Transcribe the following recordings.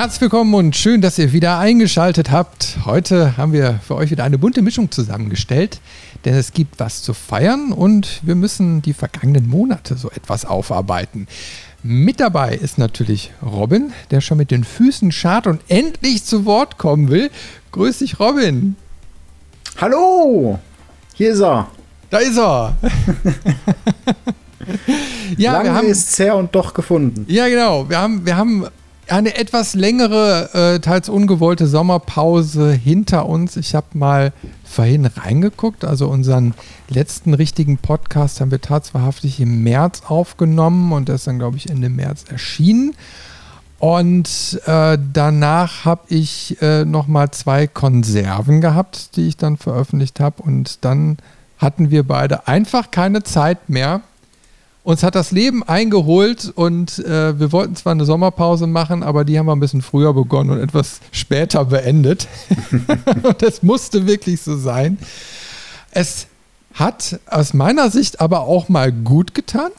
Herzlich willkommen und schön, dass ihr wieder eingeschaltet habt. Heute haben wir für euch wieder eine bunte Mischung zusammengestellt, denn es gibt was zu feiern und wir müssen die vergangenen Monate so etwas aufarbeiten. Mit dabei ist natürlich Robin, der schon mit den Füßen schart und endlich zu Wort kommen will. Grüß dich, Robin. Hallo, hier ist er. Da ist er. ja, Lange wir haben ist her und doch gefunden. Ja, genau. Wir haben, wir haben eine etwas längere, äh, teils ungewollte Sommerpause hinter uns. Ich habe mal vorhin reingeguckt. Also unseren letzten richtigen Podcast haben wir tatsächlich im März aufgenommen und ist dann, glaube ich, Ende März erschienen. Und äh, danach habe ich äh, nochmal zwei Konserven gehabt, die ich dann veröffentlicht habe. Und dann hatten wir beide einfach keine Zeit mehr, uns hat das Leben eingeholt und äh, wir wollten zwar eine Sommerpause machen, aber die haben wir ein bisschen früher begonnen und etwas später beendet. und es musste wirklich so sein. Es hat aus meiner Sicht aber auch mal gut getan,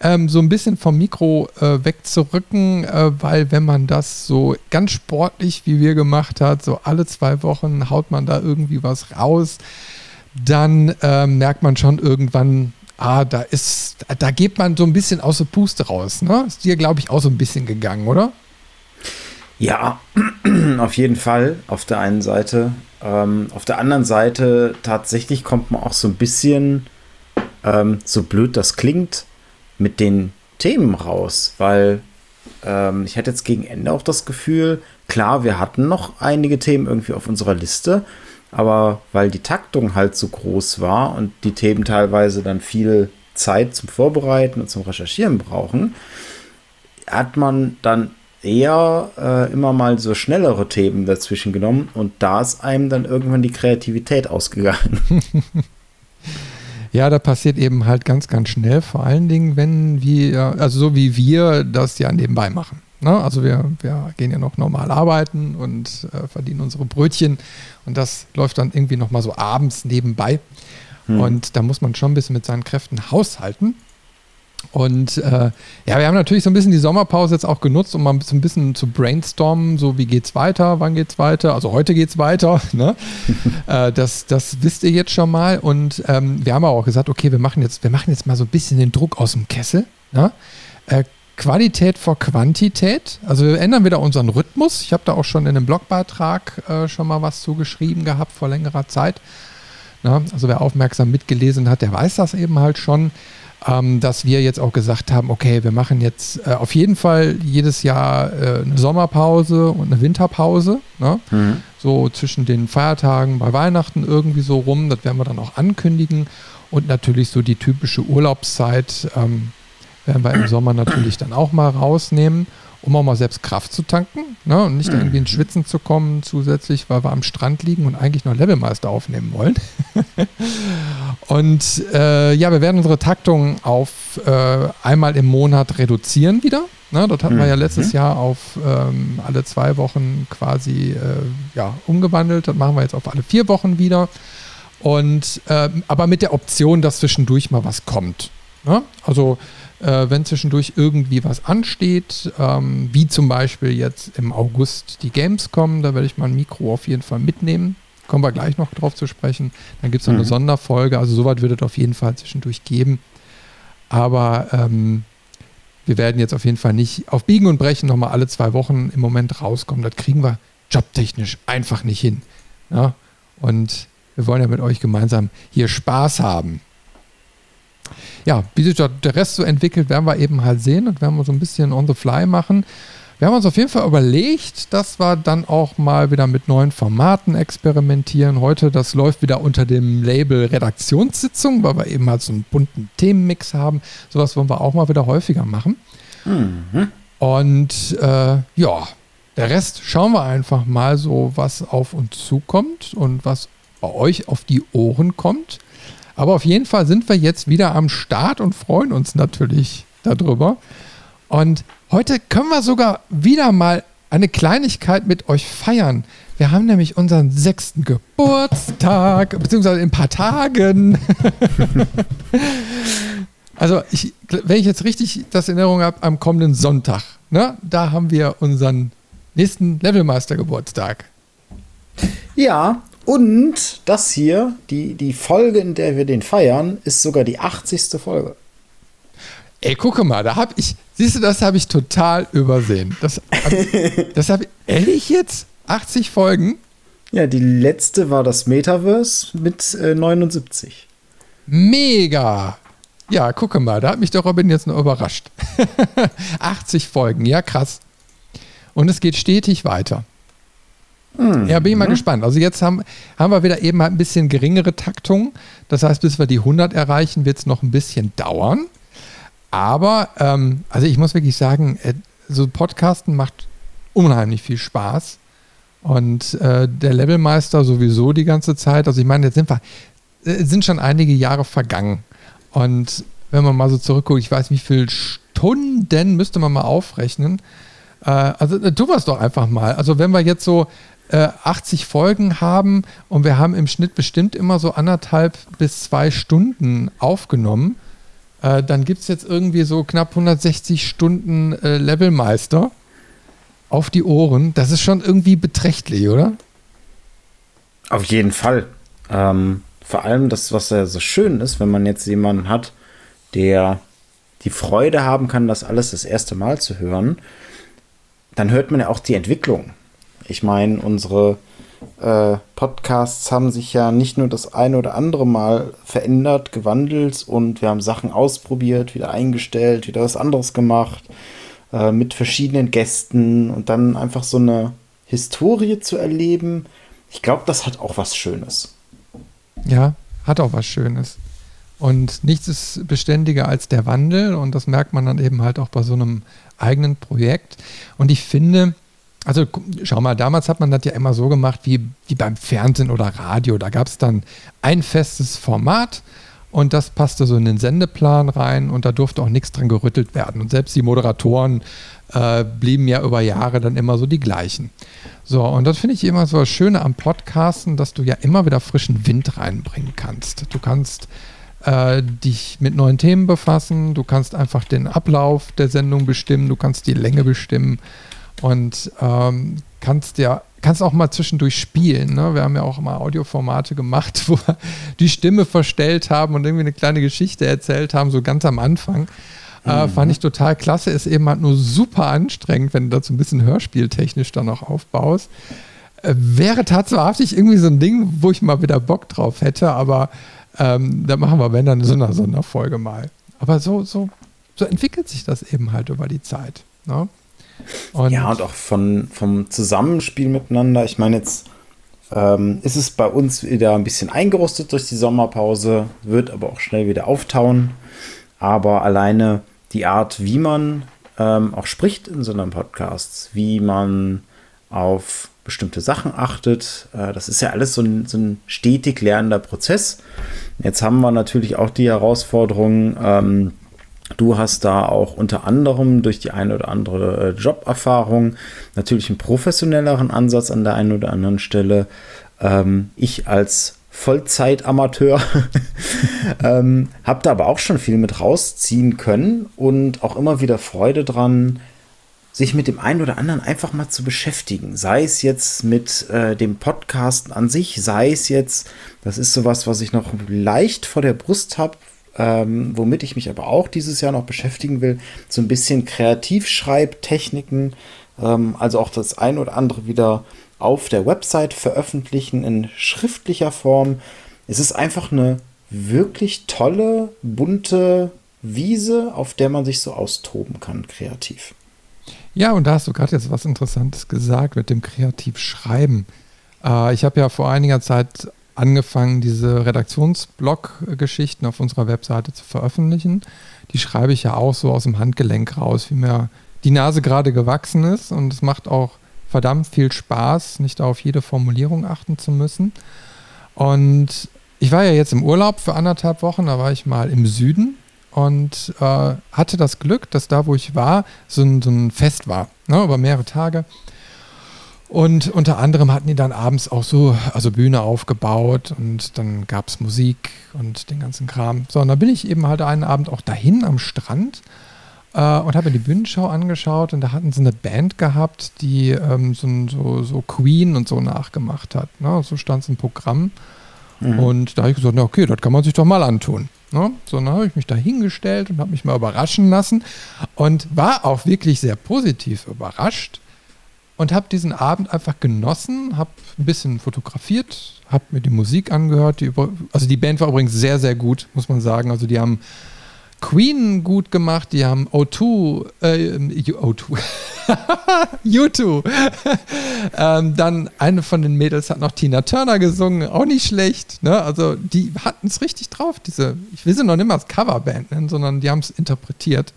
ähm, so ein bisschen vom Mikro äh, wegzurücken, äh, weil wenn man das so ganz sportlich, wie wir gemacht hat, so alle zwei Wochen haut man da irgendwie was raus, dann äh, merkt man schon irgendwann, ah, da ist, da geht man so ein bisschen aus der Puste raus. Ne? Ist dir, glaube ich, auch so ein bisschen gegangen, oder? Ja, auf jeden Fall. Auf der einen Seite. Ähm, auf der anderen Seite tatsächlich kommt man auch so ein bisschen, ähm, so blöd das klingt, mit den Themen raus, weil ähm, ich hatte jetzt gegen Ende auch das Gefühl, klar, wir hatten noch einige Themen irgendwie auf unserer Liste, aber weil die Taktung halt so groß war und die Themen teilweise dann viel Zeit zum Vorbereiten und zum Recherchieren brauchen, hat man dann eher äh, immer mal so schnellere Themen dazwischen genommen und da ist einem dann irgendwann die Kreativität ausgegangen. Ja, da passiert eben halt ganz, ganz schnell, vor allen Dingen, wenn wir, also so wie wir das ja nebenbei machen. Ne? Also wir, wir gehen ja noch normal arbeiten und äh, verdienen unsere Brötchen und das läuft dann irgendwie noch mal so abends nebenbei. Hm. Und da muss man schon ein bisschen mit seinen Kräften haushalten. Und äh, ja, wir haben natürlich so ein bisschen die Sommerpause jetzt auch genutzt, um mal so ein bisschen zu brainstormen, so wie geht's weiter, wann geht's weiter, also heute geht's weiter. Ne? äh, das, das wisst ihr jetzt schon mal. Und ähm, wir haben auch gesagt, okay, wir machen jetzt, wir machen jetzt mal so ein bisschen den Druck aus dem Kessel. Ne? Äh, Qualität vor Quantität. Also wir ändern wieder unseren Rhythmus. Ich habe da auch schon in einem Blogbeitrag äh, schon mal was zugeschrieben gehabt vor längerer Zeit. Na, also wer aufmerksam mitgelesen hat, der weiß das eben halt schon, ähm, dass wir jetzt auch gesagt haben, okay, wir machen jetzt äh, auf jeden Fall jedes Jahr äh, eine Sommerpause und eine Winterpause. Ne? Mhm. So zwischen den Feiertagen bei Weihnachten irgendwie so rum. Das werden wir dann auch ankündigen. Und natürlich so die typische Urlaubszeit. Ähm, werden wir im Sommer natürlich dann auch mal rausnehmen, um auch mal selbst Kraft zu tanken ne? und nicht irgendwie ins Schwitzen zu kommen zusätzlich, weil wir am Strand liegen und eigentlich noch Levelmeister aufnehmen wollen. und äh, ja, wir werden unsere Taktung auf äh, einmal im Monat reduzieren wieder. Ne, dort hatten wir ja letztes mhm. Jahr auf ähm, alle zwei Wochen quasi äh, ja, umgewandelt. Das machen wir jetzt auf alle vier Wochen wieder. Und äh, aber mit der Option, dass zwischendurch mal was kommt. Ne? Also äh, wenn zwischendurch irgendwie was ansteht, ähm, wie zum Beispiel jetzt im August die Gamescom, da werde ich mein Mikro auf jeden Fall mitnehmen. Kommen wir gleich noch drauf zu sprechen. Dann gibt es noch mhm. eine Sonderfolge, also soweit wird es auf jeden Fall zwischendurch geben. Aber ähm, wir werden jetzt auf jeden Fall nicht auf Biegen und Brechen nochmal alle zwei Wochen im Moment rauskommen. Das kriegen wir jobtechnisch einfach nicht hin. Ja? Und wir wollen ja mit euch gemeinsam hier Spaß haben ja, wie sich der Rest so entwickelt, werden wir eben halt sehen und werden wir so ein bisschen on the fly machen. wir haben uns auf jeden Fall überlegt, dass wir dann auch mal wieder mit neuen Formaten experimentieren. Heute, das läuft wieder unter dem Label Redaktionssitzung, weil wir eben halt so einen bunten Themenmix haben. Sowas wollen wir auch mal wieder häufiger machen. Mhm. Und äh, ja, der Rest schauen wir einfach mal so, was auf uns zukommt und was bei euch auf die Ohren kommt. Aber auf jeden Fall sind wir jetzt wieder am Start und freuen uns natürlich darüber. Und heute können wir sogar wieder mal eine Kleinigkeit mit euch feiern. Wir haben nämlich unseren sechsten Geburtstag, beziehungsweise in ein paar Tagen. also, ich, wenn ich jetzt richtig das in Erinnerung habe, am kommenden Sonntag, ne, da haben wir unseren nächsten Levelmeister-Geburtstag. Ja, und das hier, die, die Folge, in der wir den feiern, ist sogar die 80. Folge. Ey, gucke mal, da habe ich, siehst du, das habe ich total übersehen. Das, das habe ich, ehrlich jetzt? 80 Folgen? Ja, die letzte war das Metaverse mit äh, 79. Mega! Ja, gucke mal, da hat mich der Robin jetzt noch überrascht. 80 Folgen, ja krass. Und es geht stetig weiter. Mhm. Ja, bin ich mal mhm. gespannt. Also jetzt haben, haben wir wieder eben halt ein bisschen geringere Taktung. Das heißt, bis wir die 100 erreichen, wird es noch ein bisschen dauern. Aber, ähm, also ich muss wirklich sagen, äh, so Podcasten macht unheimlich viel Spaß. Und äh, der Levelmeister sowieso die ganze Zeit. Also ich meine, jetzt sind wir, äh, sind schon einige Jahre vergangen. Und wenn man mal so zurückguckt, ich weiß, wie viele Stunden müsste man mal aufrechnen. Äh, also äh, tun wir es doch einfach mal. Also wenn wir jetzt so 80 Folgen haben und wir haben im Schnitt bestimmt immer so anderthalb bis zwei Stunden aufgenommen, äh, dann gibt es jetzt irgendwie so knapp 160 Stunden äh, Levelmeister auf die Ohren. Das ist schon irgendwie beträchtlich, oder? Auf jeden Fall. Ähm, vor allem das, was ja so schön ist, wenn man jetzt jemanden hat, der die Freude haben kann, das alles das erste Mal zu hören, dann hört man ja auch die Entwicklung. Ich meine, unsere äh, Podcasts haben sich ja nicht nur das eine oder andere Mal verändert, gewandelt und wir haben Sachen ausprobiert, wieder eingestellt, wieder was anderes gemacht, äh, mit verschiedenen Gästen und dann einfach so eine Historie zu erleben. Ich glaube, das hat auch was Schönes. Ja, hat auch was Schönes. Und nichts ist beständiger als der Wandel und das merkt man dann eben halt auch bei so einem eigenen Projekt. Und ich finde, also schau mal, damals hat man das ja immer so gemacht wie, wie beim Fernsehen oder Radio. Da gab es dann ein festes Format und das passte so in den Sendeplan rein und da durfte auch nichts dran gerüttelt werden. Und selbst die Moderatoren äh, blieben ja über Jahre dann immer so die gleichen. So, und das finde ich immer so das Schöne am Podcasten, dass du ja immer wieder frischen Wind reinbringen kannst. Du kannst äh, dich mit neuen Themen befassen, du kannst einfach den Ablauf der Sendung bestimmen, du kannst die Länge bestimmen und ähm, kannst ja kannst auch mal zwischendurch spielen. Ne? Wir haben ja auch mal Audioformate gemacht, wo wir die Stimme verstellt haben und irgendwie eine kleine Geschichte erzählt haben, so ganz am Anfang. Äh, mhm. fand ich total klasse. Ist eben halt nur super anstrengend, wenn du so ein bisschen hörspieltechnisch dann auch aufbaust. Äh, wäre tatsächlich irgendwie so ein Ding, wo ich mal wieder Bock drauf hätte, aber ähm, da machen wir, wenn dann, so eine Sonderfolge mal. Aber so, so, so entwickelt sich das eben halt über die Zeit. Ne? Und ja, und auch von, vom Zusammenspiel miteinander. Ich meine, jetzt ähm, ist es bei uns wieder ein bisschen eingerostet durch die Sommerpause, wird aber auch schnell wieder auftauen. Aber alleine die Art, wie man ähm, auch spricht in so einem Podcast, wie man auf bestimmte Sachen achtet, äh, das ist ja alles so ein, so ein stetig lernender Prozess. Jetzt haben wir natürlich auch die Herausforderung, ähm, Du hast da auch unter anderem durch die eine oder andere äh, Joberfahrung natürlich einen professionelleren Ansatz an der einen oder anderen Stelle. Ähm, ich als Vollzeitamateur ähm, habe da aber auch schon viel mit rausziehen können und auch immer wieder Freude dran, sich mit dem einen oder anderen einfach mal zu beschäftigen. Sei es jetzt mit äh, dem Podcast an sich, sei es jetzt, das ist sowas, was ich noch leicht vor der Brust habe, ähm, womit ich mich aber auch dieses Jahr noch beschäftigen will, so ein bisschen Kreativschreibtechniken, ähm, also auch das ein oder andere wieder auf der Website veröffentlichen in schriftlicher Form. Es ist einfach eine wirklich tolle, bunte Wiese, auf der man sich so austoben kann, kreativ. Ja, und da hast du gerade jetzt was Interessantes gesagt mit dem Kreativschreiben. Äh, ich habe ja vor einiger Zeit angefangen, diese Redaktionsblog-Geschichten auf unserer Webseite zu veröffentlichen. Die schreibe ich ja auch so aus dem Handgelenk raus, wie mir die Nase gerade gewachsen ist. Und es macht auch verdammt viel Spaß, nicht auf jede Formulierung achten zu müssen. Und ich war ja jetzt im Urlaub für anderthalb Wochen, da war ich mal im Süden und äh, hatte das Glück, dass da, wo ich war, so ein, so ein Fest war, ne, über mehrere Tage. Und unter anderem hatten die dann abends auch so, also Bühne aufgebaut und dann gab es Musik und den ganzen Kram. So, und da bin ich eben halt einen Abend auch dahin am Strand äh, und habe mir die Bühnenschau angeschaut und da hatten sie eine Band gehabt, die ähm, so, so, so, Queen und so nachgemacht hat. Ne? So stand es im Programm. Mhm. Und da habe ich gesagt, na okay, das kann man sich doch mal antun. Ne? So, dann habe ich mich da hingestellt und habe mich mal überraschen lassen und war auch wirklich sehr positiv überrascht und habe diesen Abend einfach genossen, habe ein bisschen fotografiert, habe mir die Musik angehört. Die über, also die Band war übrigens sehr, sehr gut, muss man sagen. Also die haben Queen gut gemacht, die haben O2, äh, O2, U2. ähm, dann eine von den Mädels hat noch Tina Turner gesungen, auch nicht schlecht. Ne? Also die hatten es richtig drauf, diese, ich will sie noch nicht mal als Coverband nennen, sondern die haben es interpretiert.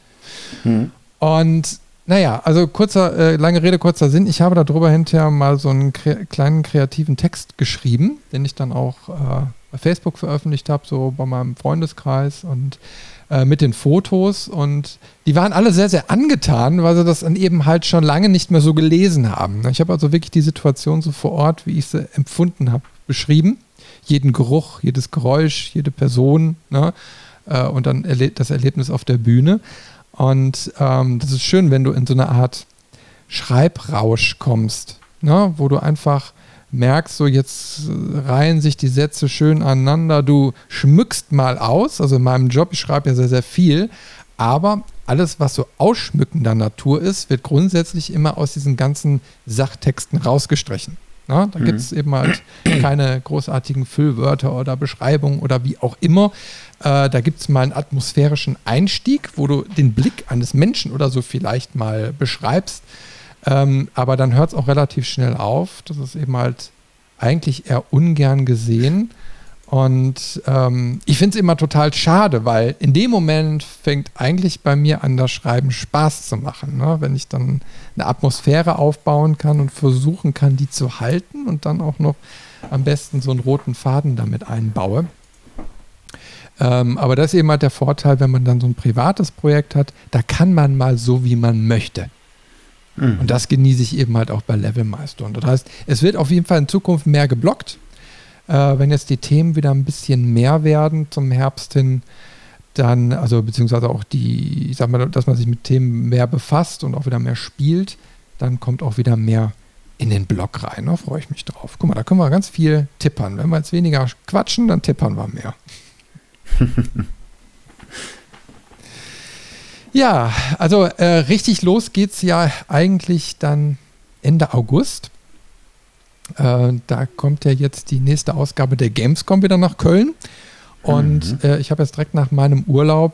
Hm. Und naja, also kurzer, äh, lange Rede, kurzer Sinn. Ich habe darüber hinterher mal so einen kre kleinen kreativen Text geschrieben, den ich dann auch äh, bei Facebook veröffentlicht habe, so bei meinem Freundeskreis und äh, mit den Fotos und die waren alle sehr, sehr angetan, weil sie das dann eben halt schon lange nicht mehr so gelesen haben. Ich habe also wirklich die Situation so vor Ort, wie ich sie empfunden habe, beschrieben. Jeden Geruch, jedes Geräusch, jede Person ne? Äh, und dann erle das Erlebnis auf der Bühne. Und ähm, das ist schön, wenn du in so eine Art Schreibrausch kommst, ne? wo du einfach merkst, so jetzt reihen sich die Sätze schön aneinander, du schmückst mal aus, also in meinem Job, ich schreibe ja sehr, sehr viel, aber alles, was so ausschmückender Natur ist, wird grundsätzlich immer aus diesen ganzen Sachtexten rausgestrichen. Na, da mhm. gibt es eben halt keine großartigen Füllwörter oder Beschreibungen oder wie auch immer. Äh, da gibt es mal einen atmosphärischen Einstieg, wo du den Blick eines Menschen oder so vielleicht mal beschreibst. Ähm, aber dann hört es auch relativ schnell auf. Das ist eben halt eigentlich eher ungern gesehen. Und ähm, ich finde es immer total schade, weil in dem Moment fängt eigentlich bei mir an, das Schreiben Spaß zu machen. Ne? Wenn ich dann eine Atmosphäre aufbauen kann und versuchen kann, die zu halten und dann auch noch am besten so einen roten Faden damit einbaue. Ähm, aber das ist eben halt der Vorteil, wenn man dann so ein privates Projekt hat, da kann man mal so, wie man möchte. Mhm. Und das genieße ich eben halt auch bei Levelmeister. Und das heißt, es wird auf jeden Fall in Zukunft mehr geblockt. Äh, wenn jetzt die Themen wieder ein bisschen mehr werden zum Herbst hin, dann, also beziehungsweise auch die, ich sag mal, dass man sich mit Themen mehr befasst und auch wieder mehr spielt, dann kommt auch wieder mehr in den Blog rein. Da freue ich mich drauf. Guck mal, da können wir ganz viel tippern. Wenn wir jetzt weniger quatschen, dann tippern wir mehr. Ja, also äh, richtig los geht es ja eigentlich dann Ende August. Äh, da kommt ja jetzt die nächste Ausgabe der Gamescom wieder nach Köln. Und mhm. äh, ich habe jetzt direkt nach meinem Urlaub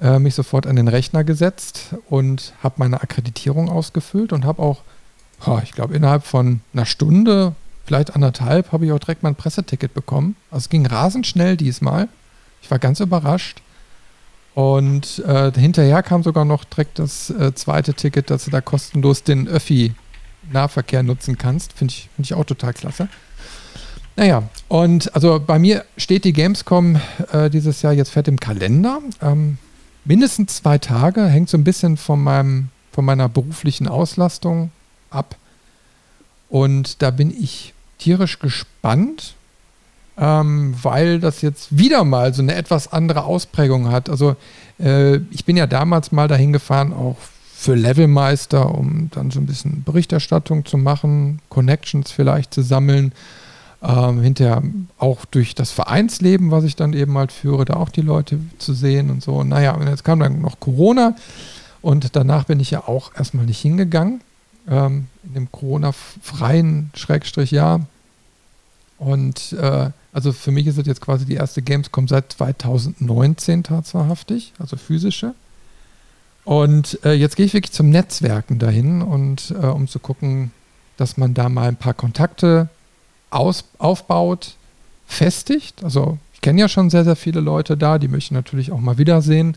äh, mich sofort an den Rechner gesetzt und habe meine Akkreditierung ausgefüllt und habe auch, oh, ich glaube, innerhalb von einer Stunde, vielleicht anderthalb, habe ich auch direkt mein Presseticket bekommen. Also es ging rasend schnell diesmal. Ich war ganz überrascht. Und äh, hinterher kam sogar noch direkt das äh, zweite Ticket, dass du da kostenlos den Öffi-Nahverkehr nutzen kannst. Finde ich, find ich auch total klasse. Naja, und also bei mir steht die Gamescom äh, dieses Jahr jetzt fett im Kalender. Ähm, mindestens zwei Tage, hängt so ein bisschen von, meinem, von meiner beruflichen Auslastung ab. Und da bin ich tierisch gespannt, ähm, weil das jetzt wieder mal so eine etwas andere Ausprägung hat. Also äh, ich bin ja damals mal dahin gefahren, auch für Levelmeister, um dann so ein bisschen Berichterstattung zu machen, Connections vielleicht zu sammeln. Ähm, hinterher auch durch das Vereinsleben, was ich dann eben halt führe, da auch die Leute zu sehen und so. Naja, und jetzt kam dann noch Corona und danach bin ich ja auch erstmal nicht hingegangen. Ähm, in dem Corona-freien Schrägstrich Jahr. Und äh, also für mich ist es jetzt quasi die erste Gamescom seit 2019 tatsächlich, also physische. Und äh, jetzt gehe ich wirklich zum Netzwerken dahin und äh, um zu gucken, dass man da mal ein paar Kontakte aus, aufbaut, festigt. Also ich kenne ja schon sehr, sehr viele Leute da, die möchte ich natürlich auch mal wiedersehen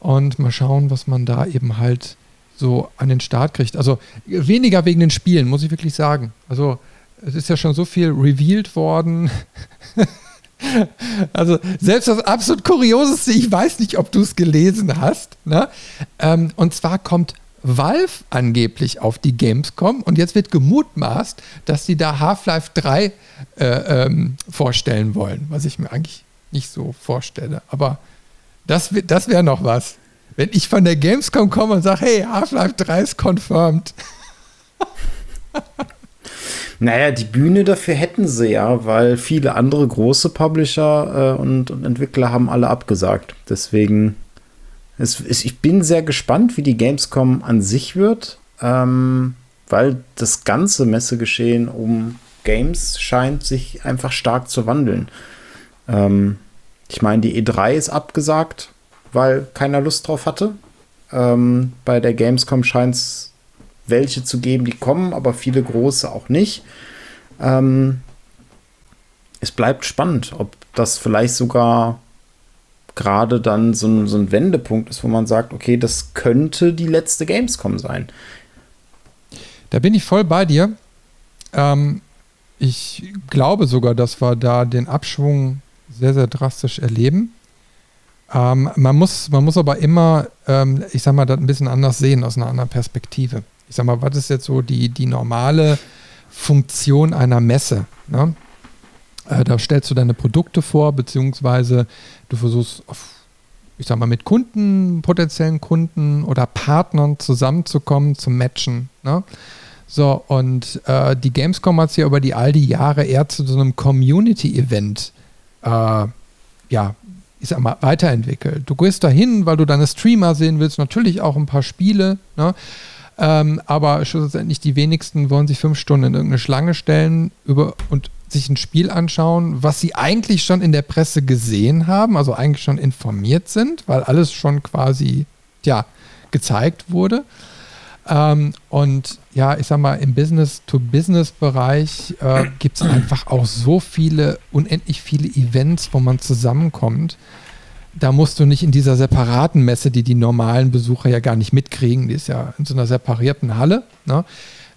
und mal schauen, was man da eben halt so an den Start kriegt. Also weniger wegen den Spielen, muss ich wirklich sagen. Also es ist ja schon so viel revealed worden. also selbst das absolut Kurioseste, ich weiß nicht, ob du es gelesen hast. Ne? Ähm, und zwar kommt Valve angeblich auf die Gamescom und jetzt wird gemutmaßt, dass sie da Half-Life 3 äh, ähm, vorstellen wollen, was ich mir eigentlich nicht so vorstelle. Aber das, das wäre noch was. Wenn ich von der Gamescom komme und sage, hey, Half-Life 3 ist confirmed. Naja, die Bühne dafür hätten sie ja, weil viele andere große Publisher äh, und, und, Entwickler haben alle abgesagt. Deswegen, es, es, ich bin sehr gespannt, wie die Gamescom an sich wird, ähm, weil das ganze Messegeschehen um Games scheint sich einfach stark zu wandeln. Ähm, ich meine, die E3 ist abgesagt, weil keiner Lust drauf hatte. Ähm, bei der Gamescom scheint es welche zu geben, die kommen, aber viele große auch nicht. Ähm, es bleibt spannend, ob das vielleicht sogar gerade dann so ein, so ein Wendepunkt ist, wo man sagt, okay, das könnte die letzte Gamescom sein. Da bin ich voll bei dir. Ähm, ich glaube sogar, dass wir da den Abschwung sehr, sehr drastisch erleben. Ähm, man, muss, man muss aber immer, ähm, ich sag mal, das ein bisschen anders sehen, aus einer anderen Perspektive ich sag mal, was ist jetzt so die, die normale Funktion einer Messe? Ne? Äh, da stellst du deine Produkte vor, beziehungsweise du versuchst auf, ich sag mal, mit Kunden, potenziellen Kunden oder Partnern zusammenzukommen, zu matchen. Ne? So, und äh, die Gamescom hat sich ja über die all die Jahre eher zu so einem Community-Event äh, ja, ich sag mal, weiterentwickelt. Du gehst dahin, weil du deine Streamer sehen willst, natürlich auch ein paar Spiele, ne? Ähm, aber schlussendlich die wenigsten wollen sich fünf Stunden in irgendeine Schlange stellen über, und sich ein Spiel anschauen, was sie eigentlich schon in der Presse gesehen haben, also eigentlich schon informiert sind, weil alles schon quasi ja, gezeigt wurde. Ähm, und ja, ich sag mal, im Business-to-Business-Bereich äh, gibt es einfach auch so viele, unendlich viele Events, wo man zusammenkommt da musst du nicht in dieser separaten Messe, die die normalen Besucher ja gar nicht mitkriegen, die ist ja in so einer separierten Halle, ne?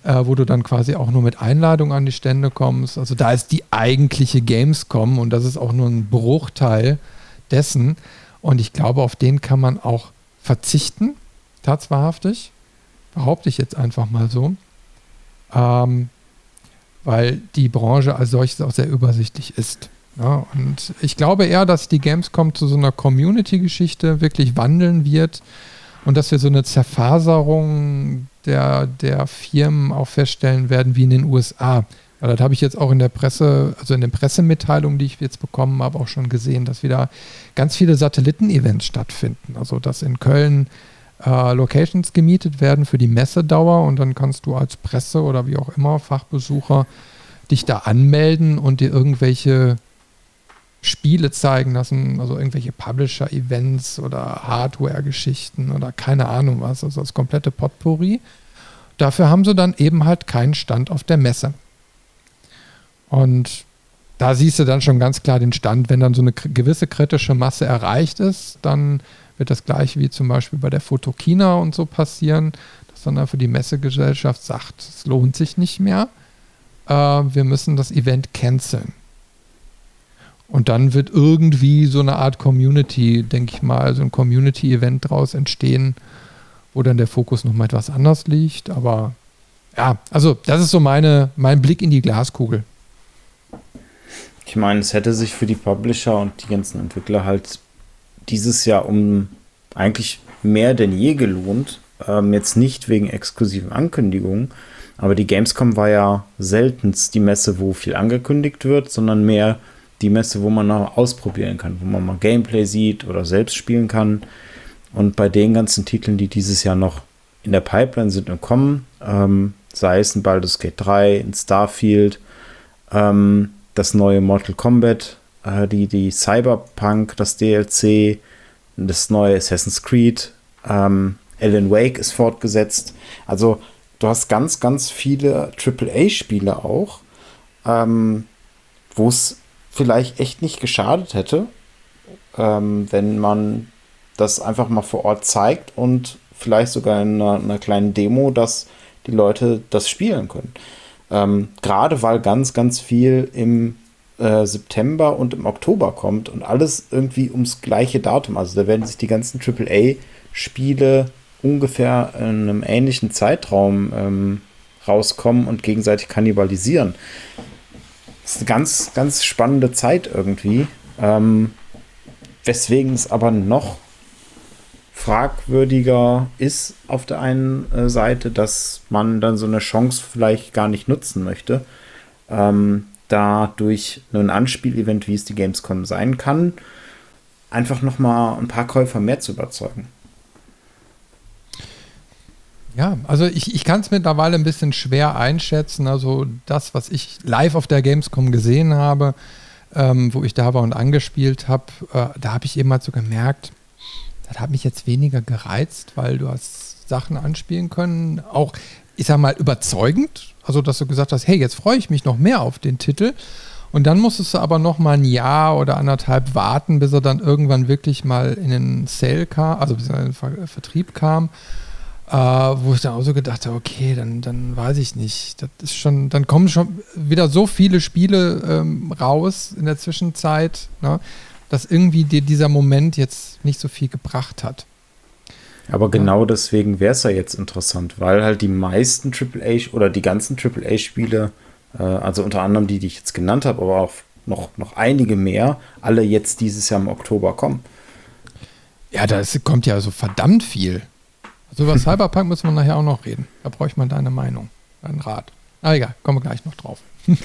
äh, wo du dann quasi auch nur mit Einladung an die Stände kommst. Also da ist die eigentliche Gamescom und das ist auch nur ein Bruchteil dessen. Und ich glaube, auf den kann man auch verzichten, tatsächlich. Behaupte ich jetzt einfach mal so. Ähm, weil die Branche als solches auch sehr übersichtlich ist. Ja, und ich glaube eher, dass die Gamescom zu so einer Community-Geschichte wirklich wandeln wird und dass wir so eine Zerfaserung der, der Firmen auch feststellen werden wie in den USA. Weil das habe ich jetzt auch in der Presse, also in den Pressemitteilungen, die ich jetzt bekommen habe, auch schon gesehen, dass wieder ganz viele Satelliten-Events stattfinden. Also dass in Köln äh, Locations gemietet werden für die Messedauer und dann kannst du als Presse oder wie auch immer Fachbesucher dich da anmelden und dir irgendwelche Spiele zeigen lassen, also irgendwelche Publisher-Events oder Hardware-Geschichten oder keine Ahnung was, also das komplette Potpourri. Dafür haben sie dann eben halt keinen Stand auf der Messe. Und da siehst du dann schon ganz klar den Stand, wenn dann so eine gewisse kritische Masse erreicht ist, dann wird das gleich wie zum Beispiel bei der Fotokina und so passieren, dass dann für die Messegesellschaft sagt, es lohnt sich nicht mehr, äh, wir müssen das Event canceln. Und dann wird irgendwie so eine Art Community, denke ich mal, so ein Community-Event daraus entstehen, wo dann der Fokus nochmal etwas anders liegt. Aber ja, also das ist so meine, mein Blick in die Glaskugel. Ich meine, es hätte sich für die Publisher und die ganzen Entwickler halt dieses Jahr um eigentlich mehr denn je gelohnt. Ähm, jetzt nicht wegen exklusiven Ankündigungen, aber die Gamescom war ja seltenst die Messe, wo viel angekündigt wird, sondern mehr die Messe, wo man noch ausprobieren kann, wo man mal Gameplay sieht oder selbst spielen kann. Und bei den ganzen Titeln, die dieses Jahr noch in der Pipeline sind und kommen, ähm, sei es ein Baldur's Gate 3, ein Starfield, ähm, das neue Mortal Kombat, äh, die, die Cyberpunk, das DLC, das neue Assassin's Creed, ähm, Alan Wake ist fortgesetzt. Also du hast ganz, ganz viele AAA-Spiele auch, ähm, wo es vielleicht echt nicht geschadet hätte, ähm, wenn man das einfach mal vor Ort zeigt und vielleicht sogar in einer, einer kleinen Demo, dass die Leute das spielen können. Ähm, Gerade weil ganz, ganz viel im äh, September und im Oktober kommt und alles irgendwie ums gleiche Datum. Also da werden sich die ganzen AAA-Spiele ungefähr in einem ähnlichen Zeitraum ähm, rauskommen und gegenseitig kannibalisieren. Ist eine ganz, ganz spannende Zeit irgendwie. Ähm, weswegen es aber noch fragwürdiger ist auf der einen äh, Seite, dass man dann so eine Chance vielleicht gar nicht nutzen möchte. Ähm, da durch ein Anspielevent, wie es die Gamescom sein kann, einfach noch mal ein paar Käufer mehr zu überzeugen. Ja, also ich, ich kann es mittlerweile ein bisschen schwer einschätzen. Also das, was ich live auf der Gamescom gesehen habe, ähm, wo ich da war und angespielt habe, äh, da habe ich eben halt so gemerkt, das hat mich jetzt weniger gereizt, weil du hast Sachen anspielen können, auch, ich sag mal, überzeugend, also, dass du gesagt hast, hey, jetzt freue ich mich noch mehr auf den Titel. Und dann musstest du aber noch mal ein Jahr oder anderthalb warten, bis er dann irgendwann wirklich mal in den Sale kam, also bis er in den Ver Vertrieb kam. Äh, wo ich dann auch so gedacht habe, okay, dann, dann weiß ich nicht. Das ist schon, dann kommen schon wieder so viele Spiele ähm, raus in der Zwischenzeit, ne, dass irgendwie dir dieser Moment jetzt nicht so viel gebracht hat. Aber genau deswegen wäre es ja jetzt interessant, weil halt die meisten AAA oder die ganzen AAA-Spiele, äh, also unter anderem die, die ich jetzt genannt habe, aber auch noch, noch einige mehr, alle jetzt dieses Jahr im Oktober kommen. Ja, da kommt ja so verdammt viel. Also über Cyberpunk müssen wir nachher auch noch reden. Da brauche ich mal deine Meinung, deinen Rat. Aber egal, kommen wir gleich noch drauf.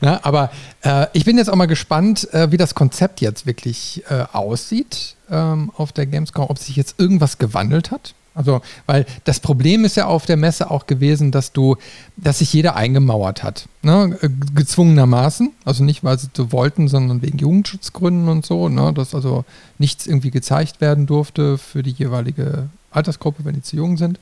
Na, aber äh, ich bin jetzt auch mal gespannt, äh, wie das Konzept jetzt wirklich äh, aussieht ähm, auf der Gamescom, ob sich jetzt irgendwas gewandelt hat. Also, weil das Problem ist ja auf der Messe auch gewesen, dass du, dass sich jeder eingemauert hat. Ne? Äh, gezwungenermaßen. Also nicht, weil sie so wollten, sondern wegen Jugendschutzgründen und so, ne? dass also nichts irgendwie gezeigt werden durfte für die jeweilige Altersgruppe, wenn die zu jung sind.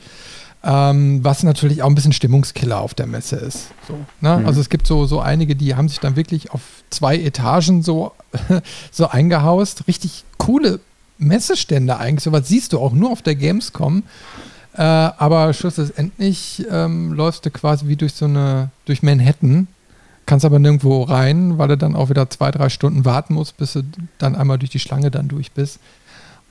Ähm, was natürlich auch ein bisschen Stimmungskiller auf der Messe ist. So, ne? mhm. Also es gibt so, so einige, die haben sich dann wirklich auf zwei Etagen so, so eingehaust. Richtig coole Messestände eigentlich. So was siehst du auch nur auf der Gamescom. Äh, aber schlussendlich ähm, läufst du quasi wie durch so eine, durch Manhattan, kannst aber nirgendwo rein, weil du dann auch wieder zwei, drei Stunden warten musst, bis du dann einmal durch die Schlange dann durch bist.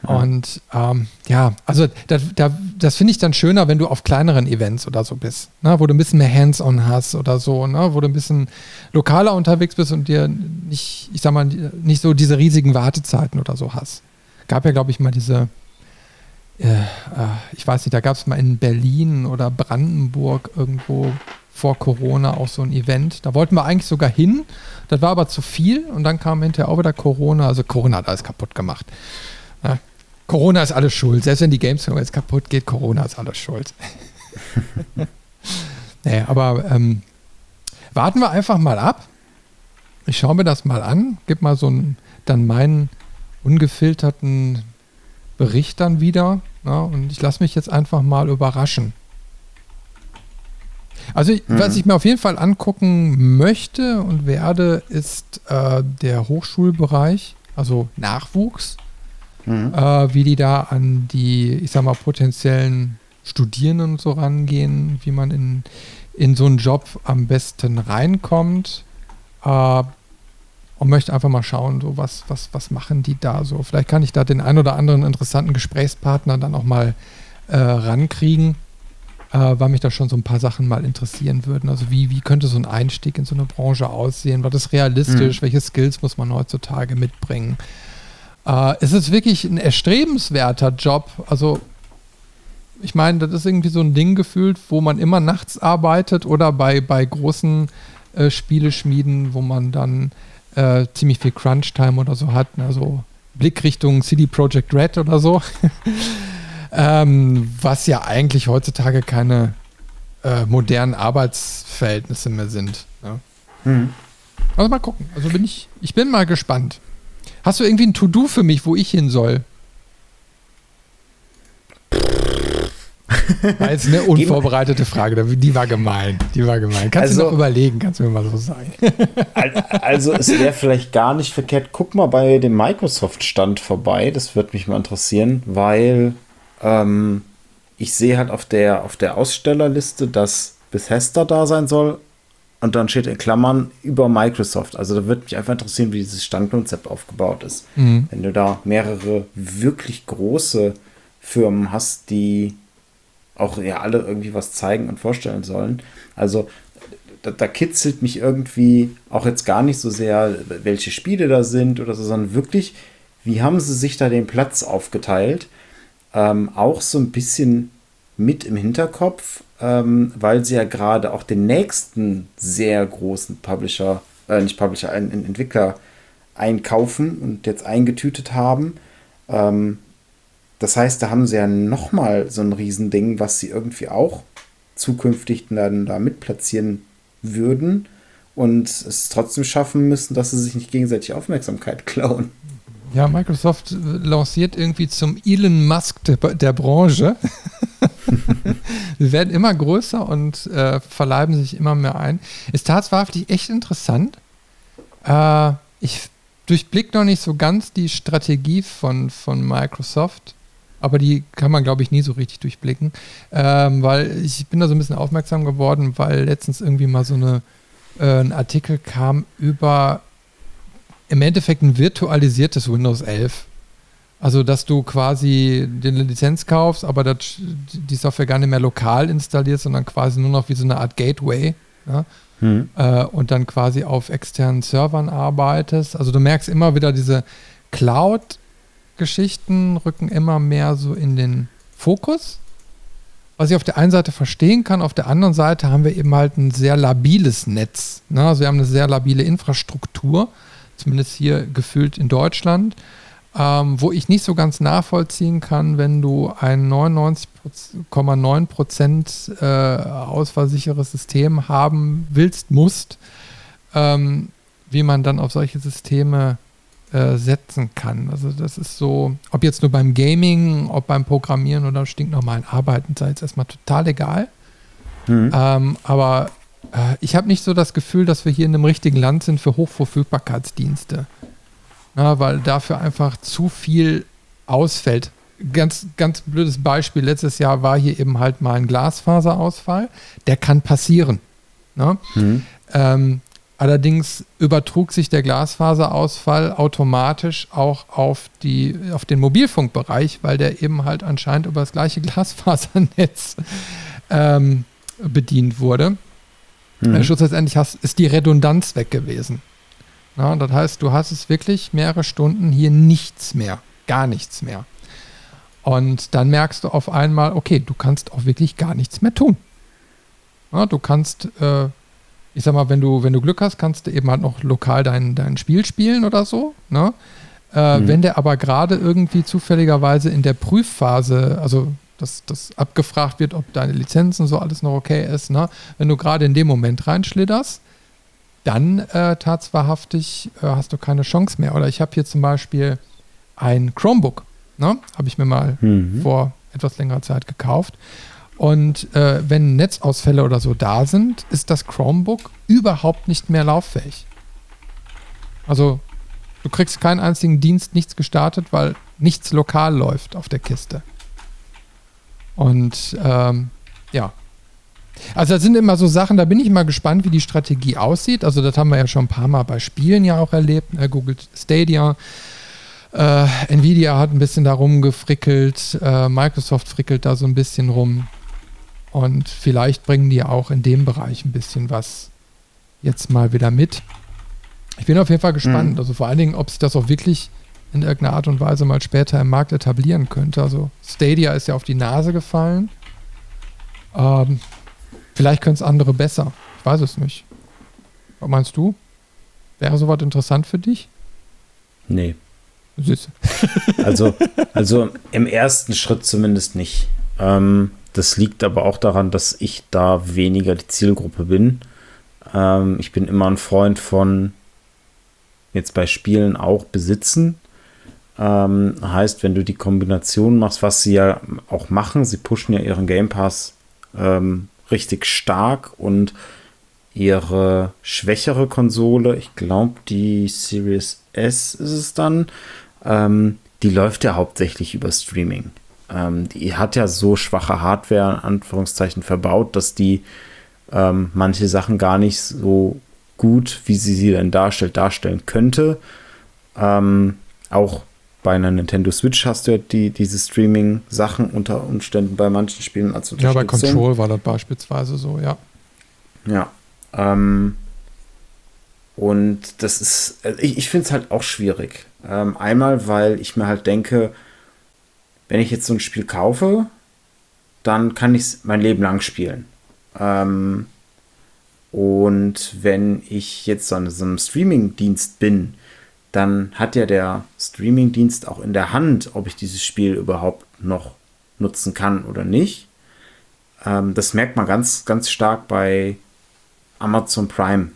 Und ähm, ja, also da, da, das finde ich dann schöner, wenn du auf kleineren Events oder so bist, ne, wo du ein bisschen mehr Hands-on hast oder so, ne, wo du ein bisschen lokaler unterwegs bist und dir nicht, ich sag mal, nicht so diese riesigen Wartezeiten oder so hast. Gab ja, glaube ich, mal diese, äh, äh, ich weiß nicht, da gab es mal in Berlin oder Brandenburg irgendwo vor Corona auch so ein Event. Da wollten wir eigentlich sogar hin. Das war aber zu viel und dann kam hinterher auch wieder Corona. Also Corona hat alles kaputt gemacht. Ja, Corona ist alles schuld. Selbst wenn die Gamescom jetzt kaputt geht, Corona ist alles schuld. naja, aber ähm, warten wir einfach mal ab. Ich schaue mir das mal an, gebe mal so einen, dann meinen ungefilterten Bericht dann wieder. Ja, und ich lasse mich jetzt einfach mal überraschen. Also, mhm. was ich mir auf jeden Fall angucken möchte und werde, ist äh, der Hochschulbereich, also Nachwuchs mhm. äh, wie die da an die, ich sag mal, potenziellen Studierenden so rangehen, wie man in, in so einen Job am besten reinkommt. Äh, und möchte einfach mal schauen, so was, was, was machen die da so. Vielleicht kann ich da den ein oder anderen interessanten Gesprächspartner dann auch mal äh, rankriegen, äh, weil mich da schon so ein paar Sachen mal interessieren würden. Also wie, wie könnte so ein Einstieg in so eine Branche aussehen? War das realistisch? Mhm. Welche Skills muss man heutzutage mitbringen? Äh, es ist wirklich ein erstrebenswerter Job. Also, ich meine, das ist irgendwie so ein Ding gefühlt, wo man immer nachts arbeitet oder bei, bei großen äh, Spieleschmieden, wo man dann äh, ziemlich viel Crunch-Time oder so hat. Also Blick Richtung CD Projekt Red oder so. ähm, was ja eigentlich heutzutage keine äh, modernen Arbeitsverhältnisse mehr sind. Ja. Mhm. Also mal gucken. Also bin ich, ich bin mal gespannt. Hast du irgendwie ein To-Do für mich, wo ich hin soll? War jetzt eine unvorbereitete Frage, die war gemein. Die war gemein. Kannst also, du noch überlegen, kannst du mir mal so sagen. Also es wäre vielleicht gar nicht verkehrt. Guck mal bei dem Microsoft-Stand vorbei, das würde mich mal interessieren, weil ähm, ich sehe halt auf der, auf der Ausstellerliste, dass Bethesda da sein soll und dann steht in Klammern über Microsoft. Also da würde mich einfach interessieren, wie dieses Standkonzept aufgebaut ist. Mhm. Wenn du da mehrere wirklich große Firmen hast, die auch ja alle irgendwie was zeigen und vorstellen sollen. Also da, da, kitzelt mich irgendwie auch jetzt gar nicht so sehr, welche Spiele da sind oder so, sondern wirklich, wie haben sie sich da den Platz aufgeteilt? Ähm, auch so ein bisschen mit im Hinterkopf, ähm, weil sie ja gerade auch den nächsten sehr großen Publisher, äh, nicht Publisher, einen, einen Entwickler einkaufen und jetzt eingetütet haben. Ähm, das heißt, da haben sie ja nochmal so ein Riesending, was sie irgendwie auch zukünftig dann da mitplatzieren würden und es trotzdem schaffen müssen, dass sie sich nicht gegenseitig Aufmerksamkeit klauen. Ja, Microsoft lanciert irgendwie zum Elon Musk der, der Branche. Sie werden immer größer und äh, verleiben sich immer mehr ein. Ist tatsächlich echt interessant. Äh, ich durchblicke noch nicht so ganz die Strategie von, von Microsoft aber die kann man, glaube ich, nie so richtig durchblicken, ähm, weil ich bin da so ein bisschen aufmerksam geworden, weil letztens irgendwie mal so eine, äh, ein Artikel kam über im Endeffekt ein virtualisiertes Windows 11. Also, dass du quasi eine Lizenz kaufst, aber das, die Software gar nicht mehr lokal installierst, sondern quasi nur noch wie so eine Art Gateway. Ja? Hm. Äh, und dann quasi auf externen Servern arbeitest. Also, du merkst immer wieder diese Cloud- Geschichten rücken immer mehr so in den Fokus. Was ich auf der einen Seite verstehen kann, auf der anderen Seite haben wir eben halt ein sehr labiles Netz. Ne? Also wir haben eine sehr labile Infrastruktur, zumindest hier gefühlt in Deutschland, ähm, wo ich nicht so ganz nachvollziehen kann, wenn du ein 99,9% äh, ausfallsicheres System haben willst, musst, ähm, wie man dann auf solche Systeme äh, setzen kann. Also das ist so, ob jetzt nur beim Gaming, ob beim Programmieren oder stinknormalen Arbeiten, sei jetzt erstmal total egal. Mhm. Ähm, aber äh, ich habe nicht so das Gefühl, dass wir hier in einem richtigen Land sind für Hochverfügbarkeitsdienste. Ja, weil dafür einfach zu viel ausfällt. Ganz, ganz blödes Beispiel. Letztes Jahr war hier eben halt mal ein Glasfaserausfall. Der kann passieren. Ne? Mhm. Ähm, Allerdings übertrug sich der Glasfaserausfall automatisch auch auf, die, auf den Mobilfunkbereich, weil der eben halt anscheinend über das gleiche Glasfasernetz ähm, bedient wurde. Mhm. Äh, schlussendlich ist die Redundanz weg gewesen. Na, das heißt, du hast es wirklich mehrere Stunden hier nichts mehr, gar nichts mehr. Und dann merkst du auf einmal, okay, du kannst auch wirklich gar nichts mehr tun. Ja, du kannst äh, ich sag mal, wenn du, wenn du Glück hast, kannst du eben halt noch lokal dein, dein Spiel spielen oder so. Ne? Äh, mhm. Wenn der aber gerade irgendwie zufälligerweise in der Prüfphase, also dass das abgefragt wird, ob deine Lizenzen so alles noch okay ist, ne? wenn du gerade in dem Moment reinschlitterst, dann äh, tatsächlich äh, hast du keine Chance mehr. Oder ich habe hier zum Beispiel ein Chromebook, ne? habe ich mir mal mhm. vor etwas längerer Zeit gekauft. Und äh, wenn Netzausfälle oder so da sind, ist das Chromebook überhaupt nicht mehr lauffähig. Also du kriegst keinen einzigen Dienst, nichts gestartet, weil nichts lokal läuft auf der Kiste. Und ähm, ja. Also das sind immer so Sachen, da bin ich mal gespannt, wie die Strategie aussieht. Also das haben wir ja schon ein paar Mal bei Spielen ja auch erlebt. Ne? Google Stadia. Äh, Nvidia hat ein bisschen da rumgefrickelt. Äh, Microsoft frickelt da so ein bisschen rum. Und vielleicht bringen die auch in dem Bereich ein bisschen was jetzt mal wieder mit. Ich bin auf jeden Fall gespannt. Mhm. Also vor allen Dingen, ob sich das auch wirklich in irgendeiner Art und Weise mal später im Markt etablieren könnte. Also Stadia ist ja auf die Nase gefallen. Ähm, vielleicht können es andere besser. Ich weiß es nicht. Was meinst du? Wäre sowas interessant für dich? Nee. Süß. also, also im ersten Schritt zumindest nicht. Ähm, das liegt aber auch daran, dass ich da weniger die Zielgruppe bin. Ähm, ich bin immer ein Freund von jetzt bei Spielen auch besitzen. Ähm, heißt, wenn du die Kombination machst, was sie ja auch machen, sie pushen ja ihren Game Pass ähm, richtig stark und ihre schwächere Konsole, ich glaube die Series S ist es dann, ähm, die läuft ja hauptsächlich über Streaming. Ähm, die hat ja so schwache Hardware, in Anführungszeichen, verbaut, dass die ähm, manche Sachen gar nicht so gut, wie sie sie denn darstellt, darstellen könnte. Ähm, auch bei einer Nintendo Switch hast du ja die, diese Streaming-Sachen unter Umständen bei manchen Spielen als Ja, bei Control war das beispielsweise so, ja. Ja. Ähm, und das ist, also ich, ich finde es halt auch schwierig. Ähm, einmal, weil ich mir halt denke, wenn ich jetzt so ein Spiel kaufe, dann kann ich es mein Leben lang spielen. Ähm, und wenn ich jetzt an so einem Streaming-Dienst bin, dann hat ja der Streaming-Dienst auch in der Hand, ob ich dieses Spiel überhaupt noch nutzen kann oder nicht. Ähm, das merkt man ganz, ganz stark bei Amazon Prime,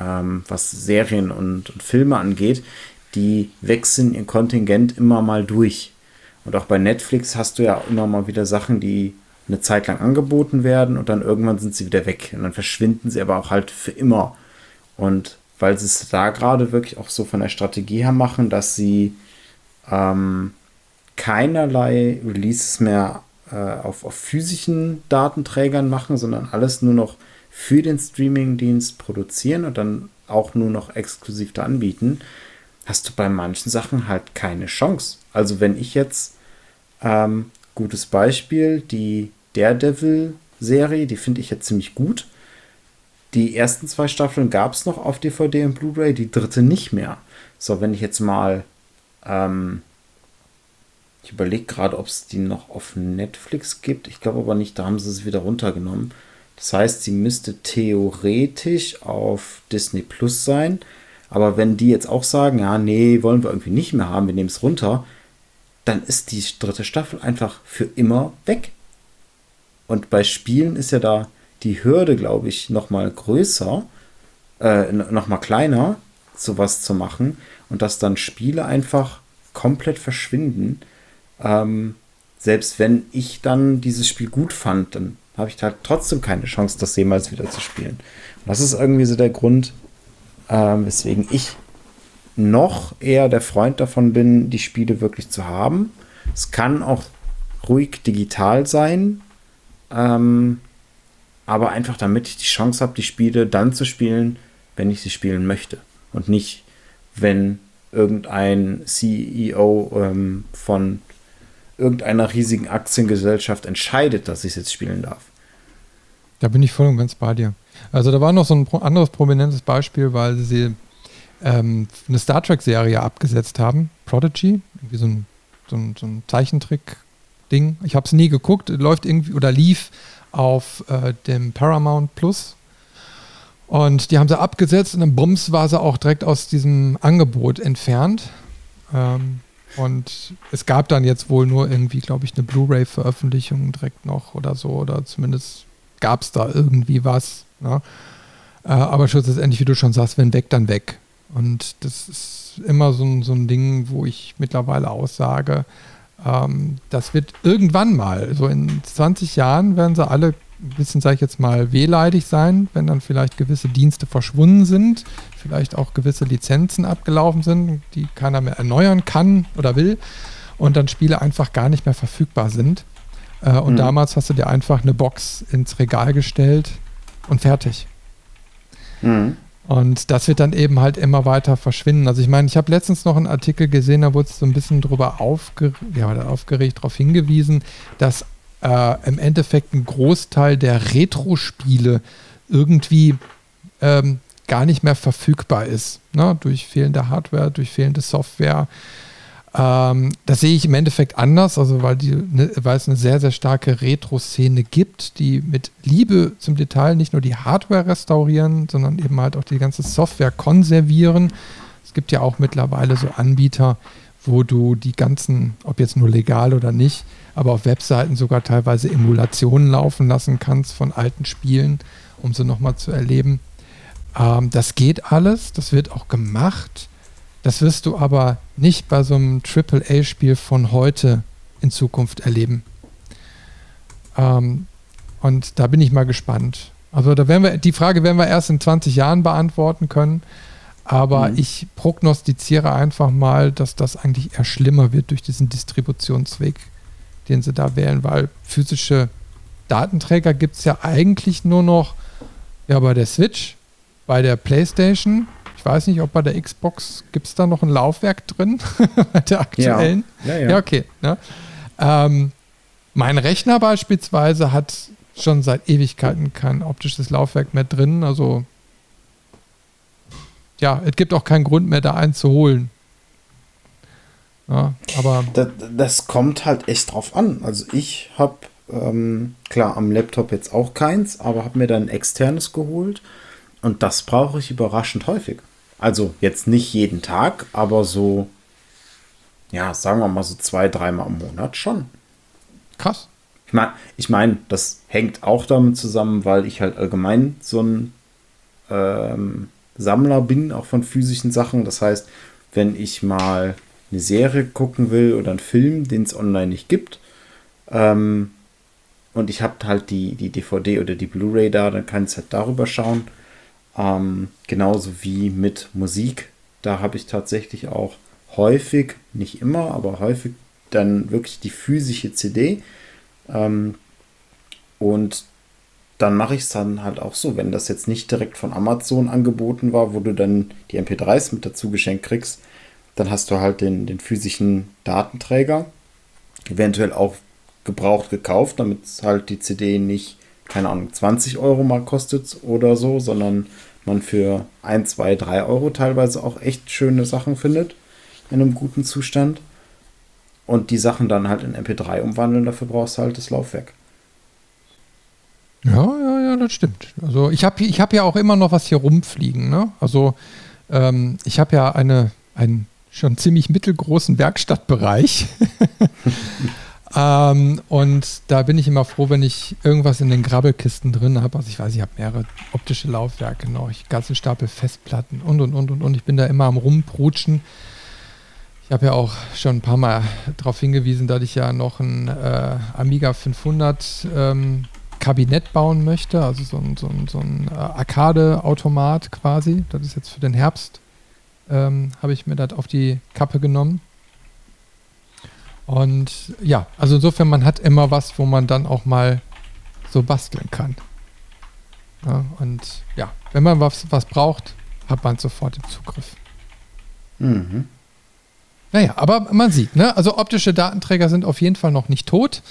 ähm, was Serien und, und, Filme angeht. Die wechseln ihr Kontingent immer mal durch. Und auch bei Netflix hast du ja immer mal wieder Sachen, die eine Zeit lang angeboten werden und dann irgendwann sind sie wieder weg. Und dann verschwinden sie aber auch halt für immer. Und weil sie es da gerade wirklich auch so von der Strategie her machen, dass sie ähm, keinerlei Releases mehr äh, auf, auf physischen Datenträgern machen, sondern alles nur noch für den Streamingdienst produzieren und dann auch nur noch exklusiv da anbieten, hast du bei manchen Sachen halt keine Chance. Also wenn ich jetzt, ähm, gutes Beispiel, die Daredevil-Serie, die finde ich jetzt ziemlich gut. Die ersten zwei Staffeln gab es noch auf DVD und Blu-ray, die dritte nicht mehr. So, wenn ich jetzt mal, ähm, ich überlege gerade, ob es die noch auf Netflix gibt. Ich glaube aber nicht, da haben sie es wieder runtergenommen. Das heißt, sie müsste theoretisch auf Disney Plus sein. Aber wenn die jetzt auch sagen, ja, nee, wollen wir irgendwie nicht mehr haben, wir nehmen es runter, dann ist die dritte Staffel einfach für immer weg. Und bei Spielen ist ja da die Hürde, glaube ich, noch mal größer, äh, noch mal kleiner, sowas zu machen und dass dann Spiele einfach komplett verschwinden. Ähm, selbst wenn ich dann dieses Spiel gut fand, dann habe ich halt trotzdem keine Chance, das jemals wieder zu spielen. Und das ist irgendwie so der Grund, ähm, weswegen ich noch eher der Freund davon bin, die Spiele wirklich zu haben. Es kann auch ruhig digital sein, ähm, aber einfach damit ich die Chance habe, die Spiele dann zu spielen, wenn ich sie spielen möchte. Und nicht, wenn irgendein CEO ähm, von irgendeiner riesigen Aktiengesellschaft entscheidet, dass ich es jetzt spielen darf. Da bin ich voll und ganz bei dir. Also da war noch so ein anderes prominentes Beispiel, weil sie ähm, eine Star Trek-Serie abgesetzt haben, Prodigy, irgendwie so ein, so ein, so ein Zeichentrick-Ding. Ich habe es nie geguckt, läuft irgendwie oder lief auf äh, dem Paramount Plus. Und die haben sie abgesetzt und dann Bums war sie auch direkt aus diesem Angebot entfernt. Ähm, und es gab dann jetzt wohl nur irgendwie, glaube ich, eine Blu-ray-Veröffentlichung direkt noch oder so. Oder zumindest gab es da irgendwie was. Ne? Äh, aber schlussendlich, wie du schon sagst, wenn weg, dann weg. Und das ist immer so ein, so ein Ding, wo ich mittlerweile aussage, ähm, das wird irgendwann mal, so in 20 Jahren werden sie alle ein bisschen, sage ich jetzt mal, wehleidig sein, wenn dann vielleicht gewisse Dienste verschwunden sind, vielleicht auch gewisse Lizenzen abgelaufen sind, die keiner mehr erneuern kann oder will und dann Spiele einfach gar nicht mehr verfügbar sind. Äh, und mhm. damals hast du dir einfach eine Box ins Regal gestellt und fertig. Mhm. Und das wird dann eben halt immer weiter verschwinden. Also ich meine, ich habe letztens noch einen Artikel gesehen, da wurde es so ein bisschen drüber aufge ja, aufgeregt darauf hingewiesen, dass äh, im Endeffekt ein Großteil der Retro-Spiele irgendwie ähm, gar nicht mehr verfügbar ist. Ne? Durch fehlende Hardware, durch fehlende Software. Ähm, das sehe ich im Endeffekt anders, also weil, die, ne, weil es eine sehr, sehr starke Retro-Szene gibt, die mit Liebe zum Detail nicht nur die Hardware restaurieren, sondern eben halt auch die ganze Software konservieren. Es gibt ja auch mittlerweile so Anbieter, wo du die ganzen, ob jetzt nur legal oder nicht, aber auf Webseiten sogar teilweise Emulationen laufen lassen kannst von alten Spielen, um sie nochmal zu erleben. Ähm, das geht alles, das wird auch gemacht. Das wirst du aber nicht bei so einem AAA-Spiel von heute in Zukunft erleben. Ähm, und da bin ich mal gespannt. Also da werden wir, die Frage werden wir erst in 20 Jahren beantworten können. Aber mhm. ich prognostiziere einfach mal, dass das eigentlich eher schlimmer wird durch diesen Distributionsweg, den sie da wählen, weil physische Datenträger gibt es ja eigentlich nur noch ja, bei der Switch, bei der PlayStation. Ich weiß nicht, ob bei der Xbox gibt es da noch ein Laufwerk drin, bei der aktuellen. Ja, ja, ja. ja okay. Ne? Ähm, mein Rechner beispielsweise hat schon seit Ewigkeiten kein optisches Laufwerk mehr drin. Also ja, es gibt auch keinen Grund mehr, da einen zu holen. Ja, aber das, das, kommt halt echt drauf an. Also ich habe ähm, klar am Laptop jetzt auch keins, aber habe mir dann ein externes geholt und das brauche ich überraschend häufig. Also jetzt nicht jeden Tag, aber so, ja, sagen wir mal so zwei, dreimal im Monat schon. Krass. Ich meine, ich mein, das hängt auch damit zusammen, weil ich halt allgemein so ein ähm, Sammler bin, auch von physischen Sachen. Das heißt, wenn ich mal eine Serie gucken will oder einen Film, den es online nicht gibt, ähm, und ich habe halt die, die DVD oder die Blu-ray da, dann kann ich halt darüber schauen. Ähm, genauso wie mit Musik. Da habe ich tatsächlich auch häufig, nicht immer, aber häufig dann wirklich die physische CD. Ähm, und dann mache ich es dann halt auch so, wenn das jetzt nicht direkt von Amazon angeboten war, wo du dann die MP3s mit dazu geschenkt kriegst, dann hast du halt den, den physischen Datenträger, eventuell auch gebraucht gekauft, damit halt die CD nicht, keine Ahnung, 20 Euro mal kostet oder so, sondern man für 1, 2, 3 Euro teilweise auch echt schöne Sachen findet in einem guten Zustand. Und die Sachen dann halt in MP3 umwandeln, dafür brauchst du halt das Laufwerk. Ja, ja, ja, das stimmt. Also ich habe ich hab ja auch immer noch was hier rumfliegen. Ne? Also ähm, ich habe ja eine, einen schon ziemlich mittelgroßen Werkstattbereich. ähm, und da bin ich immer froh, wenn ich irgendwas in den Grabbelkisten drin habe. Also ich weiß, ich habe mehrere optische Laufwerke noch, ich ganzen Stapel Festplatten und und und und und. Ich bin da immer am rumprutschen. Ich habe ja auch schon ein paar Mal darauf hingewiesen, dass ich ja noch ein äh, Amiga 500 ähm, Kabinett bauen möchte, also so ein, so ein, so ein äh, Arcade-Automat quasi. Das ist jetzt für den Herbst, ähm, habe ich mir das auf die Kappe genommen. Und ja, also insofern, man hat immer was, wo man dann auch mal so basteln kann. Ja, und ja, wenn man was, was braucht, hat man sofort im Zugriff. Mhm. Naja, aber man sieht, ne? also optische Datenträger sind auf jeden Fall noch nicht tot.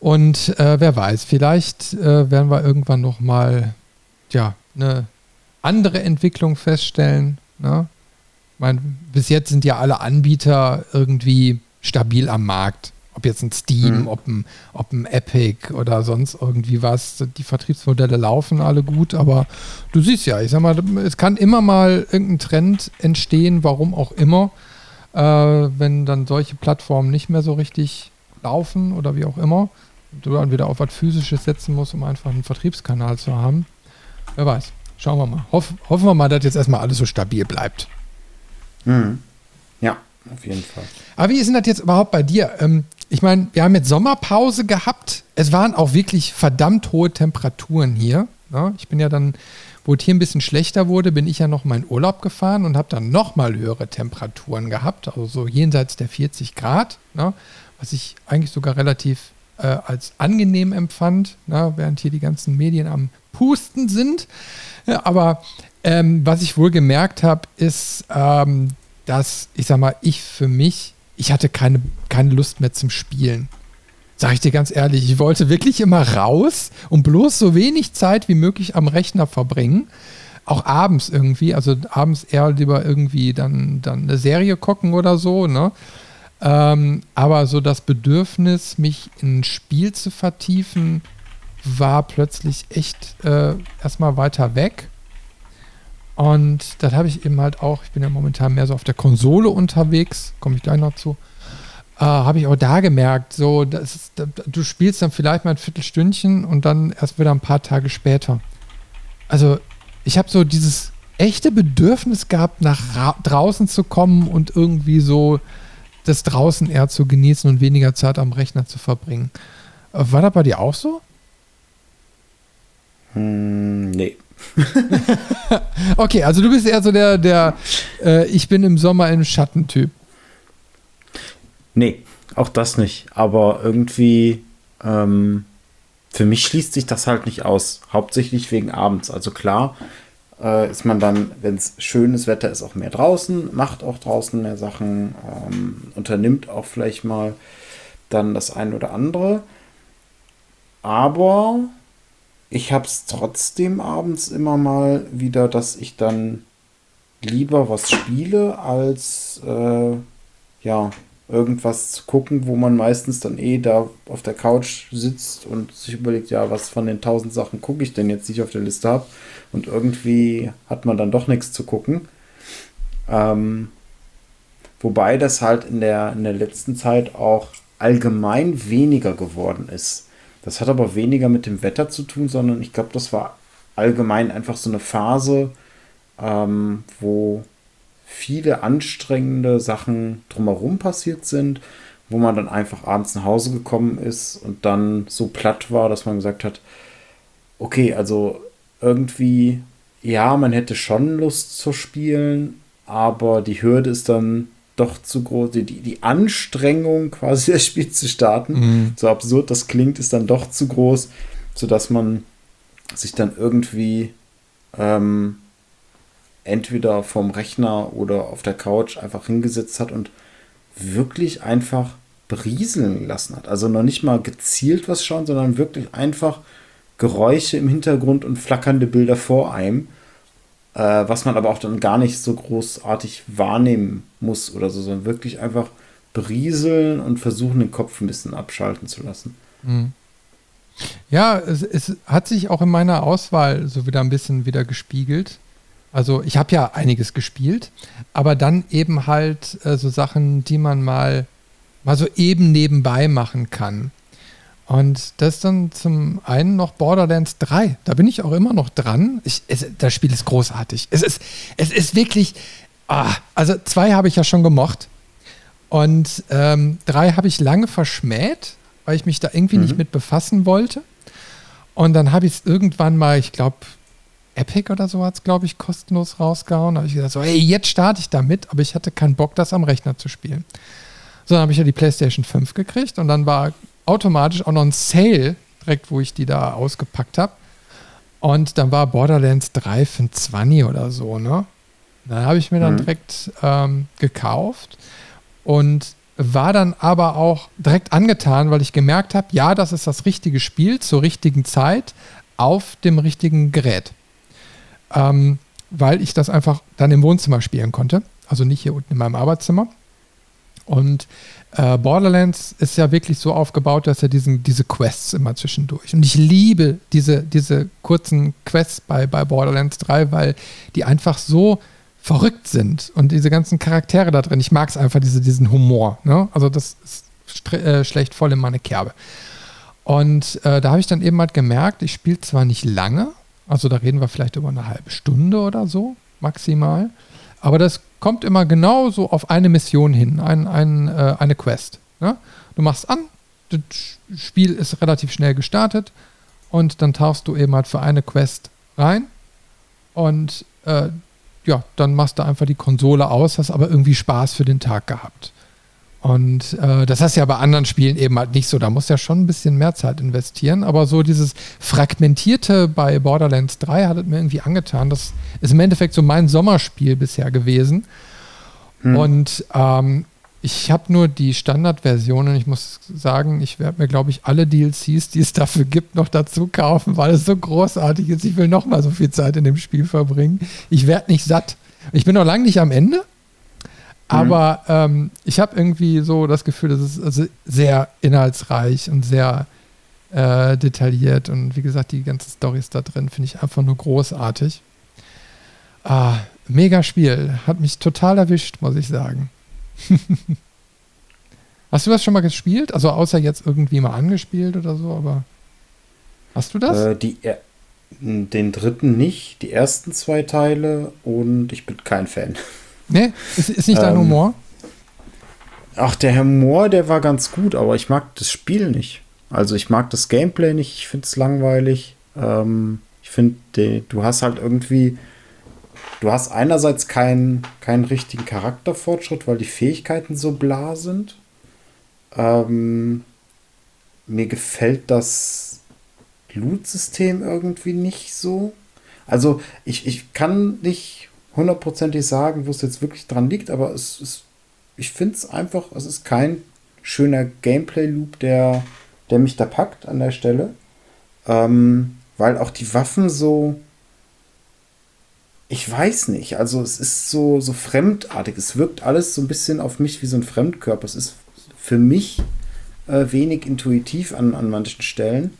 Und äh, wer weiß, vielleicht äh, werden wir irgendwann noch mal ja, eine andere Entwicklung feststellen. Ne? Ich meine, bis jetzt sind ja alle Anbieter irgendwie stabil am Markt. Ob jetzt ein Steam, mhm. ob, ein, ob ein Epic oder sonst irgendwie was. Die Vertriebsmodelle laufen alle gut, aber du siehst ja, ich sag mal, es kann immer mal irgendein Trend entstehen, warum auch immer, äh, wenn dann solche Plattformen nicht mehr so richtig laufen oder wie auch immer du dann wieder auf was Physisches setzen musst, um einfach einen Vertriebskanal zu haben. Wer weiß. Schauen wir mal. Hoff, hoffen wir mal, dass jetzt erstmal alles so stabil bleibt. Mhm. Ja, auf jeden Fall. Aber wie ist denn das jetzt überhaupt bei dir? Ähm, ich meine, wir haben jetzt Sommerpause gehabt. Es waren auch wirklich verdammt hohe Temperaturen hier. Ne? ich bin ja dann, wo es hier ein bisschen schlechter wurde, bin ich ja noch mal in Urlaub gefahren und habe dann noch mal höhere Temperaturen gehabt, also so jenseits der 40 Grad, ne? was ich eigentlich sogar relativ äh, als angenehm empfand, na, während hier die ganzen Medien am Pusten sind. Aber ähm, was ich wohl gemerkt habe, ist, ähm, dass, ich sag mal, ich für mich, ich hatte keine, keine Lust mehr zum Spielen. Sag ich dir ganz ehrlich, ich wollte wirklich immer raus und bloß so wenig Zeit wie möglich am Rechner verbringen. Auch abends irgendwie, also abends eher lieber irgendwie dann, dann eine Serie gucken oder so, ne? Ähm, aber so das Bedürfnis, mich in ein Spiel zu vertiefen, war plötzlich echt äh, erstmal weiter weg. Und das habe ich eben halt auch, ich bin ja momentan mehr so auf der Konsole unterwegs, komme ich gleich noch zu, äh, habe ich auch da gemerkt, so, ist, du spielst dann vielleicht mal ein Viertelstündchen und dann erst wieder ein paar Tage später. Also ich habe so dieses echte Bedürfnis gehabt, nach draußen zu kommen und irgendwie so das draußen eher zu genießen und weniger Zeit am Rechner zu verbringen. Äh, war das bei dir auch so? Hm, nee. okay, also du bist eher so der, der äh, ich bin im Sommer im Schattentyp. Nee, auch das nicht. Aber irgendwie, ähm, für mich schließt sich das halt nicht aus. Hauptsächlich wegen abends. Also klar, äh, ist man dann, wenn es schönes Wetter ist, auch mehr draußen, macht auch draußen mehr Sachen, ähm, unternimmt auch vielleicht mal dann das ein oder andere. Aber ich habe es trotzdem abends immer mal wieder, dass ich dann lieber was spiele, als äh, ja, irgendwas zu gucken, wo man meistens dann eh da auf der Couch sitzt und sich überlegt, ja, was von den tausend Sachen gucke ich denn jetzt, die ich auf der Liste habe. Und irgendwie hat man dann doch nichts zu gucken. Ähm, wobei das halt in der, in der letzten Zeit auch allgemein weniger geworden ist. Das hat aber weniger mit dem Wetter zu tun, sondern ich glaube, das war allgemein einfach so eine Phase, ähm, wo viele anstrengende Sachen drumherum passiert sind, wo man dann einfach abends nach Hause gekommen ist und dann so platt war, dass man gesagt hat, okay, also irgendwie, ja, man hätte schon Lust zu spielen, aber die Hürde ist dann doch zu groß. Die, die Anstrengung, quasi das Spiel zu starten, mhm. so absurd das klingt, ist dann doch zu groß, sodass man sich dann irgendwie ähm, entweder vom Rechner oder auf der Couch einfach hingesetzt hat und wirklich einfach berieseln lassen hat. Also noch nicht mal gezielt was schauen, sondern wirklich einfach Geräusche im Hintergrund und flackernde Bilder vor einem äh, was man aber auch dann gar nicht so großartig wahrnehmen muss oder so, sondern wirklich einfach berieseln und versuchen, den Kopf ein bisschen abschalten zu lassen. Mhm. Ja, es, es, hat sich auch in meiner Auswahl so wieder ein bisschen wieder gespiegelt. Also ich habe ja einiges gespielt, aber dann eben halt äh, so Sachen, die man mal, mal so eben nebenbei machen kann. Und das dann zum einen noch Borderlands 3. Da bin ich auch immer noch dran. Ich, es, das Spiel ist großartig. Es ist, es ist wirklich. Ah, also zwei habe ich ja schon gemocht. Und ähm, drei habe ich lange verschmäht, weil ich mich da irgendwie mhm. nicht mit befassen wollte. Und dann habe ich es irgendwann mal, ich glaube, Epic oder so hat es, glaube ich, kostenlos rausgehauen. Da habe ich gesagt, so, hey, jetzt starte ich damit, aber ich hatte keinen Bock, das am Rechner zu spielen. So, dann habe ich ja die PlayStation 5 gekriegt und dann war automatisch auch noch ein Sale, direkt wo ich die da ausgepackt habe. Und dann war Borderlands 3 für 20 oder so, ne? Dann habe ich mir dann mhm. direkt ähm, gekauft und war dann aber auch direkt angetan, weil ich gemerkt habe, ja, das ist das richtige Spiel zur richtigen Zeit auf dem richtigen Gerät. Ähm, weil ich das einfach dann im Wohnzimmer spielen konnte, also nicht hier unten in meinem Arbeitszimmer. Und äh, Borderlands ist ja wirklich so aufgebaut, dass er diesen, diese Quests immer zwischendurch. Und ich liebe diese, diese kurzen Quests bei, bei Borderlands 3, weil die einfach so verrückt sind und diese ganzen Charaktere da drin. Ich mag es einfach, diese, diesen Humor. Ne? Also das ist äh, schlecht voll in meine Kerbe. Und äh, da habe ich dann eben halt gemerkt, ich spiele zwar nicht lange, also da reden wir vielleicht über eine halbe Stunde oder so maximal, aber das kommt immer genau so auf eine Mission hin, ein, ein, äh, eine Quest. Ne? Du machst an, das Spiel ist relativ schnell gestartet und dann tauchst du eben halt für eine Quest rein und äh, ja, dann machst du einfach die Konsole aus, hast aber irgendwie Spaß für den Tag gehabt. Und äh, das hast du ja bei anderen Spielen eben halt nicht so. Da musst du ja schon ein bisschen mehr Zeit investieren. Aber so dieses Fragmentierte bei Borderlands 3 hat es mir irgendwie angetan. Das ist im Endeffekt so mein Sommerspiel bisher gewesen. Hm. Und ähm, ich habe nur die Standardversion und ich muss sagen, ich werde mir, glaube ich, alle DLCs, die es dafür gibt, noch dazu kaufen, weil es so großartig ist. Ich will noch mal so viel Zeit in dem Spiel verbringen. Ich werde nicht satt. Ich bin noch lange nicht am Ende. Aber mhm. ähm, ich habe irgendwie so das Gefühl, das ist also sehr inhaltsreich und sehr äh, detailliert. Und wie gesagt, die ganzen Storys da drin finde ich einfach nur großartig. Ah, mega Spiel. Hat mich total erwischt, muss ich sagen. hast du das schon mal gespielt? Also außer jetzt irgendwie mal angespielt oder so, aber hast du das? Äh, die, Den dritten nicht, die ersten zwei Teile und ich bin kein Fan. Nee, ist, ist nicht dein ähm, Humor? Ach, der Humor, der war ganz gut, aber ich mag das Spiel nicht. Also ich mag das Gameplay nicht, ich finde es langweilig. Ähm, ich finde, du hast halt irgendwie, du hast einerseits keinen keinen richtigen Charakterfortschritt, weil die Fähigkeiten so bla sind. Ähm, mir gefällt das Loot-System irgendwie nicht so. Also ich, ich kann nicht hundertprozentig sagen, wo es jetzt wirklich dran liegt, aber es ist ich finde es einfach, es ist kein schöner Gameplay-Loop, der, der mich da packt an der Stelle. Ähm, weil auch die Waffen so. Ich weiß nicht, also es ist so, so fremdartig. Es wirkt alles so ein bisschen auf mich wie so ein Fremdkörper. Es ist für mich äh, wenig intuitiv an, an manchen Stellen.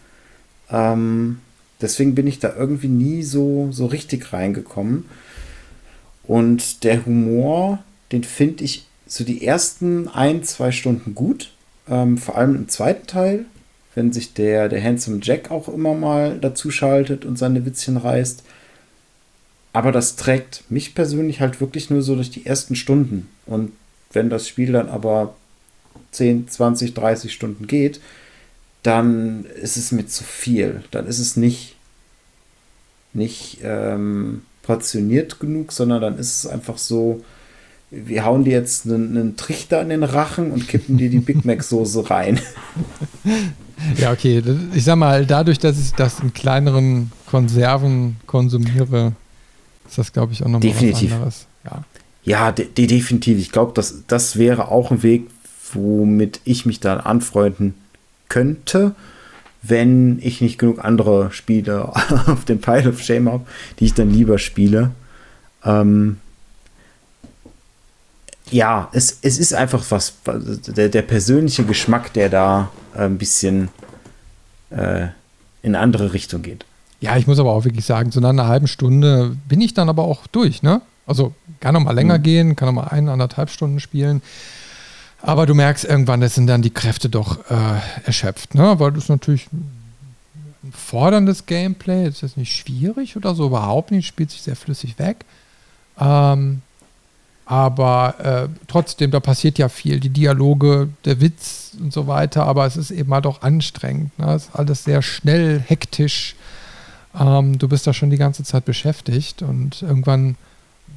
Ähm, deswegen bin ich da irgendwie nie so, so richtig reingekommen. Und der Humor, den finde ich so die ersten ein, zwei Stunden gut. Ähm, vor allem im zweiten Teil, wenn sich der, der Handsome Jack auch immer mal dazu schaltet und seine Witzchen reißt. Aber das trägt mich persönlich halt wirklich nur so durch die ersten Stunden. Und wenn das Spiel dann aber 10, 20, 30 Stunden geht, dann ist es mir zu viel. Dann ist es nicht, nicht ähm, portioniert genug, sondern dann ist es einfach so, wir hauen dir jetzt einen, einen, Trichter in den Rachen und kippen dir die Big Mac Soße rein. Ja, okay. Ich sag mal, dadurch, dass ich das in kleineren Konserven konsumiere, ist das, glaube ich, auch nochmal was anderes. Ja, ja de de definitiv. Ich glaube, das, das wäre auch ein Weg, womit ich mich dann anfreunden könnte, wenn ich nicht genug andere Spiele auf dem Pile of Shame habe, die ich dann lieber spiele. Ähm, ja, es, es ist einfach was, der, der persönliche Geschmack, der da äh, ein bisschen äh, in andere Richtung geht. Ja, ich muss aber auch wirklich sagen, so nach einer halben Stunde bin ich dann aber auch durch, ne? Also kann noch mal länger mhm. gehen, kann noch mal eine, anderthalb Stunden spielen. Aber du merkst irgendwann, das sind dann die Kräfte doch äh, erschöpft, ne? Weil das natürlich ein forderndes Gameplay, das ist nicht schwierig oder so, überhaupt nicht, spielt sich sehr flüssig weg. Ähm, aber äh, trotzdem, da passiert ja viel. Die Dialoge, der Witz und so weiter. Aber es ist eben halt auch anstrengend. Ne? Es ist alles sehr schnell, hektisch. Ähm, du bist da schon die ganze Zeit beschäftigt. Und irgendwann,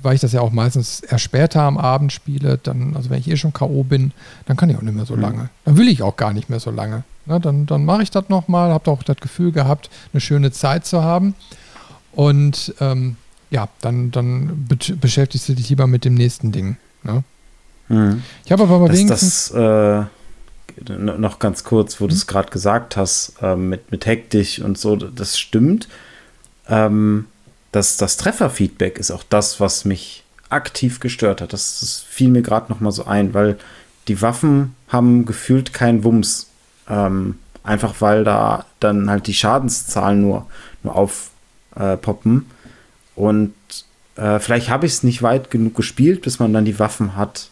weil ich das ja auch meistens erst später am Abend spiele, dann, also wenn ich eh schon K.O. bin, dann kann ich auch nicht mehr so mhm. lange. Dann will ich auch gar nicht mehr so lange. Ne? Dann, dann mache ich das nochmal, habe auch das Gefühl gehabt, eine schöne Zeit zu haben. Und ähm, ja, dann, dann be beschäftigst du dich lieber mit dem nächsten Ding. Ne? Hm. Ich habe aber mal wenigstens. Das, äh, noch ganz kurz, wo hm. du es gerade gesagt hast, äh, mit, mit hektisch und so, das stimmt. Ähm, das, das Trefferfeedback ist auch das, was mich aktiv gestört hat. Das, das fiel mir gerade noch mal so ein, weil die Waffen haben gefühlt keinen Wumms. Ähm, einfach weil da dann halt die Schadenszahlen nur, nur aufpoppen. Äh, und äh, vielleicht habe ich es nicht weit genug gespielt, bis man dann die Waffen hat,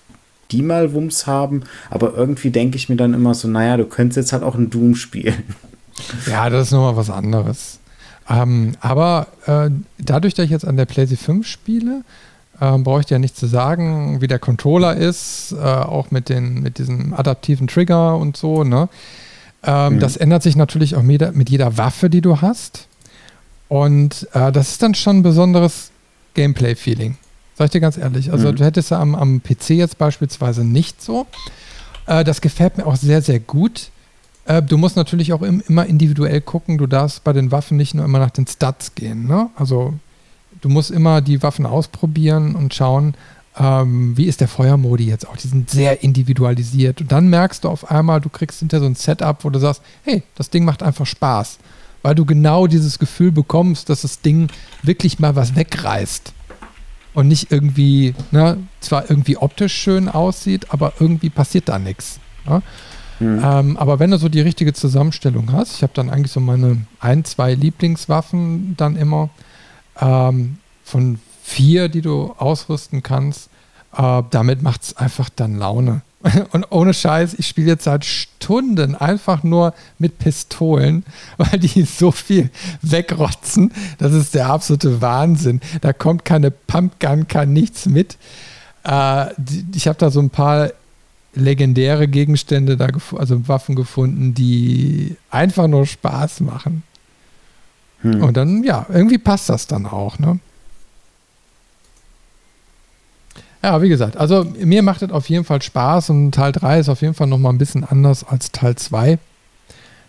die mal Wumms haben. Aber irgendwie denke ich mir dann immer so, naja, du könntest jetzt halt auch ein Doom spielen. Ja, das ist nochmal was anderes. Ähm, aber äh, dadurch, dass ich jetzt an der PlayStation 5 spiele, äh, brauche ich ja nicht zu sagen, wie der Controller ist, äh, auch mit, den, mit diesem adaptiven Trigger und so. Ne? Ähm, mhm. Das ändert sich natürlich auch mit, mit jeder Waffe, die du hast. Und äh, das ist dann schon ein besonderes Gameplay-Feeling. Sag ich dir ganz ehrlich. Also, mhm. du hättest ja am, am PC jetzt beispielsweise nicht so. Äh, das gefällt mir auch sehr, sehr gut. Äh, du musst natürlich auch im, immer individuell gucken. Du darfst bei den Waffen nicht nur immer nach den Stats gehen. Ne? Also, du musst immer die Waffen ausprobieren und schauen, ähm, wie ist der Feuermodi jetzt auch. Die sind sehr individualisiert. Und dann merkst du auf einmal, du kriegst hinter so ein Setup, wo du sagst, hey, das Ding macht einfach Spaß weil du genau dieses Gefühl bekommst, dass das Ding wirklich mal was wegreißt. Und nicht irgendwie, ne, zwar irgendwie optisch schön aussieht, aber irgendwie passiert da nichts. Ne? Mhm. Ähm, aber wenn du so die richtige Zusammenstellung hast, ich habe dann eigentlich so meine ein, zwei Lieblingswaffen dann immer ähm, von vier, die du ausrüsten kannst, äh, damit macht es einfach dann Laune. Und ohne Scheiß, ich spiele jetzt seit Stunden einfach nur mit Pistolen, weil die so viel wegrotzen. Das ist der absolute Wahnsinn. Da kommt keine Pumpgun, kann nichts mit. Äh, ich habe da so ein paar legendäre Gegenstände, da also Waffen gefunden, die einfach nur Spaß machen. Hm. Und dann, ja, irgendwie passt das dann auch, ne? Ja, wie gesagt, also mir macht es auf jeden Fall Spaß und Teil 3 ist auf jeden Fall nochmal ein bisschen anders als Teil 2.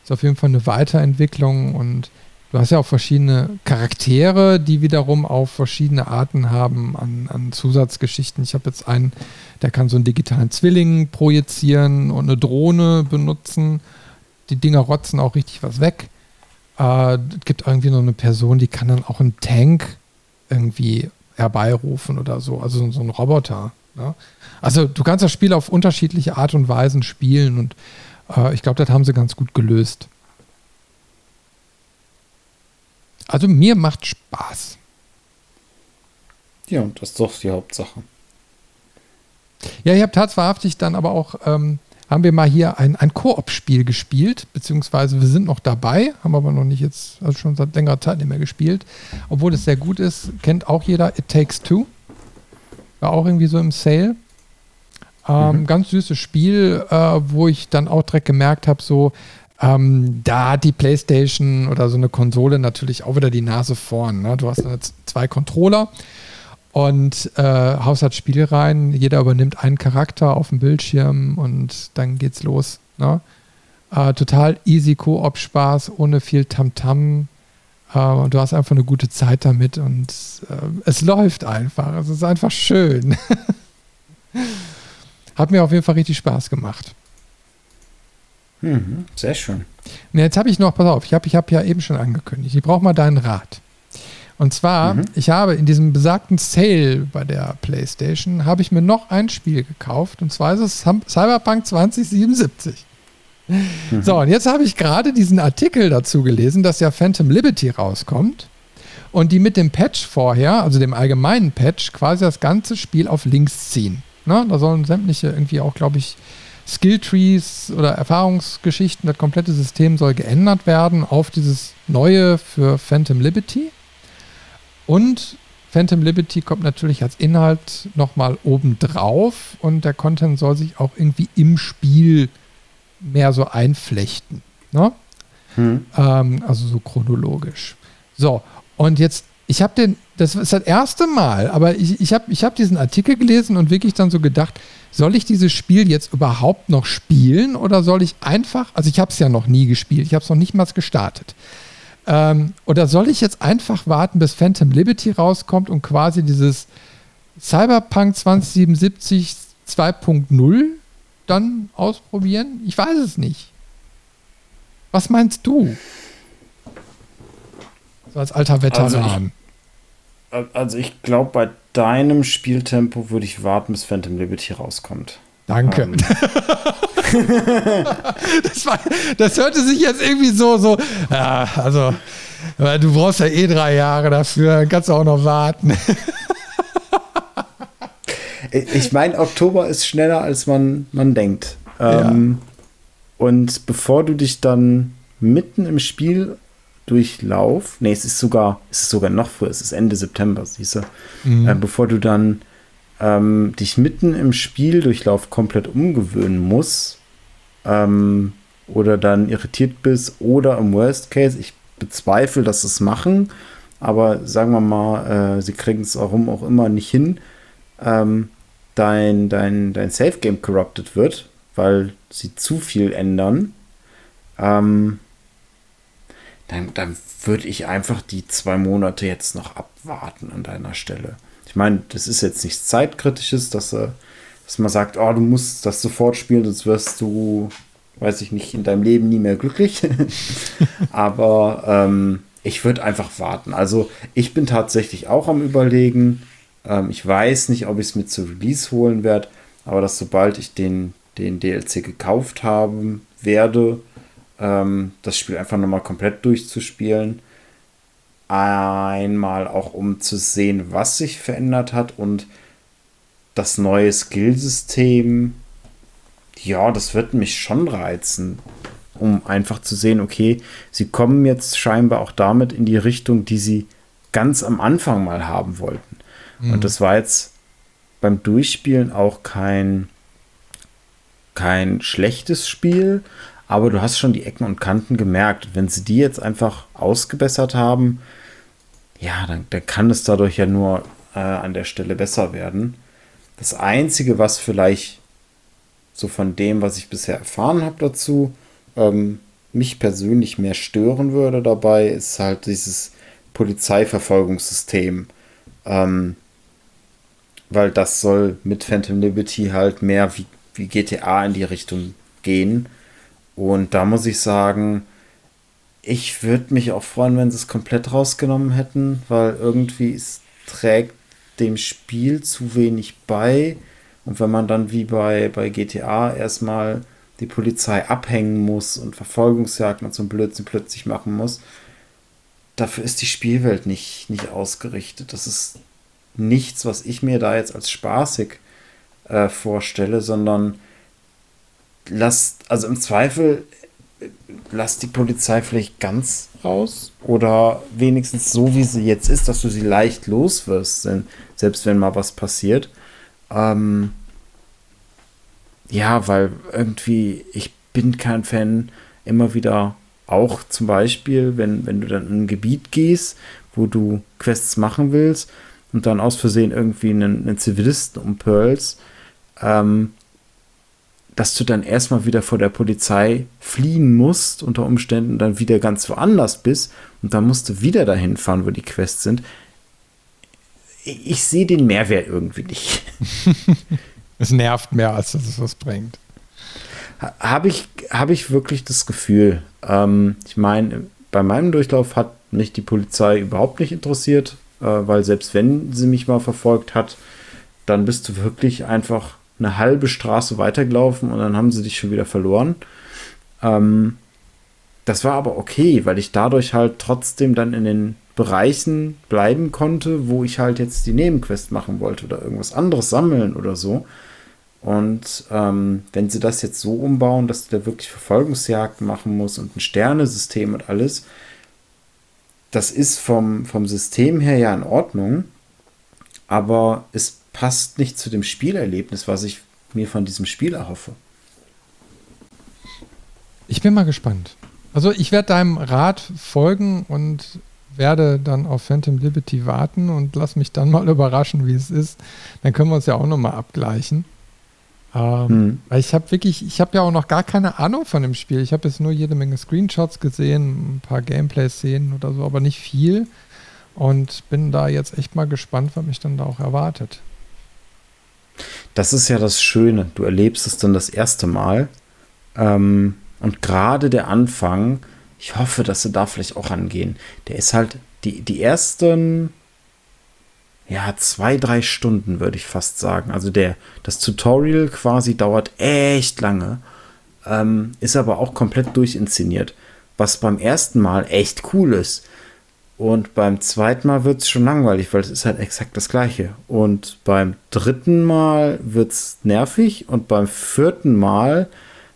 Ist auf jeden Fall eine Weiterentwicklung und du hast ja auch verschiedene Charaktere, die wiederum auch verschiedene Arten haben an, an Zusatzgeschichten. Ich habe jetzt einen, der kann so einen digitalen Zwilling projizieren und eine Drohne benutzen. Die Dinger rotzen auch richtig was weg. Äh, es gibt irgendwie noch eine Person, die kann dann auch einen Tank irgendwie herbeirufen oder so. Also so ein Roboter. Ne? Also du kannst das Spiel auf unterschiedliche Art und Weisen spielen und äh, ich glaube, das haben sie ganz gut gelöst. Also mir macht Spaß. Ja, und das ist doch die Hauptsache. Ja, ich habe tatsächlich dann aber auch ähm, haben wir mal hier ein, ein Koop-Spiel gespielt, beziehungsweise wir sind noch dabei, haben aber noch nicht jetzt, also schon seit längerer Zeit nicht mehr gespielt. Obwohl es sehr gut ist, kennt auch jeder It Takes Two. War auch irgendwie so im Sale. Ähm, mhm. Ganz süßes Spiel, äh, wo ich dann auch direkt gemerkt habe, so, ähm, da hat die PlayStation oder so eine Konsole natürlich auch wieder die Nase vorn. Ne? Du hast zwei Controller und äh, Haushaltsspiel rein. Jeder übernimmt einen Charakter auf dem Bildschirm und dann geht's los. Ne? Äh, total easy Koop-Spaß, ohne viel Tamtam. -Tam. Äh, du hast einfach eine gute Zeit damit und äh, es läuft einfach. Es ist einfach schön. Hat mir auf jeden Fall richtig Spaß gemacht. Mhm, sehr schön. Und jetzt habe ich noch, pass auf, ich habe ich hab ja eben schon angekündigt, ich brauche mal deinen Rat. Und zwar, mhm. ich habe in diesem besagten Sale bei der PlayStation, habe ich mir noch ein Spiel gekauft. Und zwar ist es Cyberpunk 2077. Mhm. So, und jetzt habe ich gerade diesen Artikel dazu gelesen, dass ja Phantom Liberty rauskommt. Und die mit dem Patch vorher, also dem allgemeinen Patch, quasi das ganze Spiel auf links ziehen. Ne? Da sollen sämtliche irgendwie auch, glaube ich, Skilltrees oder Erfahrungsgeschichten, das komplette System soll geändert werden auf dieses neue für Phantom Liberty. Und Phantom Liberty kommt natürlich als Inhalt nochmal oben drauf und der Content soll sich auch irgendwie im Spiel mehr so einflechten. Ne? Hm. Ähm, also so chronologisch. So, und jetzt, ich habe den, das ist das erste Mal, aber ich, ich habe ich hab diesen Artikel gelesen und wirklich dann so gedacht, soll ich dieses Spiel jetzt überhaupt noch spielen oder soll ich einfach, also ich habe es ja noch nie gespielt, ich habe es noch nicht mal gestartet. Ähm, oder soll ich jetzt einfach warten, bis Phantom Liberty rauskommt und quasi dieses Cyberpunk 2077 2.0 dann ausprobieren? Ich weiß es nicht. Was meinst du? So als alter Veteran. Also ich, also ich glaube, bei deinem Spieltempo würde ich warten, bis Phantom Liberty rauskommt. Danke. Um. das, war, das hörte sich jetzt irgendwie so, so, ja, also, du brauchst ja eh drei Jahre dafür, kannst du auch noch warten. ich meine, Oktober ist schneller, als man, man denkt. Ähm, ja. Und bevor du dich dann mitten im Spiel durchlauf, nee, es ist sogar, es ist sogar noch früher, es ist Ende September, siehst du, mhm. äh, bevor du dann ähm, dich mitten im Spieldurchlauf komplett umgewöhnen muss ähm, oder dann irritiert bist oder im Worst Case, ich bezweifle, dass sie es machen, aber sagen wir mal, äh, sie kriegen es warum auch immer nicht hin, ähm, dein, dein, dein Safe Game corrupted wird, weil sie zu viel ändern, ähm, dann, dann würde ich einfach die zwei Monate jetzt noch abwarten an deiner Stelle. Ich meine, das ist jetzt nichts Zeitkritisches, dass, äh, dass man sagt, oh, du musst das sofort spielen, sonst wirst du, weiß ich nicht, in deinem Leben nie mehr glücklich. Aber ähm, ich würde einfach warten. Also ich bin tatsächlich auch am Überlegen. Ähm, ich weiß nicht, ob ich es mit zu Release holen werde, aber dass sobald ich den, den DLC gekauft haben werde, ähm, das Spiel einfach nochmal komplett durchzuspielen Einmal auch um zu sehen, was sich verändert hat und das neue Skillsystem ja, das wird mich schon reizen, um einfach zu sehen, okay, sie kommen jetzt scheinbar auch damit in die Richtung, die sie ganz am Anfang mal haben wollten. Mhm. Und das war jetzt beim Durchspielen auch kein, kein schlechtes Spiel, aber du hast schon die Ecken und Kanten gemerkt. Wenn sie die jetzt einfach ausgebessert haben, ja, dann, dann kann es dadurch ja nur äh, an der Stelle besser werden. Das Einzige, was vielleicht so von dem, was ich bisher erfahren habe dazu, ähm, mich persönlich mehr stören würde dabei, ist halt dieses Polizeiverfolgungssystem. Ähm, weil das soll mit Phantom Liberty halt mehr wie, wie GTA in die Richtung gehen. Und da muss ich sagen, ich würde mich auch freuen, wenn sie es komplett rausgenommen hätten, weil irgendwie es trägt dem Spiel zu wenig bei. Und wenn man dann wie bei, bei GTA erstmal die Polizei abhängen muss und Verfolgungsjagden und so ein Blödsinn plötzlich machen muss, dafür ist die Spielwelt nicht, nicht ausgerichtet. Das ist nichts, was ich mir da jetzt als spaßig äh, vorstelle, sondern lasst, also im Zweifel, lasst die Polizei vielleicht ganz raus oder wenigstens so, wie sie jetzt ist, dass du sie leicht los wirst, denn selbst wenn mal was passiert. Ähm, ja, weil irgendwie, ich bin kein Fan immer wieder auch zum Beispiel, wenn, wenn du dann in ein Gebiet gehst, wo du Quests machen willst und dann aus Versehen irgendwie einen, einen Zivilisten umpearlst, ähm, dass du dann erstmal wieder vor der Polizei fliehen musst, unter Umständen dann wieder ganz woanders bist und dann musst du wieder dahin fahren, wo die Quests sind. Ich, ich sehe den Mehrwert irgendwie nicht. es nervt mehr, als dass es was bringt. Habe ich, hab ich wirklich das Gefühl. Ähm, ich meine, bei meinem Durchlauf hat mich die Polizei überhaupt nicht interessiert äh, weil selbst wenn sie mich mal verfolgt hat, dann bist du wirklich einfach eine halbe Straße weitergelaufen und dann haben sie dich schon wieder verloren. Ähm, das war aber okay, weil ich dadurch halt trotzdem dann in den Bereichen bleiben konnte, wo ich halt jetzt die Nebenquest machen wollte oder irgendwas anderes sammeln oder so. Und ähm, wenn sie das jetzt so umbauen, dass du da wirklich Verfolgungsjagden machen musst und ein Sternesystem und alles, das ist vom, vom System her ja in Ordnung, aber es passt nicht zu dem Spielerlebnis, was ich mir von diesem Spiel erhoffe. Ich bin mal gespannt. Also ich werde deinem Rat folgen und werde dann auf Phantom Liberty warten und lass mich dann mal überraschen, wie es ist. Dann können wir uns ja auch nochmal abgleichen. Ähm, hm. Weil ich habe wirklich, ich habe ja auch noch gar keine Ahnung von dem Spiel. Ich habe jetzt nur jede Menge Screenshots gesehen, ein paar Gameplay-Szenen oder so, aber nicht viel. Und bin da jetzt echt mal gespannt, was mich dann da auch erwartet. Das ist ja das Schöne. Du erlebst es dann das erste Mal. Ähm, und gerade der Anfang, ich hoffe, dass sie da vielleicht auch angehen. Der ist halt, die, die ersten ja, zwei, drei Stunden, würde ich fast sagen. Also der, das Tutorial quasi dauert echt lange, ähm, ist aber auch komplett durchinszeniert, was beim ersten Mal echt cool ist. Und beim zweiten Mal wird es schon langweilig, weil es ist halt exakt das gleiche. Und beim dritten Mal wird es nervig und beim vierten Mal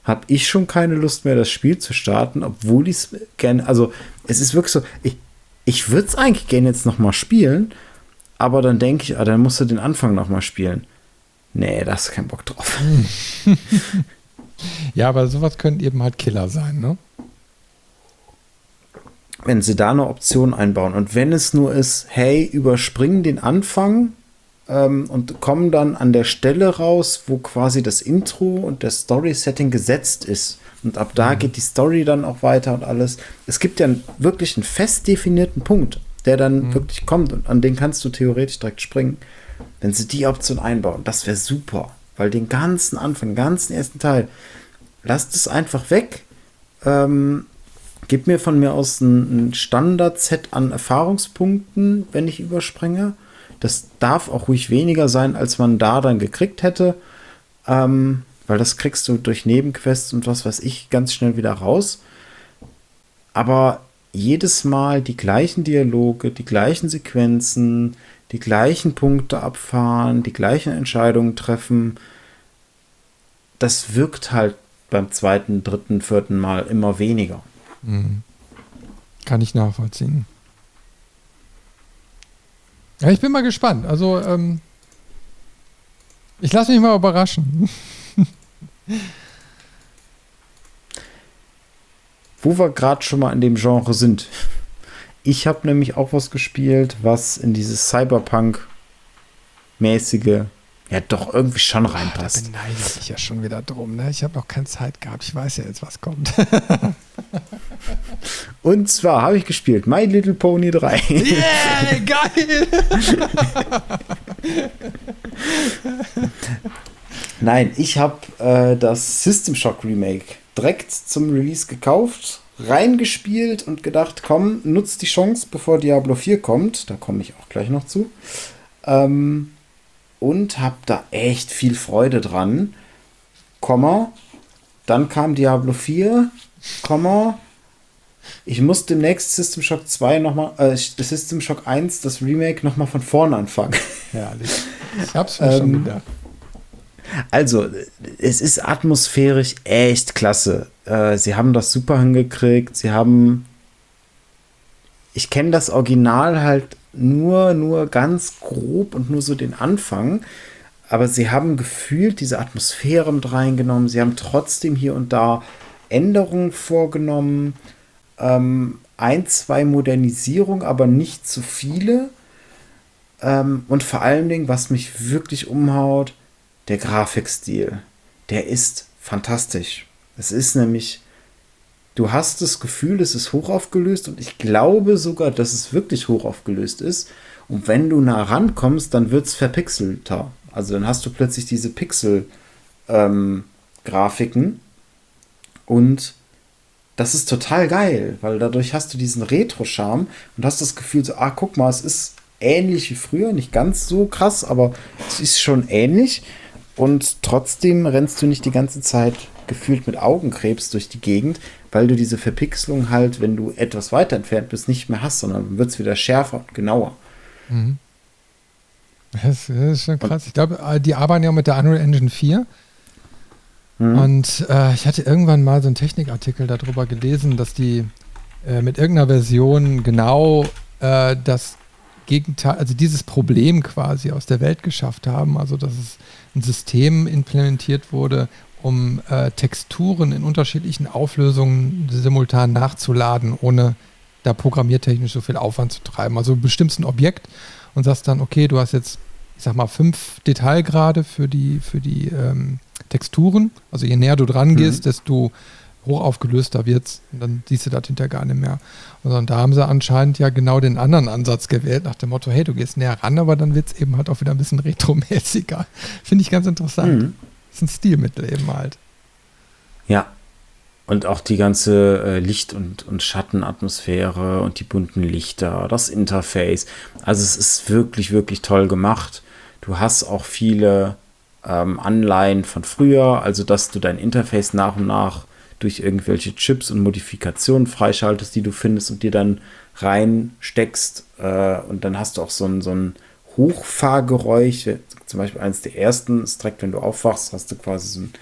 habe ich schon keine Lust mehr, das Spiel zu starten, obwohl ich es gerne, also es ist wirklich so, ich, ich würde es eigentlich gerne jetzt noch mal spielen, aber dann denke ich, ah, dann musst du den Anfang nochmal spielen. Nee, da hast du keinen Bock drauf. ja, aber sowas können eben halt Killer sein, ne? Wenn sie da eine Option einbauen und wenn es nur ist, hey, überspringen den Anfang ähm, und kommen dann an der Stelle raus, wo quasi das Intro und das Story-Setting gesetzt ist. Und ab da mhm. geht die Story dann auch weiter und alles. Es gibt ja wirklich einen fest definierten Punkt der dann mhm. wirklich kommt und an den kannst du theoretisch direkt springen. Wenn sie die Option einbauen, das wäre super. Weil den ganzen Anfang, den ganzen ersten Teil, lasst es einfach weg. Ähm, gib mir von mir aus ein, ein Standard-Set an Erfahrungspunkten, wenn ich überspringe. Das darf auch ruhig weniger sein, als man da dann gekriegt hätte. Ähm, weil das kriegst du durch Nebenquests und was weiß ich ganz schnell wieder raus. Aber jedes Mal die gleichen Dialoge, die gleichen Sequenzen, die gleichen Punkte abfahren, die gleichen Entscheidungen treffen. das wirkt halt beim zweiten, dritten, vierten Mal immer weniger. Mhm. Kann ich nachvollziehen. Ja, ich bin mal gespannt. Also, ähm, ich lasse mich mal überraschen. Wo wir gerade schon mal in dem Genre sind. Ich habe nämlich auch was gespielt, was in dieses Cyberpunk-mäßige ja doch irgendwie schon reinpasst. Oh, da beneide ich ja schon wieder drum. Ne? Ich habe noch keine Zeit gehabt. Ich weiß ja jetzt, was kommt. Und zwar habe ich gespielt My Little Pony 3. Yeah, geil! Nein, ich habe äh, das System Shock Remake direkt zum Release gekauft, reingespielt und gedacht, komm, nutzt die Chance, bevor Diablo 4 kommt. Da komme ich auch gleich noch zu. Ähm, und habe da echt viel Freude dran. Komma, dann kam Diablo 4, Komma, ich muss demnächst System Shock 2 nochmal, äh, System Shock 1, das Remake nochmal von vorne anfangen. Herrlich. Ich hab's mir ähm, schon gedacht. Also, es ist atmosphärisch echt klasse. Äh, sie haben das super hingekriegt. Sie haben. Ich kenne das Original halt nur, nur ganz grob und nur so den Anfang. Aber sie haben gefühlt diese Atmosphäre mit reingenommen. Sie haben trotzdem hier und da Änderungen vorgenommen. Ähm, ein, zwei Modernisierungen, aber nicht zu viele. Ähm, und vor allen Dingen, was mich wirklich umhaut, der Grafikstil. Der ist fantastisch. Es ist nämlich Du hast das Gefühl, es ist hochaufgelöst und ich glaube sogar, dass es wirklich hochaufgelöst ist. Und wenn du nah rankommst, dann wird es verpixelter. Also dann hast du plötzlich diese Pixel-Grafiken. Ähm, und das ist total geil, weil dadurch hast du diesen Retro-Charme und hast das Gefühl, so, ah, guck mal, es ist ähnlich wie früher, nicht ganz so krass, aber es ist schon ähnlich. Und trotzdem rennst du nicht die ganze Zeit gefühlt mit Augenkrebs durch die Gegend, weil du diese Verpixelung halt, wenn du etwas weiter entfernt bist, nicht mehr hast, sondern wird es wieder schärfer und genauer. Mhm. Das, ist schon krass. Und, ich glaube, äh, die arbeiten ja mit der Unreal Engine 4. Mhm. Und äh, ich hatte irgendwann mal so einen Technikartikel darüber gelesen, dass die äh, mit irgendeiner Version genau äh, das Gegenteil, also dieses Problem quasi aus der Welt geschafft haben. Also, dass es ein System implementiert wurde, um äh, Texturen in unterschiedlichen Auflösungen simultan nachzuladen, ohne da programmiertechnisch so viel Aufwand zu treiben. Also du bestimmst ein Objekt und sagst dann, okay, du hast jetzt, ich sag mal, fünf Detailgrade für die, für die ähm, Texturen. Also je näher du dran mhm. gehst, desto hochaufgelöster wird es. Und dann siehst du das hinterher gar nicht mehr. Und da haben sie anscheinend ja genau den anderen Ansatz gewählt, nach dem Motto, hey, du gehst näher ran, aber dann wird es eben halt auch wieder ein bisschen retromäßiger. Finde ich ganz interessant. Mhm ist ein Stilmittel eben halt. Ja. Und auch die ganze äh, Licht- und, und Schattenatmosphäre und die bunten Lichter, das Interface. Also es ist wirklich, wirklich toll gemacht. Du hast auch viele ähm, Anleihen von früher, also dass du dein Interface nach und nach durch irgendwelche Chips und Modifikationen freischaltest, die du findest und dir dann reinsteckst. Äh, und dann hast du auch so ein, so ein Hochfahrgeräusch, zum Beispiel eines der ersten ist direkt, wenn du aufwachst, hast du quasi so ein,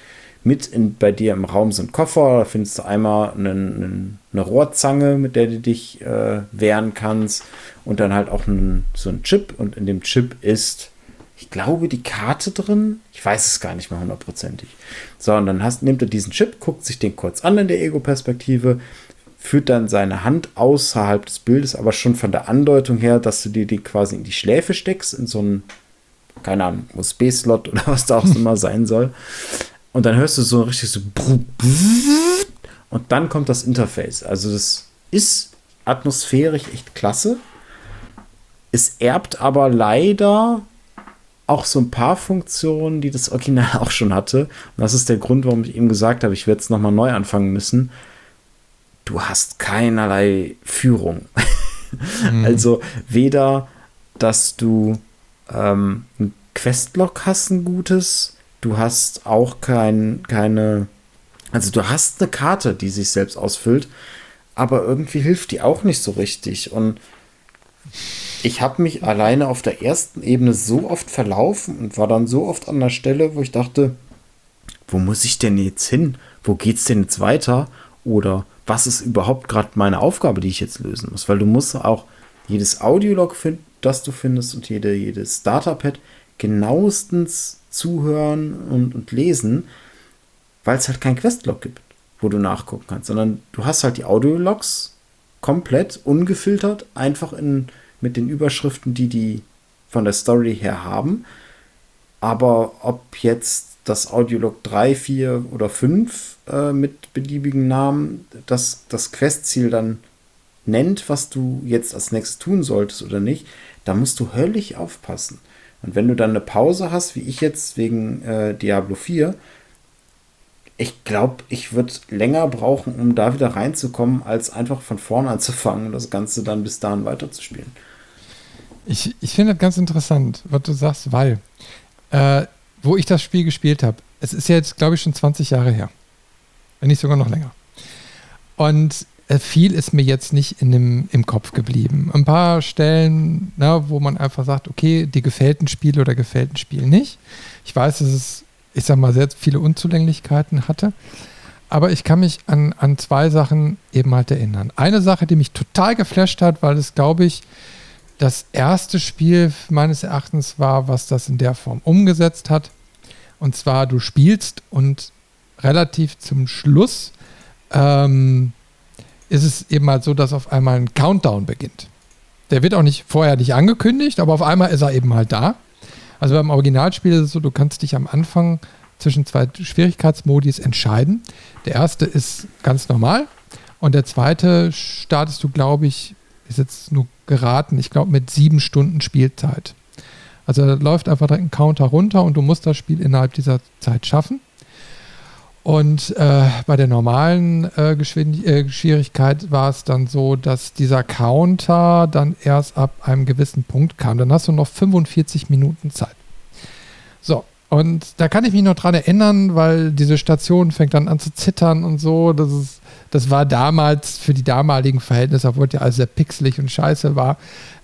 mit in, bei dir im Raum so ein Koffer, da findest du einmal einen, einen, eine Rohrzange, mit der du dich äh, wehren kannst und dann halt auch einen, so ein Chip und in dem Chip ist, ich glaube, die Karte drin, ich weiß es gar nicht mehr hundertprozentig. So, und dann hast, nimmt er diesen Chip, guckt sich den kurz an in der Ego-Perspektive, führt dann seine Hand außerhalb des Bildes, aber schon von der Andeutung her, dass du dir die quasi in die Schläfe steckst, in so einen, keine Ahnung, USB-Slot oder was da auch immer sein soll. Und dann hörst du so richtig so und dann kommt das Interface. Also das ist atmosphärisch echt klasse. Es erbt aber leider auch so ein paar Funktionen, die das Original auch schon hatte. Und das ist der Grund, warum ich eben gesagt habe, ich werde es nochmal neu anfangen müssen du hast keinerlei Führung. mhm. Also weder, dass du ähm, ein Questlog hast, ein gutes, du hast auch kein, keine, also du hast eine Karte, die sich selbst ausfüllt, aber irgendwie hilft die auch nicht so richtig. Und ich habe mich alleine auf der ersten Ebene so oft verlaufen und war dann so oft an der Stelle, wo ich dachte, wo muss ich denn jetzt hin? Wo geht's denn jetzt weiter? Oder was ist überhaupt gerade meine Aufgabe, die ich jetzt lösen muss? Weil du musst auch jedes Audiolog, das du findest und jede, jedes Datapad genauestens zuhören und, und lesen, weil es halt kein Questlog gibt, wo du nachgucken kannst, sondern du hast halt die Audiologs komplett ungefiltert, einfach in, mit den Überschriften, die die von der Story her haben. Aber ob jetzt das Audiolog 3, 4 oder 5 äh, mit beliebigen Namen das, das Questziel dann nennt, was du jetzt als nächstes tun solltest oder nicht, da musst du höllisch aufpassen. Und wenn du dann eine Pause hast, wie ich jetzt wegen äh, Diablo 4, ich glaube, ich würde länger brauchen, um da wieder reinzukommen, als einfach von vorne anzufangen und das Ganze dann bis dahin weiterzuspielen. Ich, ich finde das ganz interessant, was du sagst, weil, äh, wo ich das Spiel gespielt habe, es ist jetzt, glaube ich, schon 20 Jahre her. Wenn nicht sogar noch länger. Und äh, viel ist mir jetzt nicht in dem, im Kopf geblieben. Ein paar Stellen, na, wo man einfach sagt, okay, die gefällt ein Spiel oder gefällt ein Spiel nicht. Ich weiß, dass es, ich sag mal, sehr viele Unzulänglichkeiten hatte. Aber ich kann mich an, an zwei Sachen eben halt erinnern. Eine Sache, die mich total geflasht hat, weil es, glaube ich, das erste Spiel meines Erachtens war, was das in der Form umgesetzt hat. Und zwar, du spielst und relativ zum Schluss ähm, ist es eben halt so, dass auf einmal ein Countdown beginnt. Der wird auch nicht vorher nicht angekündigt, aber auf einmal ist er eben halt da. Also beim Originalspiel ist es so, du kannst dich am Anfang zwischen zwei Schwierigkeitsmodis entscheiden. Der erste ist ganz normal und der zweite startest du, glaube ich, ist jetzt nur geraten, ich glaube mit sieben Stunden Spielzeit. Also da läuft einfach direkt ein Counter runter und du musst das Spiel innerhalb dieser Zeit schaffen. Und äh, bei der normalen äh, äh, Schwierigkeit war es dann so, dass dieser Counter dann erst ab einem gewissen Punkt kam. Dann hast du noch 45 Minuten Zeit. So, und da kann ich mich noch dran erinnern, weil diese Station fängt dann an zu zittern und so. Das, ist, das war damals für die damaligen Verhältnisse, obwohl ja alles sehr pixelig und scheiße war,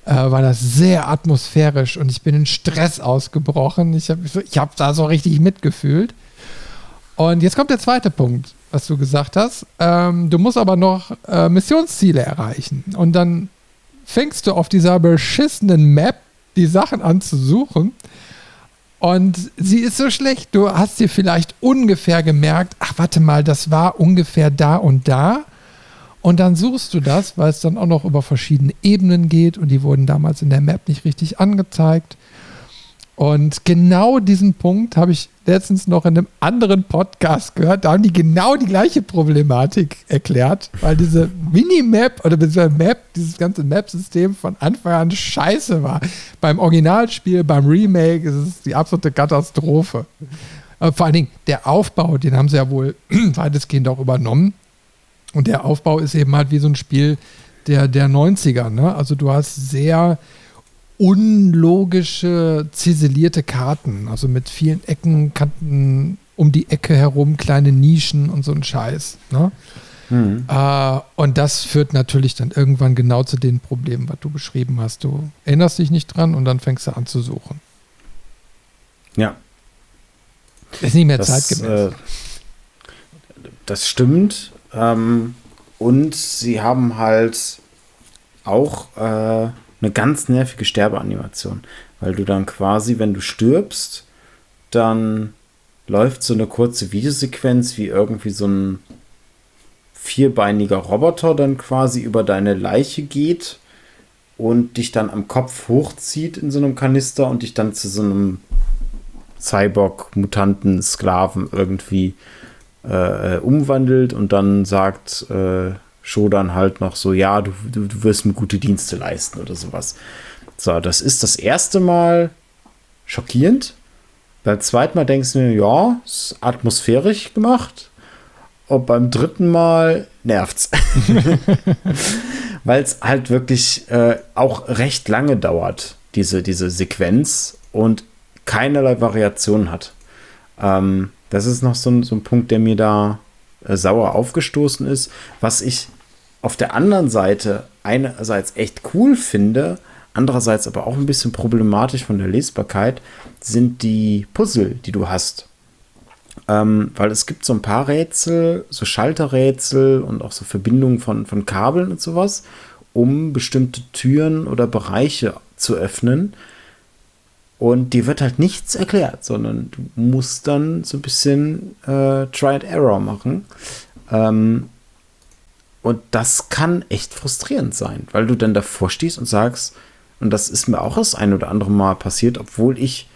äh, war das sehr atmosphärisch und ich bin in Stress ausgebrochen. Ich habe ich hab da so richtig mitgefühlt. Und jetzt kommt der zweite Punkt, was du gesagt hast. Ähm, du musst aber noch äh, Missionsziele erreichen. Und dann fängst du auf dieser beschissenen Map die Sachen an zu suchen. Und sie ist so schlecht, du hast dir vielleicht ungefähr gemerkt, ach warte mal, das war ungefähr da und da. Und dann suchst du das, weil es dann auch noch über verschiedene Ebenen geht und die wurden damals in der Map nicht richtig angezeigt. Und genau diesen Punkt habe ich letztens noch in einem anderen Podcast gehört. Da haben die genau die gleiche Problematik erklärt, weil diese Minimap oder diese Map, dieses ganze Map-System von Anfang an scheiße war. Beim Originalspiel, beim Remake ist es die absolute Katastrophe. Aber vor allen Dingen der Aufbau, den haben sie ja wohl weitestgehend auch übernommen. Und der Aufbau ist eben halt wie so ein Spiel der, der 90er. Ne? Also du hast sehr unlogische, ziselierte Karten. Also mit vielen Ecken, Kanten um die Ecke herum, kleine Nischen und so ein Scheiß. Ne? Mhm. Äh, und das führt natürlich dann irgendwann genau zu den Problemen, was du beschrieben hast. Du erinnerst dich nicht dran und dann fängst du an zu suchen. Ja. Ist nicht mehr das, zeitgemäß. Äh, das stimmt. Ähm, und sie haben halt auch äh, eine ganz nervige Sterbeanimation, weil du dann quasi, wenn du stirbst, dann läuft so eine kurze Videosequenz, wie irgendwie so ein vierbeiniger Roboter dann quasi über deine Leiche geht und dich dann am Kopf hochzieht in so einem Kanister und dich dann zu so einem Cyborg, Mutanten, Sklaven irgendwie äh, umwandelt und dann sagt, äh, Shodan halt noch so, ja, du, du, du wirst mir gute Dienste leisten oder sowas. So, das ist das erste Mal schockierend. Beim zweiten Mal denkst du mir, ja, ist atmosphärisch gemacht. Und beim dritten Mal nervt's. Weil es halt wirklich äh, auch recht lange dauert, diese, diese Sequenz und keinerlei Variation hat. Ähm, das ist noch so ein, so ein Punkt, der mir da äh, sauer aufgestoßen ist. Was ich auf der anderen Seite einerseits echt cool finde, andererseits aber auch ein bisschen problematisch von der Lesbarkeit, sind die Puzzle, die du hast. Ähm, weil es gibt so ein paar Rätsel, so Schalterrätsel und auch so Verbindungen von, von Kabeln und sowas, um bestimmte Türen oder Bereiche zu öffnen. Und dir wird halt nichts erklärt, sondern du musst dann so ein bisschen äh, Try and Error machen. Ähm, und das kann echt frustrierend sein, weil du dann davor stehst und sagst, und das ist mir auch das ein oder andere Mal passiert, obwohl ich,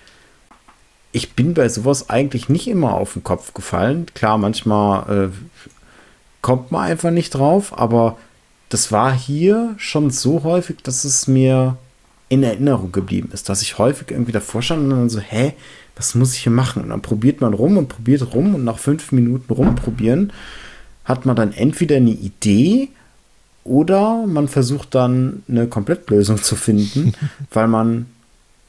ich bin bei sowas eigentlich nicht immer auf den Kopf gefallen. Klar, manchmal äh, kommt man einfach nicht drauf, aber das war hier schon so häufig, dass es mir in Erinnerung geblieben ist, dass ich häufig irgendwie davor stand und dann so, hä, was muss ich hier machen? Und dann probiert man rum und probiert rum und nach fünf Minuten rumprobieren hat man dann entweder eine Idee oder man versucht dann eine Komplettlösung zu finden, weil man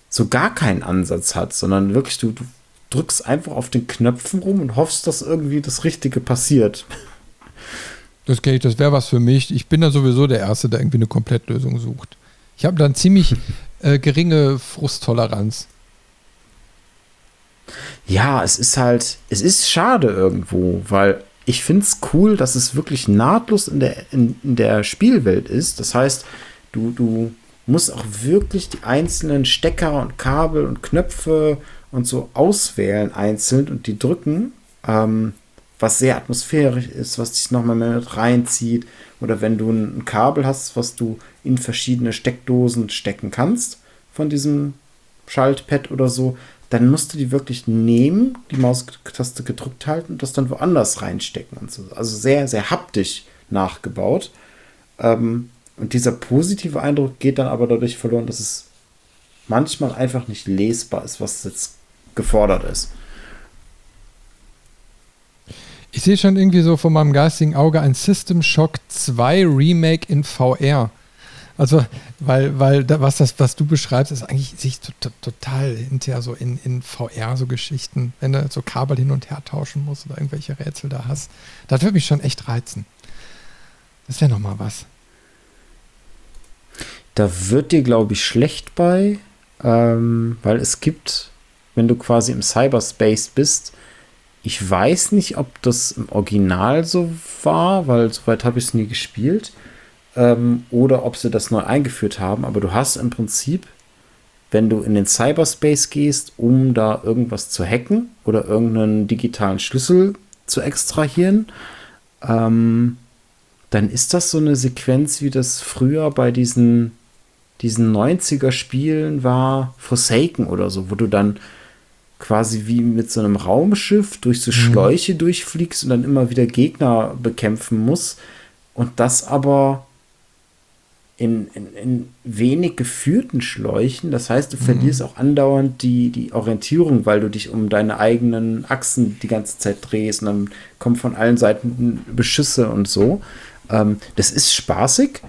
so gar keinen Ansatz hat, sondern wirklich du, du drückst einfach auf den Knöpfen rum und hoffst, dass irgendwie das Richtige passiert. Das kenne ich, das wäre was für mich. Ich bin da sowieso der Erste, der irgendwie eine Komplettlösung sucht. Ich habe dann ziemlich äh, geringe Frusttoleranz. Ja, es ist halt, es ist schade irgendwo, weil ich finde es cool, dass es wirklich nahtlos in der, in, in, der Spielwelt ist. Das heißt, du, du musst auch wirklich die einzelnen Stecker und Kabel und Knöpfe und so auswählen einzeln und die drücken, ähm, was sehr atmosphärisch ist, was dich nochmal mit reinzieht. Oder wenn du ein Kabel hast, was du in verschiedene Steckdosen stecken kannst von diesem Schaltpad oder so, dann musst du die wirklich nehmen, die Maustaste gedrückt halten und das dann woanders reinstecken und so. Also sehr, sehr haptisch nachgebaut. Ähm, und dieser positive Eindruck geht dann aber dadurch verloren, dass es manchmal einfach nicht lesbar ist, was jetzt gefordert ist. Ich sehe schon irgendwie so vor meinem geistigen Auge ein System Shock 2 Remake in VR. Also, weil, weil da, was das, was du beschreibst, ist eigentlich sich total hinterher so in, in VR so Geschichten, wenn du so Kabel hin und her tauschen musst oder irgendwelche Rätsel da hast. Das würde mich schon echt reizen. Das wäre nochmal was. Da wird dir, glaube ich, schlecht bei, ähm, weil es gibt, wenn du quasi im Cyberspace bist, ich weiß nicht, ob das im Original so war, weil soweit habe ich es nie gespielt ähm, oder ob sie das neu eingeführt haben. Aber du hast im Prinzip, wenn du in den Cyberspace gehst, um da irgendwas zu hacken oder irgendeinen digitalen Schlüssel zu extrahieren, ähm, dann ist das so eine Sequenz, wie das früher bei diesen, diesen 90er-Spielen war, Forsaken oder so, wo du dann quasi wie mit so einem Raumschiff durch so mhm. Schläuche mhm. durchfliegst und dann immer wieder Gegner bekämpfen musst. Und das aber in, in, in, wenig geführten Schläuchen. Das heißt, du mhm. verlierst auch andauernd die, die Orientierung, weil du dich um deine eigenen Achsen die ganze Zeit drehst und dann kommen von allen Seiten Beschüsse und so. Ähm, das ist spaßig,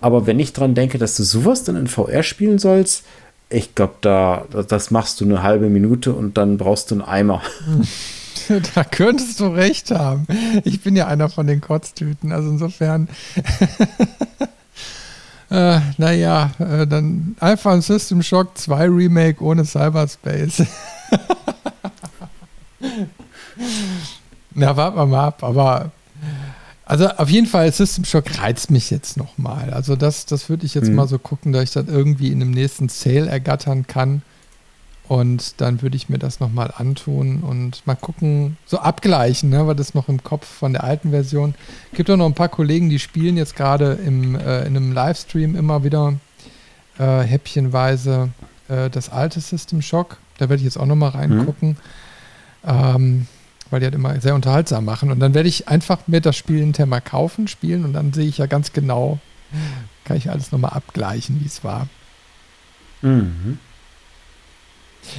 aber wenn ich dran denke, dass du sowas dann in VR spielen sollst, ich glaube, da, das machst du eine halbe Minute und dann brauchst du einen Eimer. Da könntest du recht haben. Ich bin ja einer von den Kotztüten, also insofern. Äh, naja, äh, dann einfach ein System Shock 2 Remake ohne Cyberspace. Na, warten wir mal ab, aber also auf jeden Fall, System Shock reizt mich jetzt nochmal. Also das, das würde ich jetzt mhm. mal so gucken, dass ich das irgendwie in dem nächsten Sale ergattern kann. Und dann würde ich mir das nochmal antun und mal gucken, so abgleichen, ne, weil das noch im Kopf von der alten Version. Es gibt auch noch ein paar Kollegen, die spielen jetzt gerade im, äh, in einem Livestream immer wieder äh, häppchenweise äh, das alte System Shock. Da werde ich jetzt auch nochmal reingucken, mhm. ähm, weil die halt immer sehr unterhaltsam machen. Und dann werde ich einfach mir das Spiel hinterher mal kaufen, spielen und dann sehe ich ja ganz genau, kann ich alles nochmal abgleichen, wie es war. Mhm.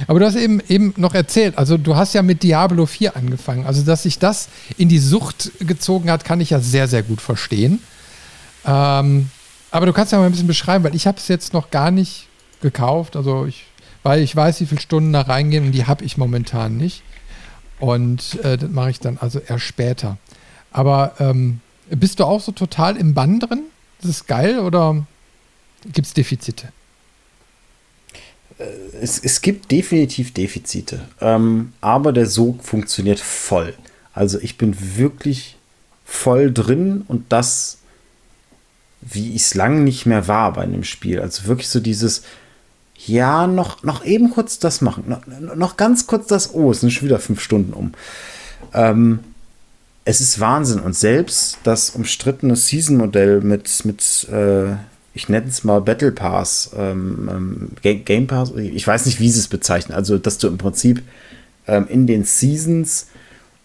Aber du hast eben, eben noch erzählt, also du hast ja mit Diablo 4 angefangen. Also, dass sich das in die Sucht gezogen hat, kann ich ja sehr, sehr gut verstehen. Ähm, aber du kannst ja mal ein bisschen beschreiben, weil ich habe es jetzt noch gar nicht gekauft. Also ich, weil ich weiß, wie viele Stunden da reingehen und die habe ich momentan nicht. Und äh, das mache ich dann also erst später. Aber ähm, bist du auch so total im Bann drin? Das ist geil oder gibt es Defizite? Äh, es, es gibt definitiv Defizite, ähm, aber der Sog funktioniert voll. Also ich bin wirklich voll drin und das, wie ich es lange nicht mehr war bei einem Spiel. Also wirklich so dieses, ja, noch, noch eben kurz das machen, noch, noch ganz kurz das, oh, es sind schon wieder fünf Stunden um. Ähm, es ist Wahnsinn und selbst das umstrittene Season-Modell mit, mit äh, ich nenne es mal Battle Pass, ähm, ähm, Game Pass, ich weiß nicht, wie sie es bezeichnen. Also, dass du im Prinzip ähm, in den Seasons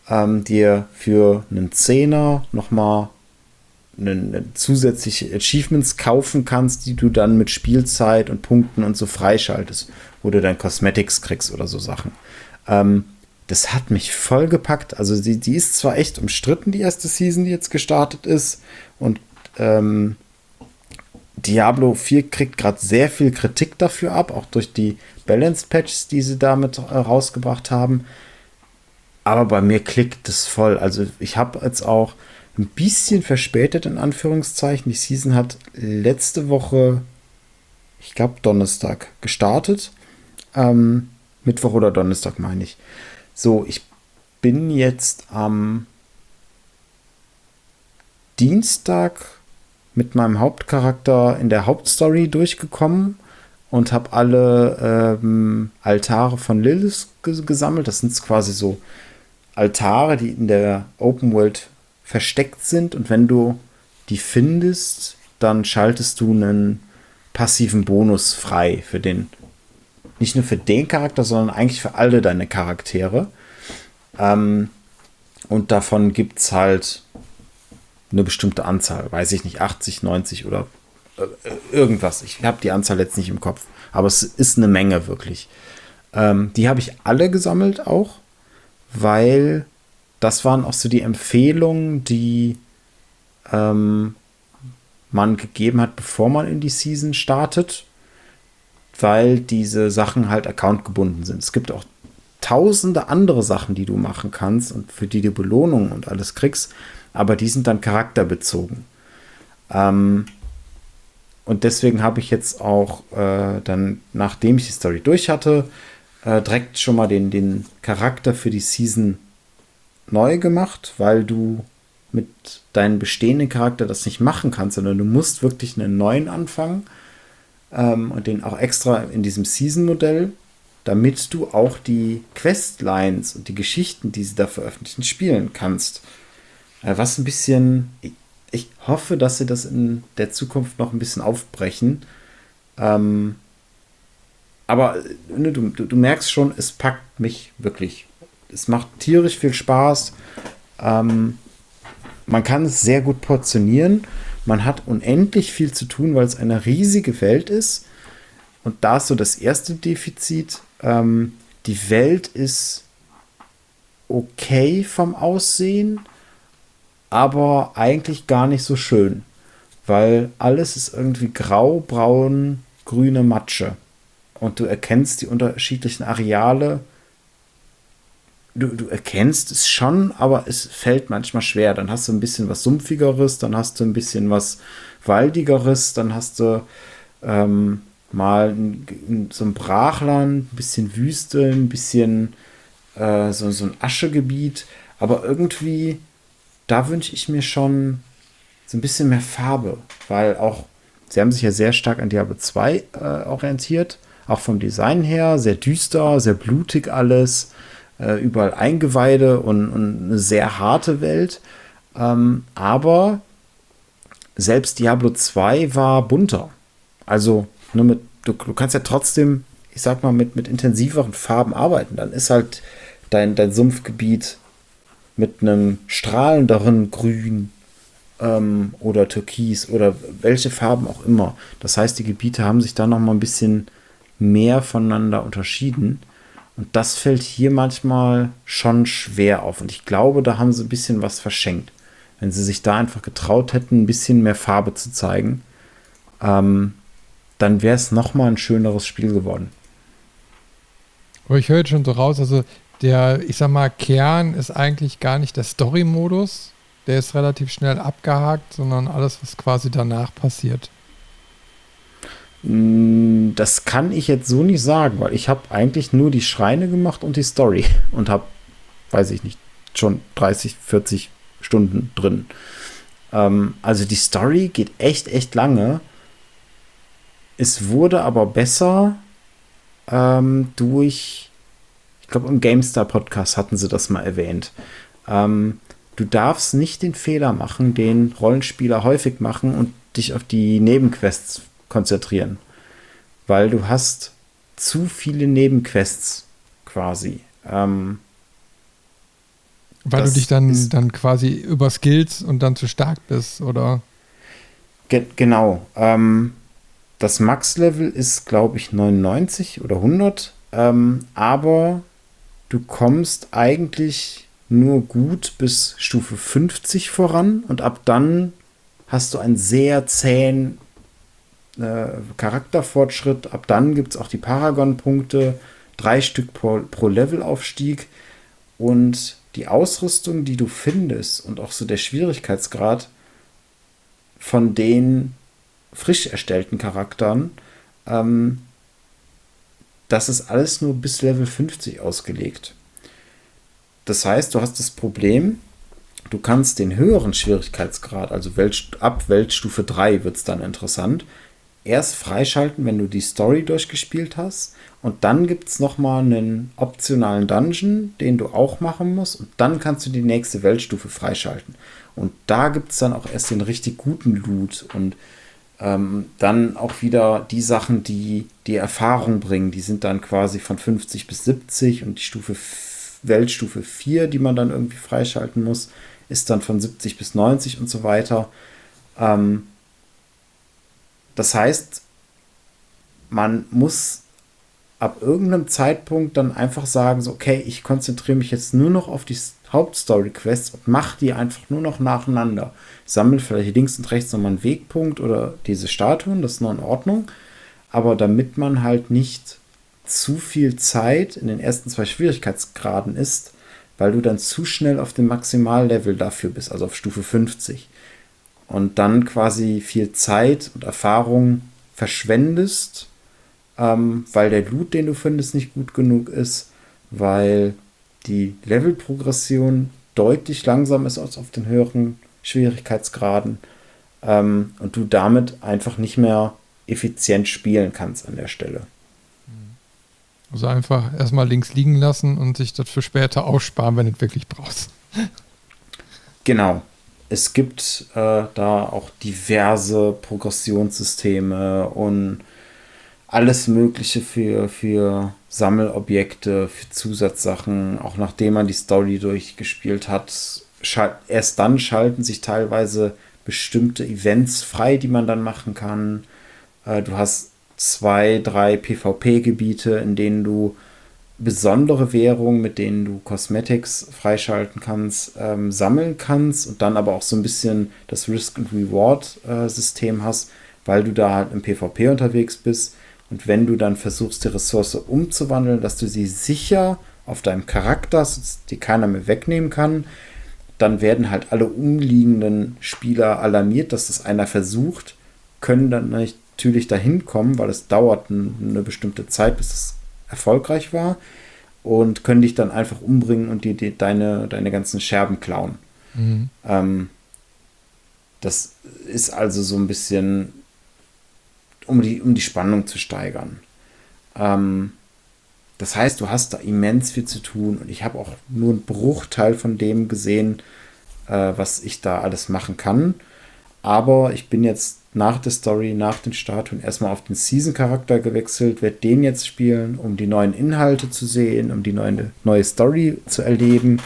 ähm, dir für einen Zehner nochmal zusätzliche Achievements kaufen kannst, die du dann mit Spielzeit und Punkten und so freischaltest, wo du dann Cosmetics kriegst oder so Sachen. Ähm, das hat mich voll gepackt. Also die, die ist zwar echt umstritten, die erste Season, die jetzt gestartet ist. Und ähm, Diablo 4 kriegt gerade sehr viel Kritik dafür ab, auch durch die Balance-Patches, die sie damit äh, rausgebracht haben. Aber bei mir klickt es voll. Also ich habe jetzt auch ein bisschen verspätet, in Anführungszeichen. Die Season hat letzte Woche, ich glaube Donnerstag, gestartet. Ähm, Mittwoch oder Donnerstag meine ich. So, ich bin jetzt am Dienstag mit meinem Hauptcharakter in der Hauptstory durchgekommen und habe alle ähm, Altare von Lilith gesammelt. Das sind quasi so Altare, die in der Open World versteckt sind. Und wenn du die findest, dann schaltest du einen passiven Bonus frei für den, nicht nur für den Charakter, sondern eigentlich für alle deine Charaktere. Ähm, und davon gibt es halt eine bestimmte Anzahl, weiß ich nicht, 80, 90 oder äh, irgendwas. Ich habe die Anzahl jetzt nicht im Kopf, aber es ist eine Menge wirklich. Ähm, die habe ich alle gesammelt auch, weil das waren auch so die Empfehlungen, die ähm, man gegeben hat, bevor man in die Season startet, weil diese Sachen halt accountgebunden sind. Es gibt auch tausende andere Sachen, die du machen kannst und für die du Belohnungen und alles kriegst aber die sind dann charakterbezogen. Ähm, und deswegen habe ich jetzt auch äh, dann, nachdem ich die Story durch hatte, äh, direkt schon mal den, den Charakter für die Season neu gemacht, weil du mit deinem bestehenden Charakter das nicht machen kannst, sondern du musst wirklich einen neuen anfangen ähm, und den auch extra in diesem Season-Modell, damit du auch die Questlines und die Geschichten, die sie da veröffentlichen, spielen kannst. Äh, was ein bisschen, ich hoffe, dass sie das in der Zukunft noch ein bisschen aufbrechen. Ähm, aber ne, du, du, du, merkst schon, es packt mich wirklich. Es macht tierisch viel Spaß. Ähm, man kann es sehr gut portionieren. Man hat unendlich viel zu tun, weil es eine riesige Welt ist. Und da ist so das erste Defizit. Ähm, die Welt ist okay vom Aussehen aber eigentlich gar nicht so schön, weil alles ist irgendwie grau, braun, grüne Matsche. Und du erkennst die unterschiedlichen Areale. Du, du erkennst es schon, aber es fällt manchmal schwer. Dann hast du ein bisschen was Sumpfigeres, dann hast du ein bisschen was Waldigeres, dann hast du ähm, mal ein, so ein Brachland, ein bisschen Wüste, ein bisschen äh, so, so ein Aschegebiet. Aber irgendwie da wünsche ich mir schon so ein bisschen mehr Farbe, weil auch, sie haben sich ja sehr stark an Diablo 2 äh, orientiert, auch vom Design her, sehr düster, sehr blutig alles, äh, überall Eingeweide und, und, eine sehr harte Welt. Ähm, aber selbst Diablo 2 war bunter. Also, nur mit, du, du kannst ja trotzdem, ich sag mal, mit, mit intensiveren Farben arbeiten. Dann ist halt dein, dein Sumpfgebiet mit einem strahlenderen Grün ähm, oder Türkis oder welche Farben auch immer. Das heißt, die Gebiete haben sich da noch mal ein bisschen mehr voneinander unterschieden. Und das fällt hier manchmal schon schwer auf. Und ich glaube, da haben sie ein bisschen was verschenkt. Wenn sie sich da einfach getraut hätten, ein bisschen mehr Farbe zu zeigen, ähm, dann wäre es noch mal ein schöneres Spiel geworden. Aber ich höre jetzt schon so raus, also der, ich sag mal, Kern ist eigentlich gar nicht der Story-Modus. Der ist relativ schnell abgehakt, sondern alles, was quasi danach passiert. Hm, das kann ich jetzt so nicht sagen, weil ich habe eigentlich nur die Schreine gemacht und die Story und habe, weiß ich nicht, schon 30, 40 Stunden drin. Ähm, also die Story geht echt, echt lange. Es wurde aber besser ähm, durch, ich glaube, im GameStar-Podcast hatten sie das mal erwähnt. Ähm, du darfst nicht den Fehler machen, den Rollenspieler häufig machen und dich auf die Nebenquests konzentrieren. Weil du hast zu viele Nebenquests quasi. Ähm, weil du dich dann, dann quasi überskillst und dann zu stark bist, oder? Ge genau. Ähm, das Max-Level ist, glaube ich, 99 oder 100. Ähm, aber du kommst eigentlich nur gut bis Stufe 50 voran und ab dann hast du einen sehr zähen äh, Charakterfortschritt. Ab dann gibt es auch die Paragon-Punkte, drei Stück pro, pro Levelaufstieg und die Ausrüstung, die du findest und auch so der Schwierigkeitsgrad von den frisch erstellten Charakteren, ähm, das ist alles nur bis Level 50 ausgelegt. Das heißt, du hast das Problem, du kannst den höheren Schwierigkeitsgrad, also ab Weltstufe 3 wird es dann interessant, erst freischalten, wenn du die Story durchgespielt hast. Und dann gibt es nochmal einen optionalen Dungeon, den du auch machen musst. Und dann kannst du die nächste Weltstufe freischalten. Und da gibt es dann auch erst den richtig guten Loot. Und ähm, dann auch wieder die Sachen, die die Erfahrung bringen. Die sind dann quasi von 50 bis 70. Und die Stufe Weltstufe 4, die man dann irgendwie freischalten muss, ist dann von 70 bis 90 und so weiter. Ähm, das heißt, man muss ab irgendeinem Zeitpunkt dann einfach sagen, so, okay, ich konzentriere mich jetzt nur noch auf die Hauptstory-Quests und mache die einfach nur noch nacheinander. Sammle vielleicht links und rechts nochmal einen Wegpunkt oder diese Statuen, das ist noch in Ordnung. Aber damit man halt nicht zu viel Zeit in den ersten zwei Schwierigkeitsgraden ist, weil du dann zu schnell auf dem Maximallevel dafür bist, also auf Stufe 50 und dann quasi viel Zeit und Erfahrung verschwendest, ähm, weil der Loot, den du findest, nicht gut genug ist, weil die Levelprogression deutlich langsamer ist als auf den höheren Schwierigkeitsgraden ähm, und du damit einfach nicht mehr effizient spielen kannst an der Stelle. Also einfach erstmal links liegen lassen und sich das für später aussparen, wenn du es wirklich brauchst. Genau, es gibt äh, da auch diverse Progressionssysteme und alles Mögliche für, für Sammelobjekte, für Zusatzsachen, auch nachdem man die Story durchgespielt hat. Erst dann schalten sich teilweise bestimmte Events frei, die man dann machen kann. Äh, du hast zwei, drei PvP-Gebiete, in denen du besondere Währungen, mit denen du Cosmetics freischalten kannst, ähm, sammeln kannst und dann aber auch so ein bisschen das Risk and Reward äh, System hast, weil du da halt im PvP unterwegs bist und wenn du dann versuchst, die Ressource umzuwandeln, dass du sie sicher auf deinem Charakter, die keiner mehr wegnehmen kann, dann werden halt alle umliegenden Spieler alarmiert, dass das einer versucht, können dann natürlich dahin kommen, weil es dauert eine bestimmte Zeit, bis das erfolgreich war und können dich dann einfach umbringen und dir deine, deine ganzen Scherben klauen. Mhm. Ähm, das ist also so ein bisschen, um die, um die Spannung zu steigern. Ähm, das heißt, du hast da immens viel zu tun und ich habe auch nur einen Bruchteil von dem gesehen, äh, was ich da alles machen kann. Aber ich bin jetzt nach der Story, nach den Statuen erstmal auf den Season-Charakter gewechselt, werde den jetzt spielen, um die neuen Inhalte zu sehen, um die neue, neue Story zu erleben,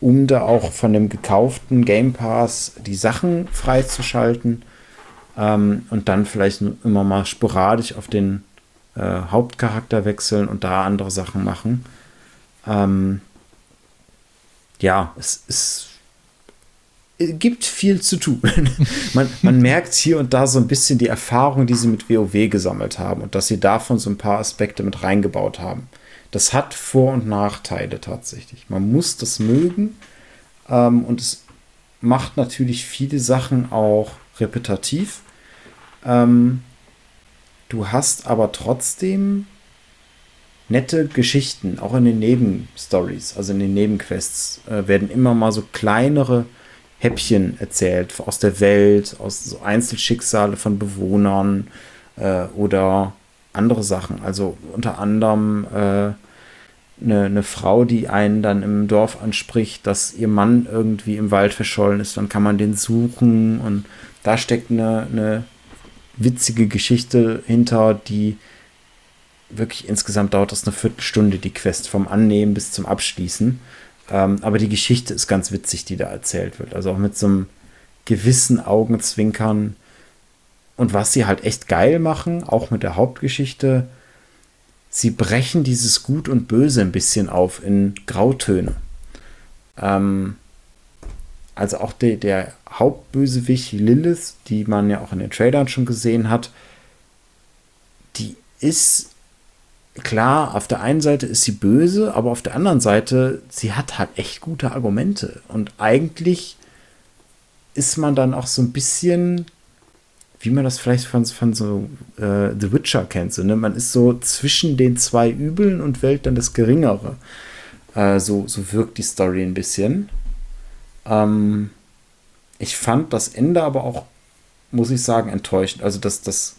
um da auch von dem gekauften Game Pass die Sachen freizuschalten ähm, und dann vielleicht immer mal sporadisch auf den äh, Hauptcharakter wechseln und da andere Sachen machen. Ähm, ja, es ist gibt viel zu tun. man, man merkt hier und da so ein bisschen die Erfahrung, die sie mit WoW gesammelt haben und dass sie davon so ein paar Aspekte mit reingebaut haben. Das hat Vor- und Nachteile tatsächlich. Man muss das mögen ähm, und es macht natürlich viele Sachen auch repetitiv. Ähm, Du hast aber trotzdem nette Geschichten, auch in den Nebenstories, also in den Nebenquests, äh, werden immer mal so kleinere Häppchen erzählt aus der Welt, aus so Einzelschicksale von Bewohnern äh, oder andere Sachen. Also unter anderem äh, eine, eine Frau, die einen dann im Dorf anspricht, dass ihr Mann irgendwie im Wald verschollen ist, dann kann man den suchen und da steckt eine, eine witzige Geschichte hinter, die wirklich insgesamt dauert das eine Viertelstunde, die Quest vom Annehmen bis zum Abschließen. Ähm, aber die Geschichte ist ganz witzig, die da erzählt wird. Also auch mit so einem gewissen Augenzwinkern. Und was sie halt echt geil machen, auch mit der Hauptgeschichte, sie brechen dieses Gut und Böse ein bisschen auf in Grautöne. Ähm, also auch der, der Hauptbösewicht Lilith, die man ja auch in den Trailern schon gesehen hat, die ist klar, auf der einen Seite ist sie böse, aber auf der anderen Seite, sie hat halt echt gute Argumente. Und eigentlich ist man dann auch so ein bisschen wie man das vielleicht von, von so äh, The Witcher kennt. So, ne? Man ist so zwischen den zwei Übeln und wählt dann das Geringere. Äh, so, so wirkt die Story ein bisschen. Ähm, ich fand das Ende aber auch, muss ich sagen, enttäuschend. Also, dass das,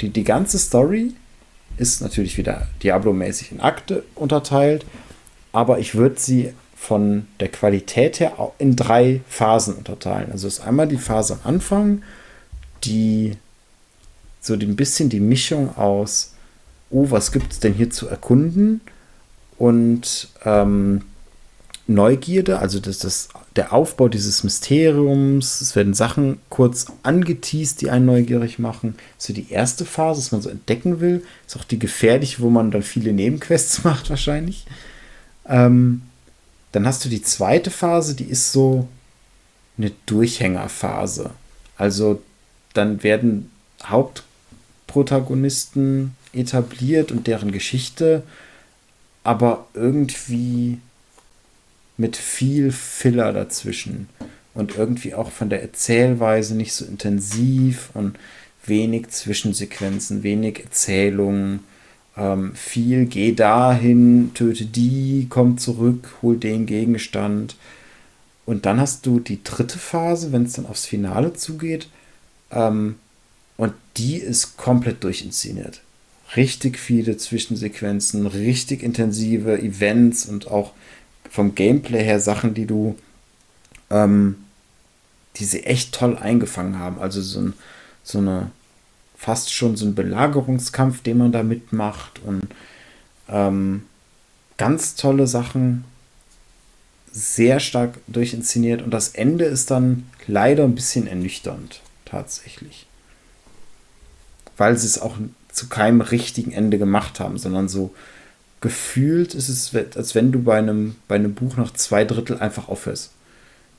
die, die ganze Story ist natürlich wieder Diablo-mäßig in Akte unterteilt, aber ich würde sie von der Qualität her in drei Phasen unterteilen. Also ist einmal die Phase am Anfang, die so ein bisschen die Mischung aus, oh, was gibt es denn hier zu erkunden und ähm, Neugierde, also das, das, der Aufbau dieses Mysteriums, es werden Sachen kurz angeteased, die einen neugierig machen. So die erste Phase, dass man so entdecken will, ist auch die gefährliche, wo man dann viele Nebenquests macht wahrscheinlich. Ähm, dann hast du die zweite Phase, die ist so eine Durchhängerphase. Also dann werden Hauptprotagonisten etabliert und deren Geschichte, aber irgendwie mit viel Filler dazwischen und irgendwie auch von der Erzählweise nicht so intensiv und wenig Zwischensequenzen, wenig Erzählungen, ähm, viel geh dahin, töte die, komm zurück, hol den Gegenstand. Und dann hast du die dritte Phase, wenn es dann aufs Finale zugeht, ähm, und die ist komplett durchinszeniert. Richtig viele Zwischensequenzen, richtig intensive Events und auch vom Gameplay her Sachen, die du, ähm, die sie echt toll eingefangen haben. Also so, ein, so eine, fast schon so ein Belagerungskampf, den man da mitmacht und ähm, ganz tolle Sachen, sehr stark durchinszeniert und das Ende ist dann leider ein bisschen ernüchternd tatsächlich. Weil sie es auch zu keinem richtigen Ende gemacht haben, sondern so gefühlt ist es, als wenn du bei einem, bei einem Buch nach zwei Drittel einfach aufhörst.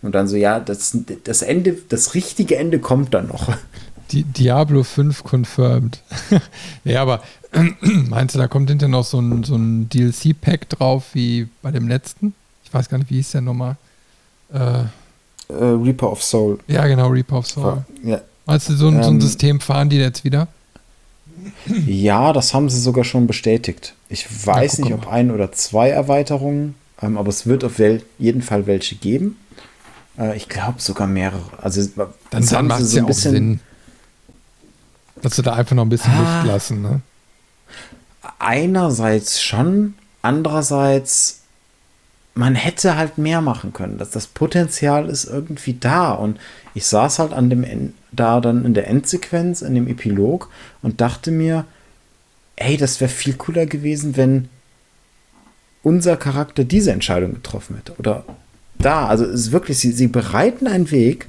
Und dann so, ja, das, das Ende, das richtige Ende kommt dann noch. Die Diablo 5 confirmed. ja, aber meinst du, da kommt hinterher noch so ein, so ein DLC-Pack drauf wie bei dem letzten? Ich weiß gar nicht, wie hieß der nochmal? Äh, äh, Reaper of Soul. Ja, genau, Reaper of Soul. Ja. Meinst du, so, ähm, so ein ähm, System fahren die jetzt wieder? Ja, das haben sie sogar schon bestätigt. Ich weiß ja, nicht, ob ein oder zwei Erweiterungen, ähm, aber es wird auf jeden Fall welche geben. Äh, ich glaube sogar mehrere. Also dann, dann macht es so ja auch Sinn, dass sie da einfach noch ein bisschen ah, Luft lassen. Ne? Einerseits schon, andererseits man hätte halt mehr machen können. Das, das Potenzial ist irgendwie da. Und ich saß halt an dem End, da dann in der Endsequenz, in dem Epilog und dachte mir, ey, das wäre viel cooler gewesen, wenn unser Charakter diese Entscheidung getroffen hätte. Oder da, also es ist wirklich, sie, sie bereiten einen Weg.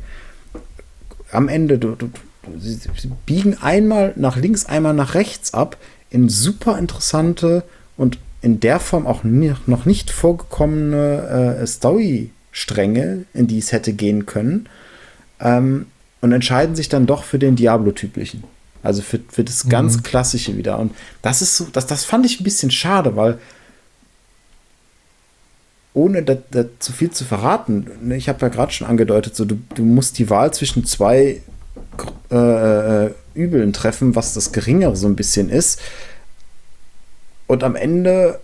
Am Ende, du, du, sie, sie biegen einmal nach links, einmal nach rechts ab in super interessante und in der Form auch noch nicht vorgekommene äh, Story-Stränge, in die es hätte gehen können, ähm, und entscheiden sich dann doch für den Diablo-typischen. Also für, für das mhm. ganz Klassische wieder. Und das ist so, das, das fand ich ein bisschen schade, weil ohne da, da zu viel zu verraten, ne, ich habe ja gerade schon angedeutet, so du, du musst die Wahl zwischen zwei äh, äh, Übeln treffen, was das Geringere so ein bisschen ist. Und am Ende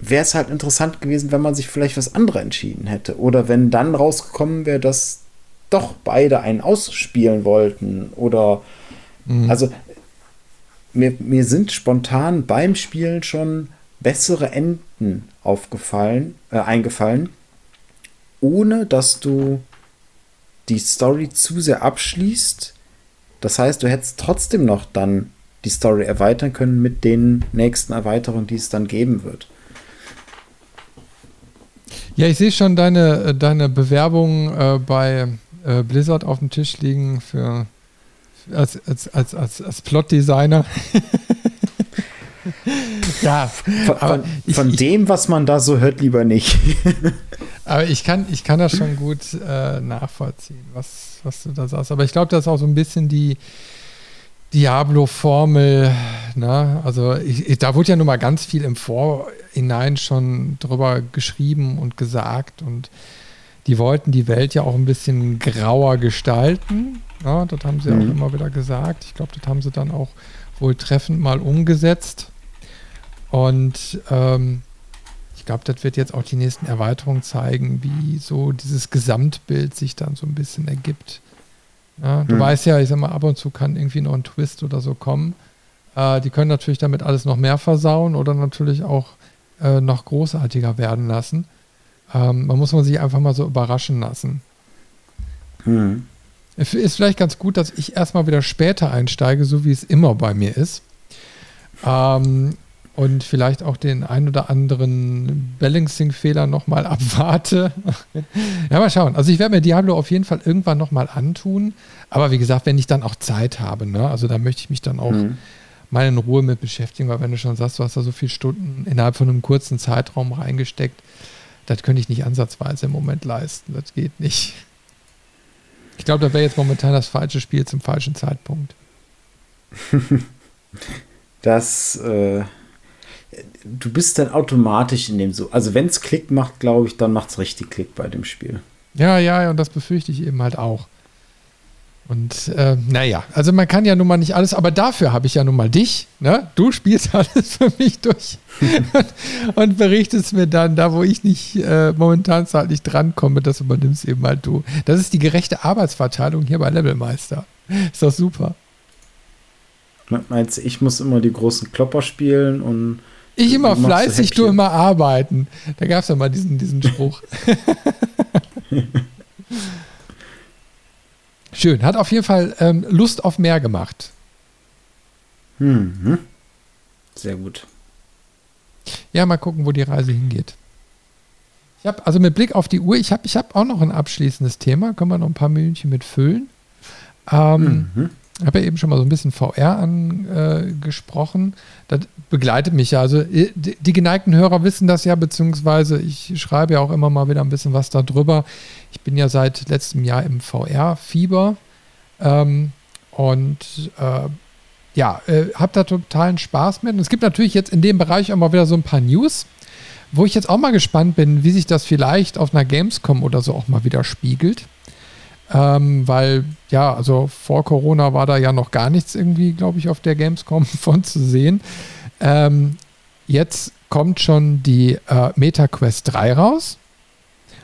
wäre es halt interessant gewesen, wenn man sich vielleicht was anderes entschieden hätte. Oder wenn dann rausgekommen wäre, dass doch beide einen ausspielen wollten. Oder mhm. also mir, mir sind spontan beim Spielen schon bessere Enden aufgefallen, äh, eingefallen, ohne dass du die Story zu sehr abschließt. Das heißt, du hättest trotzdem noch dann die Story erweitern können mit den nächsten Erweiterungen, die es dann geben wird. Ja, ich sehe schon deine, äh, deine Bewerbung äh, bei äh, Blizzard auf dem Tisch liegen für als, als, als, als, als Plot-Designer. ja, von, von, ich, von dem, was man da so hört, lieber nicht. aber ich kann, ich kann das schon gut äh, nachvollziehen, was, was du da sagst. Aber ich glaube, das ist auch so ein bisschen die, Diablo-Formel, ne? also ich, ich, da wurde ja nun mal ganz viel im Vorhinein schon drüber geschrieben und gesagt und die wollten die Welt ja auch ein bisschen grauer gestalten. Ne? Das haben sie mhm. auch immer wieder gesagt. Ich glaube, das haben sie dann auch wohl treffend mal umgesetzt. Und ähm, ich glaube, das wird jetzt auch die nächsten Erweiterungen zeigen, wie so dieses Gesamtbild sich dann so ein bisschen ergibt. Ja, du hm. weißt ja, ich sag mal, ab und zu kann irgendwie noch ein Twist oder so kommen. Äh, die können natürlich damit alles noch mehr versauen oder natürlich auch äh, noch großartiger werden lassen. Ähm, man muss man sich einfach mal so überraschen lassen. Hm. Ist vielleicht ganz gut, dass ich erstmal wieder später einsteige, so wie es immer bei mir ist. Ähm, und vielleicht auch den ein oder anderen Balancing-Fehler nochmal abwarte. ja, mal schauen. Also ich werde mir Diablo auf jeden Fall irgendwann nochmal antun. Aber wie gesagt, wenn ich dann auch Zeit habe, ne? also da möchte ich mich dann auch mhm. mal in Ruhe mit beschäftigen, weil wenn du schon sagst, du hast da so viele Stunden innerhalb von einem kurzen Zeitraum reingesteckt, das könnte ich nicht ansatzweise im Moment leisten. Das geht nicht. Ich glaube, da wäre jetzt momentan das falsche Spiel zum falschen Zeitpunkt. Das äh, du bist dann automatisch in dem so. Also wenn es Klick macht, glaube ich, dann macht es richtig Klick bei dem Spiel. Ja, ja, und das befürchte ich eben halt auch. Und äh, naja, also man kann ja nun mal nicht alles, aber dafür habe ich ja nun mal dich. Ne? Du spielst alles für mich durch und, und, berichtest mir dann, da wo ich nicht äh, momentan zeitlich drankomme, das übernimmst eben halt du. Das ist die gerechte Arbeitsverteilung hier bei Levelmeister. Ist doch super. Meinst du, ich muss immer die großen Klopper spielen und ich immer fleißig, du immer arbeiten. Da gab es ja mal diesen, diesen Spruch. Schön, hat auf jeden Fall ähm, Lust auf mehr gemacht. Mhm. Sehr gut. Ja, mal gucken, wo die Reise hingeht. Ich habe also mit Blick auf die Uhr, ich habe ich hab auch noch ein abschließendes Thema, können wir noch ein paar Minuten mit füllen. Ähm, mhm habe ja eben schon mal so ein bisschen VR angesprochen. das begleitet mich ja. Also die geneigten Hörer wissen das ja, beziehungsweise ich schreibe ja auch immer mal wieder ein bisschen was darüber. Ich bin ja seit letztem Jahr im VR-Fieber ähm, und äh, ja, äh, habe da totalen Spaß mit. Und es gibt natürlich jetzt in dem Bereich auch mal wieder so ein paar News, wo ich jetzt auch mal gespannt bin, wie sich das vielleicht auf einer Gamescom oder so auch mal wieder spiegelt. Ähm, weil, ja, also vor Corona war da ja noch gar nichts irgendwie, glaube ich, auf der Gamescom von zu sehen. Ähm, jetzt kommt schon die äh, MetaQuest 3 raus.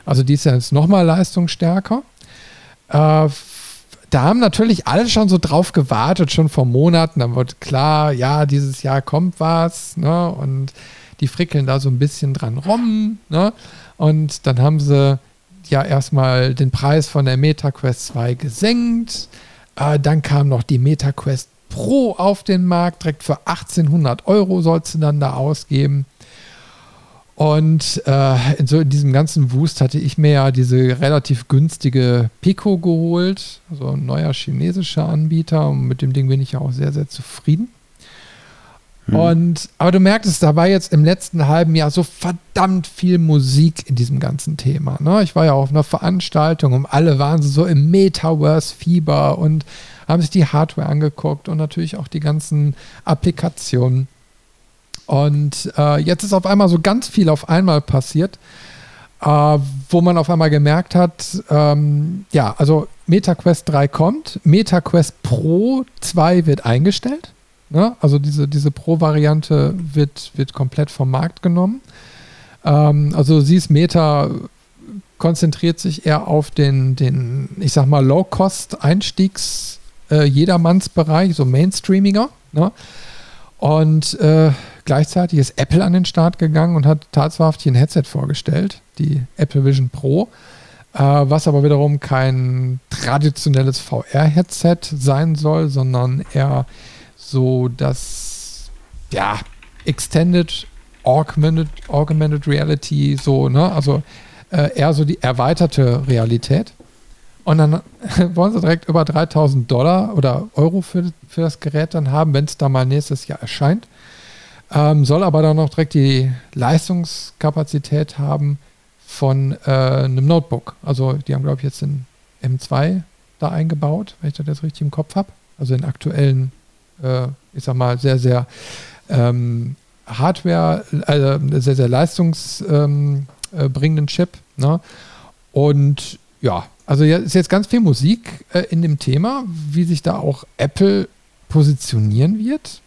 Also die ist ja jetzt nochmal leistungsstärker. Äh, da haben natürlich alle schon so drauf gewartet, schon vor Monaten. Dann wird klar, ja, dieses Jahr kommt was. Ne? Und die frickeln da so ein bisschen dran rum. Ne? Und dann haben sie ja erstmal den Preis von der MetaQuest 2 gesenkt. Äh, dann kam noch die MetaQuest Pro auf den Markt. Direkt für 1800 Euro sollst du dann da ausgeben. Und äh, in, so in diesem ganzen Wust hatte ich mir ja diese relativ günstige Pico geholt, also ein neuer chinesischer Anbieter. Und mit dem Ding bin ich ja auch sehr, sehr zufrieden. Hm. Und, aber du merktest, da war jetzt im letzten halben Jahr so verdammt viel Musik in diesem ganzen Thema. Ne? Ich war ja auf einer Veranstaltung und alle waren so im Metaverse-Fieber und haben sich die Hardware angeguckt und natürlich auch die ganzen Applikationen. Und äh, jetzt ist auf einmal so ganz viel auf einmal passiert. äh, wo man auf einmal gemerkt hat, ähm, ja, also MetaQuest 3 kommt, MetaQuest Pro 2 wird eingestellt. Ne? Also diese, diese Pro-Variante wird, wird komplett vom Markt genommen. Ähm, also siehst, Meta konzentriert sich eher auf den, den ich sag mal, Low-Cost-Einstiegs- äh, Jedermannsbereich, so Mainstreamiger. Ne? Und äh, gleichzeitig ist Apple an den Start gegangen und hat tatsächlich ein Headset vorgestellt, die Apple Vision Pro, äh, was aber wiederum kein traditionelles VR-Headset sein soll, sondern eher so das ja, Extended Augmented, Augmented Reality, so, ne? Also äh, eher so die erweiterte Realität. Und dann wollen sie direkt über 3000 Dollar oder Euro für, für das Gerät dann haben, wenn es da mal nächstes Jahr erscheint. Ähm, soll aber dann noch direkt die Leistungskapazität haben von äh, einem Notebook. Also die haben, glaube ich, jetzt den M2 da eingebaut, wenn ich das jetzt richtig im Kopf habe. Also den aktuellen, äh, ich sag mal, sehr, sehr ähm, Hardware, also sehr, sehr leistungsbringenden ähm, äh, Chip. Ne? Und ja, also ist jetzt ganz viel Musik äh, in dem Thema, wie sich da auch Apple positionieren wird.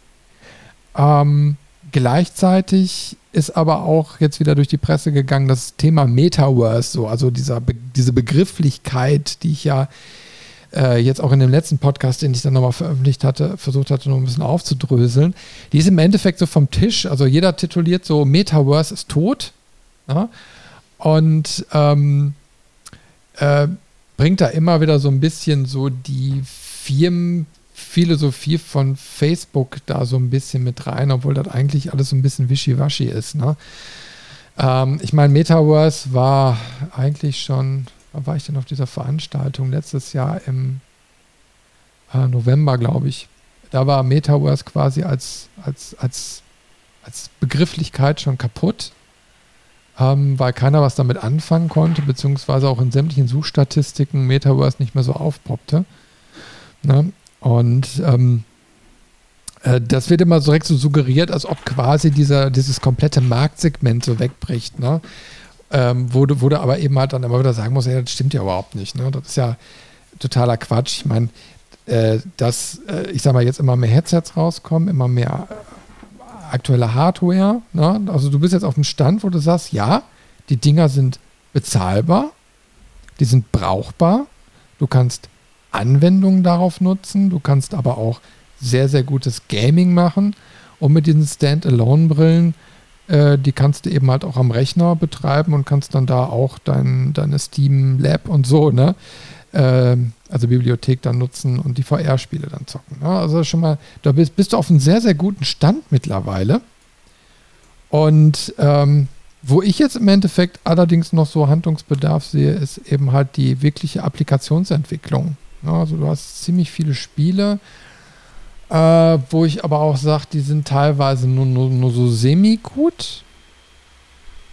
Ähm, gleichzeitig ist aber auch jetzt wieder durch die Presse gegangen das Thema Metaverse, so, also dieser diese Begrifflichkeit, die ich ja äh, jetzt auch in dem letzten Podcast, den ich dann nochmal veröffentlicht hatte, versucht hatte, noch ein bisschen aufzudröseln. Die ist im Endeffekt so vom Tisch, also jeder tituliert so, Metaverse ist tot. Ja? Und ähm, äh, bringt da immer wieder so ein bisschen so die Firmenphilosophie von Facebook da so ein bisschen mit rein, obwohl das eigentlich alles so ein bisschen wischiwaschi ist. Ne? Ähm, ich meine, Metaverse war eigentlich schon, war ich denn auf dieser Veranstaltung? Letztes Jahr im äh, November, glaube ich. Da war Metaverse quasi als, als, als, als Begrifflichkeit schon kaputt ähm, weil keiner was damit anfangen konnte, beziehungsweise auch in sämtlichen Suchstatistiken Metaverse nicht mehr so aufpoppte. Ne? Und ähm, äh, das wird immer direkt so suggeriert, als ob quasi dieser, dieses komplette Marktsegment so wegbricht. Ne? Ähm, wo du aber eben halt dann immer wieder sagen musst, ja, das stimmt ja überhaupt nicht. Ne? Das ist ja totaler Quatsch. Ich meine, äh, dass, äh, ich sag mal, jetzt immer mehr Headsets rauskommen, immer mehr aktuelle Hardware. Ne? Also du bist jetzt auf dem Stand, wo du sagst, ja, die Dinger sind bezahlbar, die sind brauchbar, du kannst Anwendungen darauf nutzen, du kannst aber auch sehr, sehr gutes Gaming machen und mit diesen Standalone-Brillen, äh, die kannst du eben halt auch am Rechner betreiben und kannst dann da auch dein, deine Steam Lab und so, ne? äh, also Bibliothek dann nutzen und die VR-Spiele dann zocken. Ja, also schon mal, da bist, bist, du auf einem sehr, sehr guten Stand mittlerweile. Und ähm, wo ich jetzt im Endeffekt allerdings noch so Handlungsbedarf sehe, ist eben halt die wirkliche Applikationsentwicklung. Ja, also du hast ziemlich viele Spiele, äh, wo ich aber auch sage, die sind teilweise nur, nur, nur so semi-gut.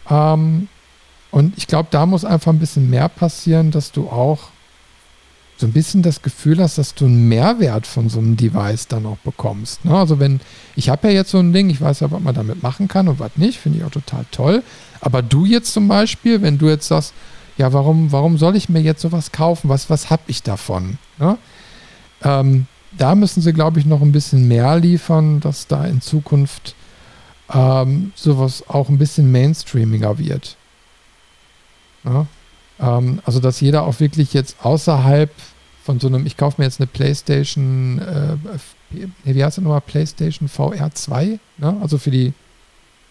Ähm, und ich glaube, da muss einfach ein bisschen mehr passieren, dass du auch so ein bisschen das Gefühl hast, dass du einen Mehrwert von so einem Device dann auch bekommst. Ne? Also wenn, ich habe ja jetzt so ein Ding, ich weiß ja, was man damit machen kann und was nicht, finde ich auch total toll. Aber du jetzt zum Beispiel, wenn du jetzt sagst, ja, warum, warum soll ich mir jetzt sowas kaufen? Was, was habe ich davon? Ne? Ähm, da müssen sie, glaube ich, noch ein bisschen mehr liefern, dass da in Zukunft ähm, sowas auch ein bisschen mainstreamiger wird. Ne? Ähm, also, dass jeder auch wirklich jetzt außerhalb von so einem, ich kaufe mir jetzt eine PlayStation, äh, wie heißt das nochmal, PlayStation VR 2, ne? also für die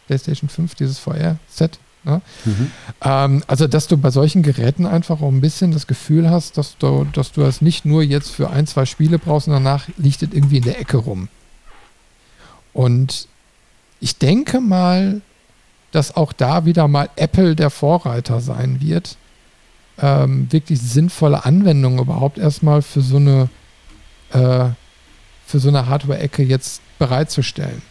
PlayStation 5, dieses VR-Set. Ne? Mhm. Ähm, also, dass du bei solchen Geräten einfach auch ein bisschen das Gefühl hast, dass du, dass du das nicht nur jetzt für ein, zwei Spiele brauchst und danach liegt es irgendwie in der Ecke rum. Und ich denke mal, dass auch da wieder mal Apple der Vorreiter sein wird, ähm, wirklich sinnvolle Anwendungen überhaupt erstmal für so eine äh, für so eine Hardware-Ecke jetzt bereitzustellen.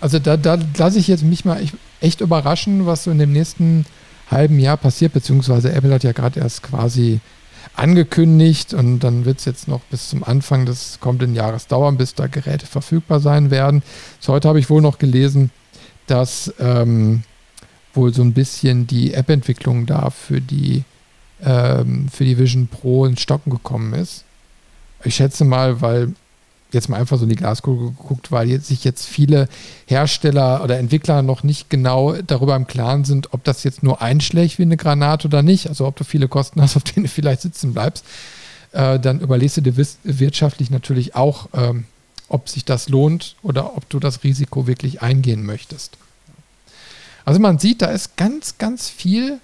Also da, da lasse ich jetzt mich mal echt überraschen, was so in dem nächsten halben Jahr passiert, beziehungsweise Apple hat ja gerade erst quasi angekündigt und dann wird es jetzt noch bis zum Anfang des kommenden Jahres dauern, bis da Geräte verfügbar sein werden. So, heute habe ich wohl noch gelesen, dass ähm, wohl so ein bisschen die App-Entwicklung da für die, ähm, für die Vision Pro ins Stocken gekommen ist. Ich schätze mal, weil jetzt mal einfach so in die Glaskugel geguckt, weil jetzt sich jetzt viele Hersteller oder Entwickler noch nicht genau darüber im Klaren sind, ob das jetzt nur einschlägt wie eine Granate oder nicht. Also ob du viele Kosten hast, auf denen du vielleicht sitzen bleibst. Äh, dann überlegst du dir wirtschaftlich natürlich auch, ähm, ob sich das lohnt oder ob du das Risiko wirklich eingehen möchtest. Also man sieht, da ist ganz, ganz viel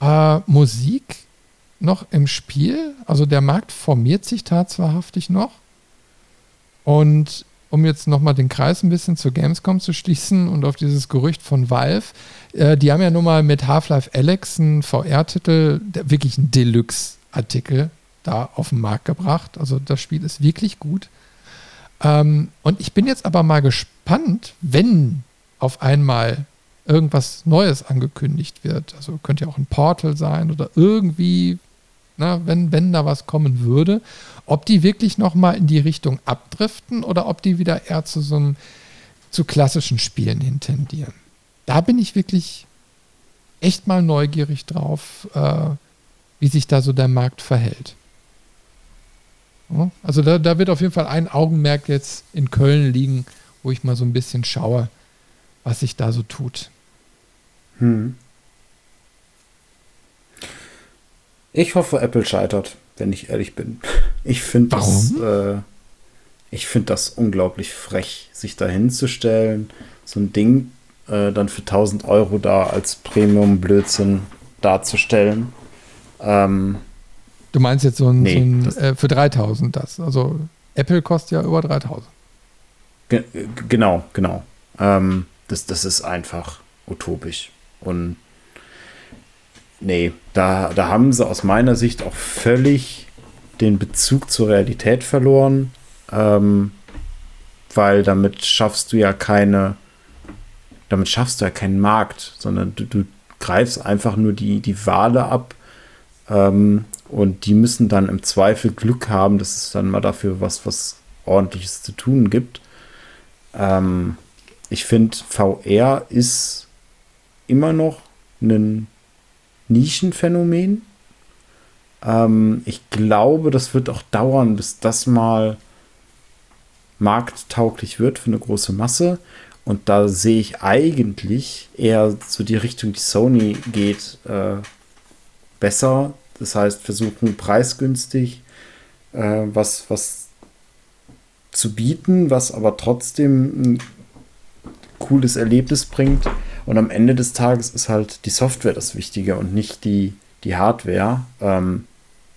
äh, Musik noch im Spiel. Also der Markt formiert sich tatsächlich noch. Und um jetzt nochmal den Kreis ein bisschen zu Gamescom zu schließen und auf dieses Gerücht von Valve, äh, die haben ja nun mal mit Half-Life Alex einen VR-Titel, wirklich ein Deluxe-Artikel da auf den Markt gebracht. Also das Spiel ist wirklich gut. Ähm, und ich bin jetzt aber mal gespannt, wenn auf einmal irgendwas Neues angekündigt wird. Also könnte ja auch ein Portal sein oder irgendwie, na, wenn, wenn da was kommen würde, ob die wirklich nochmal in die Richtung abdriften oder ob die wieder eher zu so einem, zu klassischen Spielen hintendieren. Da bin ich wirklich echt mal neugierig drauf, äh, wie sich da so der Markt verhält. Also da, da wird auf jeden Fall ein Augenmerk jetzt in Köln liegen, wo ich mal so ein bisschen schaue, was sich da so tut. Hm. Ich hoffe, Apple scheitert, wenn ich ehrlich bin. Ich finde das, äh, ich finde das unglaublich frech, sich da hinzustellen, so ein Ding äh, dann für 1000 Euro da als Premium-Blödsinn darzustellen. Ähm, du meinst jetzt so ein, nee, so ein äh, für 3000 das? Also Apple kostet ja über 3000. Ge genau, genau. Ähm, das, das ist einfach utopisch. Und nee, da, da haben sie aus meiner Sicht auch völlig den Bezug zur Realität verloren, ähm, weil damit schaffst du ja keine, damit schaffst du ja keinen Markt, sondern du, du greifst einfach nur die, die Wale ab ähm, und die müssen dann im Zweifel Glück haben, dass es dann mal dafür was, was ordentliches zu tun gibt. Ähm, ich finde, VR ist immer noch ein Nischenphänomen. Ähm, ich glaube, das wird auch dauern, bis das mal markttauglich wird für eine große Masse. Und da sehe ich eigentlich eher so die Richtung, die Sony geht, äh, besser. Das heißt, versuchen preisgünstig äh, was, was zu bieten, was aber trotzdem ein cooles Erlebnis bringt. Und am Ende des Tages ist halt die Software das Wichtige und nicht die, die Hardware. Ähm,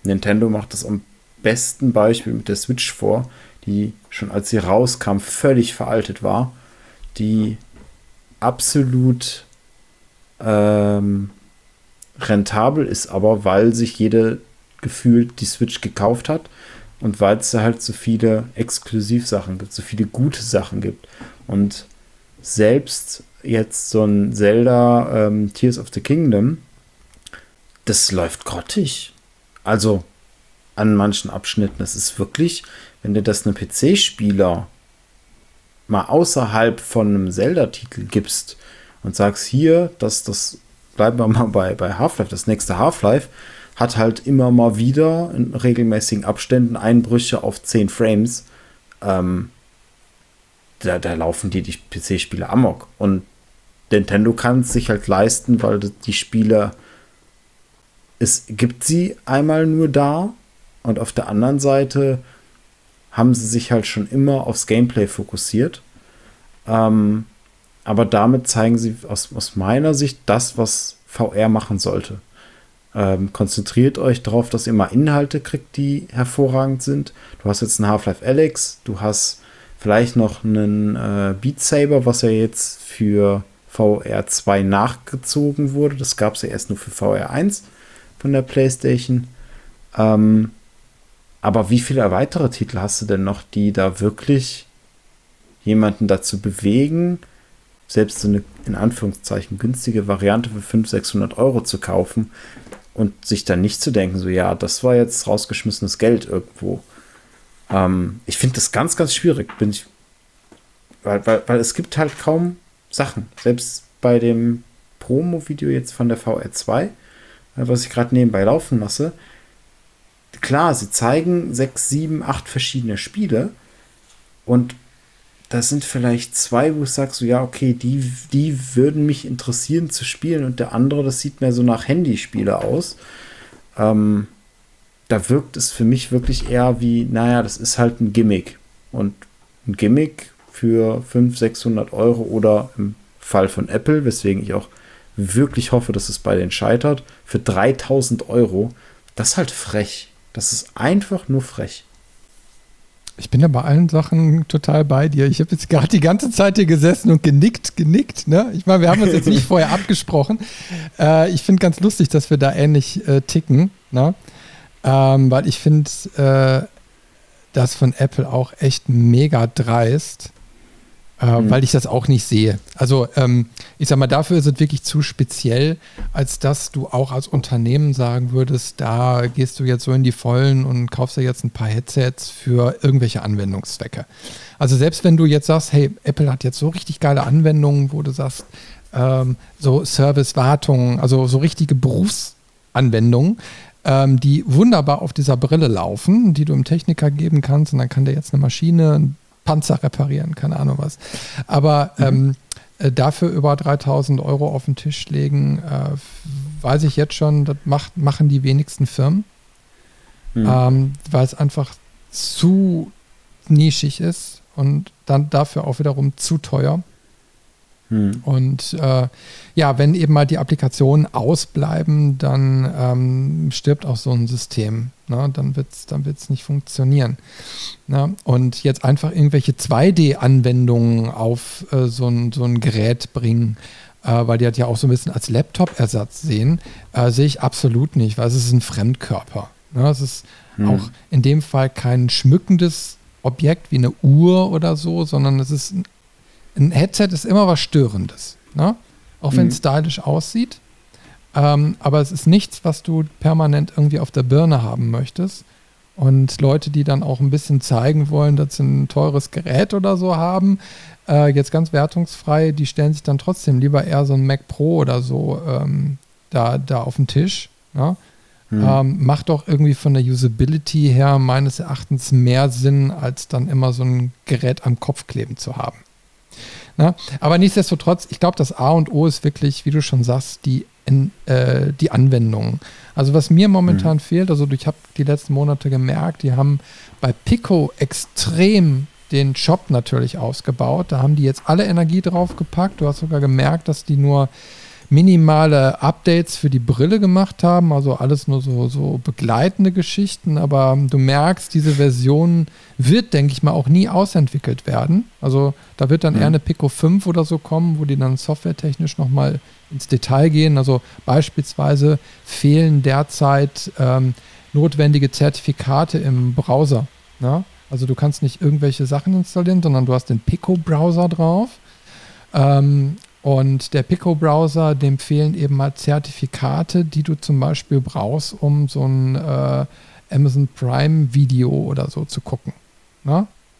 Nintendo macht das am besten Beispiel mit der Switch vor, die schon als sie rauskam völlig veraltet war, die absolut ähm, rentabel ist, aber weil sich jede gefühlt die Switch gekauft hat und weil es halt so viele Exklusivsachen gibt, so viele gute Sachen gibt. Und selbst jetzt so ein Zelda ähm, Tears of the Kingdom, das läuft grottig. Also an manchen Abschnitten. Das ist wirklich, wenn dir das einem PC-Spieler mal außerhalb von einem Zelda-Titel gibst und sagst, hier, dass das, bleiben wir mal bei, bei Half-Life, das nächste Half-Life, hat halt immer mal wieder in regelmäßigen Abständen Einbrüche auf 10 Frames. Ähm, da, da laufen die, die PC-Spiele amok. Und Nintendo kann es sich halt leisten, weil die Spiele, es gibt sie einmal nur da und auf der anderen Seite haben sie sich halt schon immer aufs Gameplay fokussiert. Ähm, aber damit zeigen sie aus, aus meiner Sicht das, was VR machen sollte. Ähm, konzentriert euch darauf, dass ihr mal Inhalte kriegt, die hervorragend sind. Du hast jetzt ein Half-Life Alex, du hast Vielleicht noch einen äh, Beat Saber, was ja jetzt für VR 2 nachgezogen wurde. Das gab es ja erst nur für VR 1 von der PlayStation. Ähm, aber wie viele weitere Titel hast du denn noch, die da wirklich jemanden dazu bewegen, selbst so eine in Anführungszeichen günstige Variante für 500, 600 Euro zu kaufen und sich dann nicht zu denken, so ja, das war jetzt rausgeschmissenes Geld irgendwo. Ähm, ich finde das ganz, ganz schwierig. Bin ich, weil, weil, weil es gibt halt kaum Sachen. Selbst bei dem Promo-Video jetzt von der VR2, äh, was ich gerade nebenbei laufen lasse. Klar, sie zeigen sechs, sieben, acht verschiedene Spiele und da sind vielleicht zwei, wo ich sage, so ja, okay, die, die würden mich interessieren zu spielen und der andere, das sieht mehr so nach Handyspiele aus. Ähm, da wirkt es für mich wirklich eher wie, naja, das ist halt ein Gimmick. Und ein Gimmick für 500, 600 Euro oder im Fall von Apple, weswegen ich auch wirklich hoffe, dass es bei denen scheitert, für 3000 Euro, das ist halt frech. Das ist einfach nur frech. Ich bin ja bei allen Sachen total bei dir. Ich habe jetzt gerade die ganze Zeit hier gesessen und genickt, genickt. Ne? Ich meine, wir haben uns jetzt nicht vorher abgesprochen. Äh, ich finde ganz lustig, dass wir da ähnlich äh, ticken. Ne? Ähm, weil ich finde äh, das von Apple auch echt mega dreist, äh, mhm. weil ich das auch nicht sehe. Also ähm, ich sag mal, dafür ist es wirklich zu speziell, als dass du auch als Unternehmen sagen würdest, da gehst du jetzt so in die Vollen und kaufst dir jetzt ein paar Headsets für irgendwelche Anwendungszwecke. Also selbst wenn du jetzt sagst, hey, Apple hat jetzt so richtig geile Anwendungen, wo du sagst, ähm, so Service-Wartung, also so richtige Berufsanwendungen, ähm, die wunderbar auf dieser Brille laufen, die du im Techniker geben kannst und dann kann der jetzt eine Maschine, einen Panzer reparieren, keine Ahnung was. Aber mhm. ähm, äh, dafür über 3000 Euro auf den Tisch legen, äh, weiß ich jetzt schon, das macht, machen die wenigsten Firmen, mhm. ähm, weil es einfach zu nischig ist und dann dafür auch wiederum zu teuer. Hm. Und äh, ja, wenn eben mal die Applikationen ausbleiben, dann ähm, stirbt auch so ein System. Ne? Dann wird es dann wird's nicht funktionieren. Ne? Und jetzt einfach irgendwelche 2D-Anwendungen auf äh, so, ein, so ein Gerät bringen, äh, weil die hat ja auch so ein bisschen als Laptop-Ersatz sehen, äh, sehe ich absolut nicht, weil es ist ein Fremdkörper. Ne? Es ist hm. auch in dem Fall kein schmückendes Objekt wie eine Uhr oder so, sondern es ist ein ein Headset ist immer was Störendes. Ne? Auch wenn es mhm. stylisch aussieht. Ähm, aber es ist nichts, was du permanent irgendwie auf der Birne haben möchtest. Und Leute, die dann auch ein bisschen zeigen wollen, dass sie ein teures Gerät oder so haben, äh, jetzt ganz wertungsfrei, die stellen sich dann trotzdem lieber eher so ein Mac Pro oder so ähm, da, da auf den Tisch. Ne? Mhm. Ähm, macht doch irgendwie von der Usability her meines Erachtens mehr Sinn, als dann immer so ein Gerät am Kopf kleben zu haben. Na? Aber nichtsdestotrotz, ich glaube, das A und O ist wirklich, wie du schon sagst, die, in, äh, die Anwendung. Also was mir momentan mhm. fehlt, also ich habe die letzten Monate gemerkt, die haben bei Pico extrem den Shop natürlich ausgebaut. Da haben die jetzt alle Energie drauf gepackt. Du hast sogar gemerkt, dass die nur minimale Updates für die Brille gemacht haben, also alles nur so, so begleitende Geschichten, aber du merkst, diese Version wird, denke ich mal, auch nie ausentwickelt werden. Also da wird dann mhm. eher eine Pico 5 oder so kommen, wo die dann softwaretechnisch nochmal ins Detail gehen. Also beispielsweise fehlen derzeit ähm, notwendige Zertifikate im Browser. Ne? Also du kannst nicht irgendwelche Sachen installieren, sondern du hast den Pico-Browser drauf. Ähm, und der Pico-Browser, dem fehlen eben mal Zertifikate, die du zum Beispiel brauchst, um so ein äh, Amazon Prime-Video oder so zu gucken.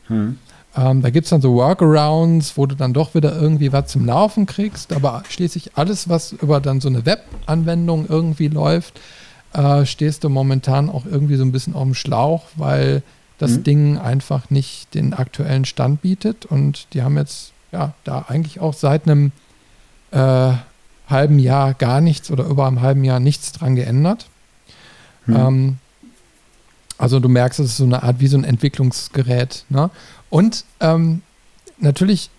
Hm. Ähm, da gibt es dann so Workarounds, wo du dann doch wieder irgendwie was zum Laufen kriegst, aber schließlich alles, was über dann so eine Web-Anwendung irgendwie läuft, äh, stehst du momentan auch irgendwie so ein bisschen auf dem Schlauch, weil das hm. Ding einfach nicht den aktuellen Stand bietet und die haben jetzt ja da eigentlich auch seit einem äh, halben Jahr gar nichts oder über einem halben Jahr nichts dran geändert. Hm. Ähm, also du merkst, es ist so eine Art wie so ein Entwicklungsgerät. Ne? Und ähm, natürlich,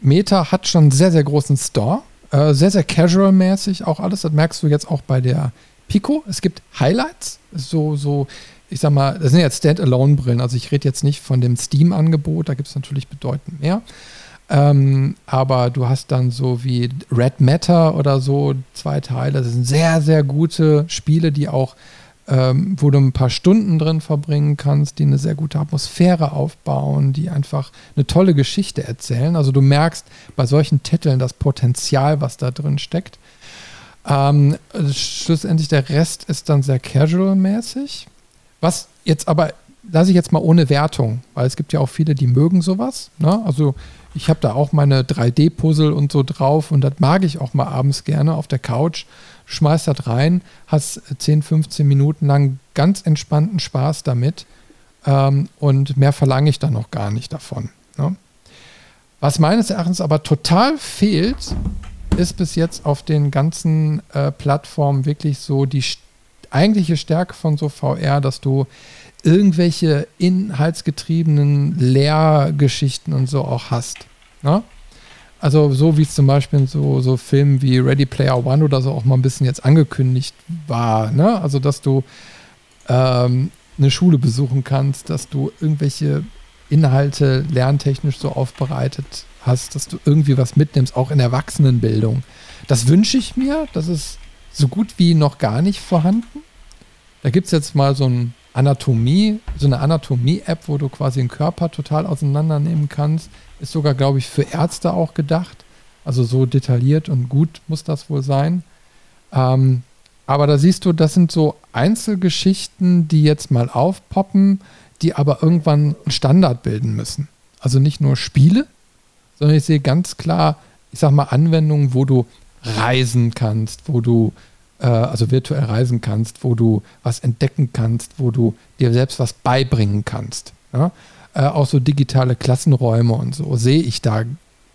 Meta hat schon einen sehr, sehr großen Store. Äh, sehr, sehr casual-mäßig auch alles. Das merkst du jetzt auch bei der Pico. Es gibt Highlights, so, so, ich sag mal, das sind jetzt Standalone-Brillen. Also ich rede jetzt nicht von dem Steam-Angebot, da gibt es natürlich bedeutend mehr. Ähm, aber du hast dann so wie Red Matter oder so zwei Teile. Das sind sehr, sehr gute Spiele, die auch, ähm, wo du ein paar Stunden drin verbringen kannst, die eine sehr gute Atmosphäre aufbauen, die einfach eine tolle Geschichte erzählen. Also du merkst bei solchen Titeln das Potenzial, was da drin steckt. Ähm, schlussendlich der Rest ist dann sehr casual-mäßig. Was jetzt aber lasse ich jetzt mal ohne Wertung, weil es gibt ja auch viele, die mögen sowas. Ne? Also ich habe da auch meine 3D-Puzzle und so drauf und das mag ich auch mal abends gerne auf der Couch. Schmeiß das rein, hast 10, 15 Minuten lang ganz entspannten Spaß damit ähm, und mehr verlange ich dann noch gar nicht davon. Ne? Was meines Erachtens aber total fehlt, ist bis jetzt auf den ganzen äh, Plattformen wirklich so die eigentliche Stärke von so VR, dass du irgendwelche inhaltsgetriebenen Lehrgeschichten und so auch hast. Ne? Also so wie es zum Beispiel in so, so Filmen wie Ready Player One oder so auch mal ein bisschen jetzt angekündigt war. Ne? Also dass du ähm, eine Schule besuchen kannst, dass du irgendwelche Inhalte lerntechnisch so aufbereitet hast, dass du irgendwie was mitnimmst, auch in Erwachsenenbildung. Das wünsche ich mir. Das ist so gut wie noch gar nicht vorhanden. Da gibt es jetzt mal so ein Anatomie, so eine Anatomie-App, wo du quasi den Körper total auseinandernehmen kannst. Ist sogar, glaube ich, für Ärzte auch gedacht. Also so detailliert und gut muss das wohl sein. Ähm, aber da siehst du, das sind so Einzelgeschichten, die jetzt mal aufpoppen, die aber irgendwann einen Standard bilden müssen. Also nicht nur Spiele, sondern ich sehe ganz klar, ich sag mal, Anwendungen, wo du reisen kannst, wo du äh, also virtuell reisen kannst, wo du was entdecken kannst, wo du dir selbst was beibringen kannst. Ja? Äh, auch so digitale Klassenräume und so sehe ich da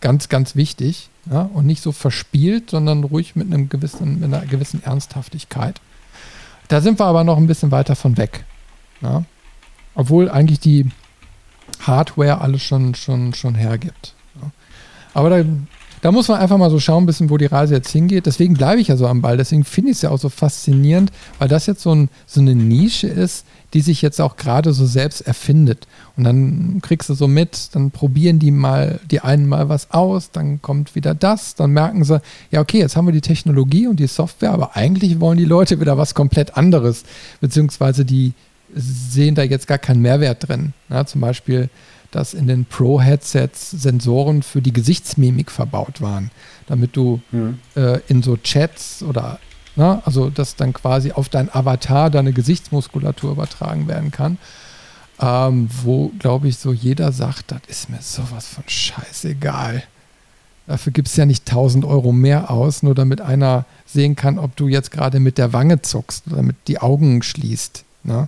ganz, ganz wichtig. Ja? Und nicht so verspielt, sondern ruhig mit, einem gewissen, mit einer gewissen Ernsthaftigkeit. Da sind wir aber noch ein bisschen weiter von weg. Ja? Obwohl eigentlich die Hardware alles schon, schon, schon hergibt. Aber da da muss man einfach mal so schauen, bisschen, wo die Reise jetzt hingeht. Deswegen bleibe ich ja so am Ball. Deswegen finde ich es ja auch so faszinierend, weil das jetzt so, ein, so eine Nische ist, die sich jetzt auch gerade so selbst erfindet. Und dann kriegst du so mit, dann probieren die mal, die einen mal was aus, dann kommt wieder das, dann merken sie, ja, okay, jetzt haben wir die Technologie und die Software, aber eigentlich wollen die Leute wieder was komplett anderes, beziehungsweise die sehen da jetzt gar keinen Mehrwert drin. Ja, zum Beispiel dass in den Pro-Headsets Sensoren für die Gesichtsmimik verbaut waren, damit du mhm. äh, in so Chats oder, na, ne, also dass dann quasi auf dein Avatar deine Gesichtsmuskulatur übertragen werden kann. Ähm, wo, glaube ich, so jeder sagt, das ist mir sowas von scheißegal. Dafür gibt es ja nicht 1000 Euro mehr aus, nur damit einer sehen kann, ob du jetzt gerade mit der Wange zuckst oder mit die Augen schließt. Ne?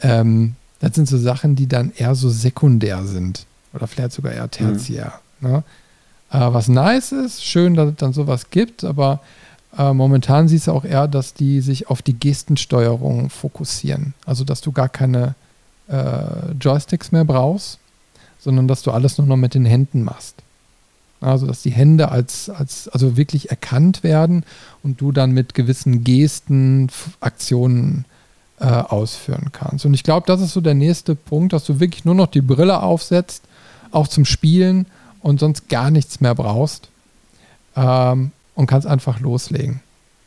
Ähm, das sind so Sachen, die dann eher so sekundär sind. Oder vielleicht sogar eher tertiär. Mhm. Ne? Äh, was nice ist, schön, dass es dann sowas gibt, aber äh, momentan siehst du auch eher, dass die sich auf die Gestensteuerung fokussieren. Also, dass du gar keine äh, Joysticks mehr brauchst, sondern dass du alles nur noch mit den Händen machst. Also, dass die Hände als, als, also wirklich erkannt werden und du dann mit gewissen Gesten, Aktionen äh, ausführen kannst. Und ich glaube, das ist so der nächste Punkt, dass du wirklich nur noch die Brille aufsetzt, auch zum Spielen und sonst gar nichts mehr brauchst ähm, und kannst einfach loslegen.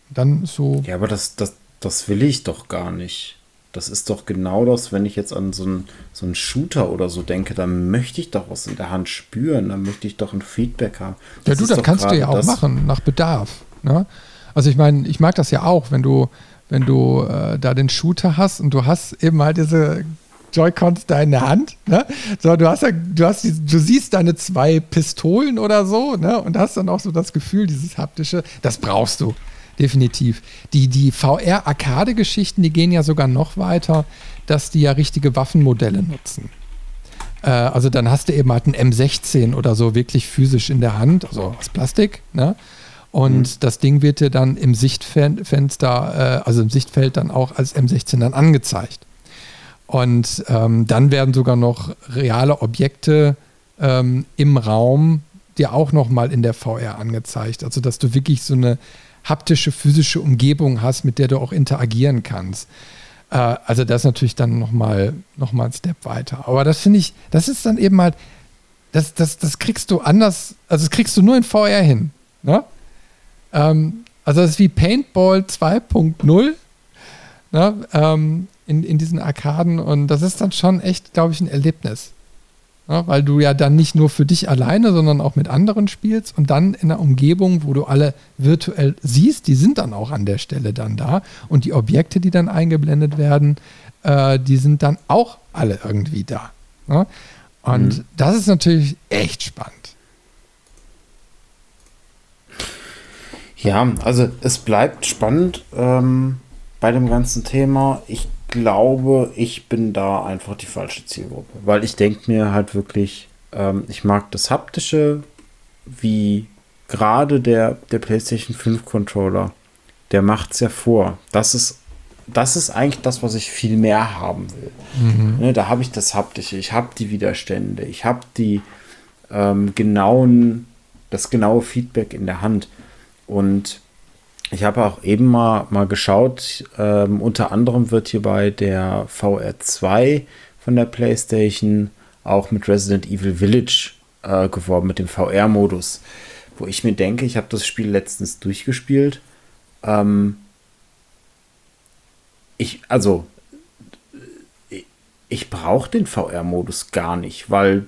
Dann so. Ja, aber das, das, das will ich doch gar nicht. Das ist doch genau das, wenn ich jetzt an so einen, so einen Shooter oder so denke, dann möchte ich doch was in der Hand spüren, dann möchte ich doch ein Feedback haben. Das ja, du, das kannst du ja auch machen, nach Bedarf. Ne? Also ich meine, ich mag das ja auch, wenn du, wenn du äh, da den Shooter hast und du hast eben halt diese Joy-Cons da in der Hand, ne? So, du hast ja, du hast, die, du siehst deine zwei Pistolen oder so, ne? Und hast dann auch so das Gefühl, dieses haptische, das brauchst du. Definitiv. Die, die VR-Arcade-Geschichten, die gehen ja sogar noch weiter, dass die ja richtige Waffenmodelle nutzen. Äh, also dann hast du eben halt ein M16 oder so wirklich physisch in der Hand, also aus Plastik, ne? Und mhm. das Ding wird dir dann im Sichtfenster, äh, also im Sichtfeld dann auch als M16 dann angezeigt. Und ähm, dann werden sogar noch reale Objekte ähm, im Raum dir auch nochmal in der VR angezeigt. Also dass du wirklich so eine haptische, physische Umgebung hast, mit der du auch interagieren kannst. Äh, also das ist natürlich dann nochmal noch mal ein Step weiter. Aber das finde ich, das ist dann eben halt, das, das, das kriegst du anders, also das kriegst du nur in VR hin. Ne? Ähm, also das ist wie Paintball 2.0 ne, ähm, in, in diesen Arkaden und das ist dann schon echt, glaube ich, ein Erlebnis. Ne, weil du ja dann nicht nur für dich alleine, sondern auch mit anderen spielst und dann in einer Umgebung, wo du alle virtuell siehst, die sind dann auch an der Stelle dann da und die Objekte, die dann eingeblendet werden, äh, die sind dann auch alle irgendwie da. Ne? Und mhm. das ist natürlich echt spannend. Ja, also es bleibt spannend ähm, bei dem ganzen Thema. Ich glaube, ich bin da einfach die falsche Zielgruppe, weil ich denke mir halt wirklich, ähm, ich mag das Haptische, wie gerade der, der PlayStation 5 Controller, der macht es ja vor. Das ist, das ist eigentlich das, was ich viel mehr haben will. Mhm. Ne, da habe ich das Haptische, ich habe die Widerstände, ich habe die ähm, genauen, das genaue Feedback in der Hand. Und ich habe auch eben mal, mal geschaut, ähm, unter anderem wird hier bei der VR2 von der PlayStation auch mit Resident Evil Village äh, geworben, mit dem VR-Modus. Wo ich mir denke, ich habe das Spiel letztens durchgespielt. Ähm, ich, also, ich, brauche den VR-Modus gar nicht, weil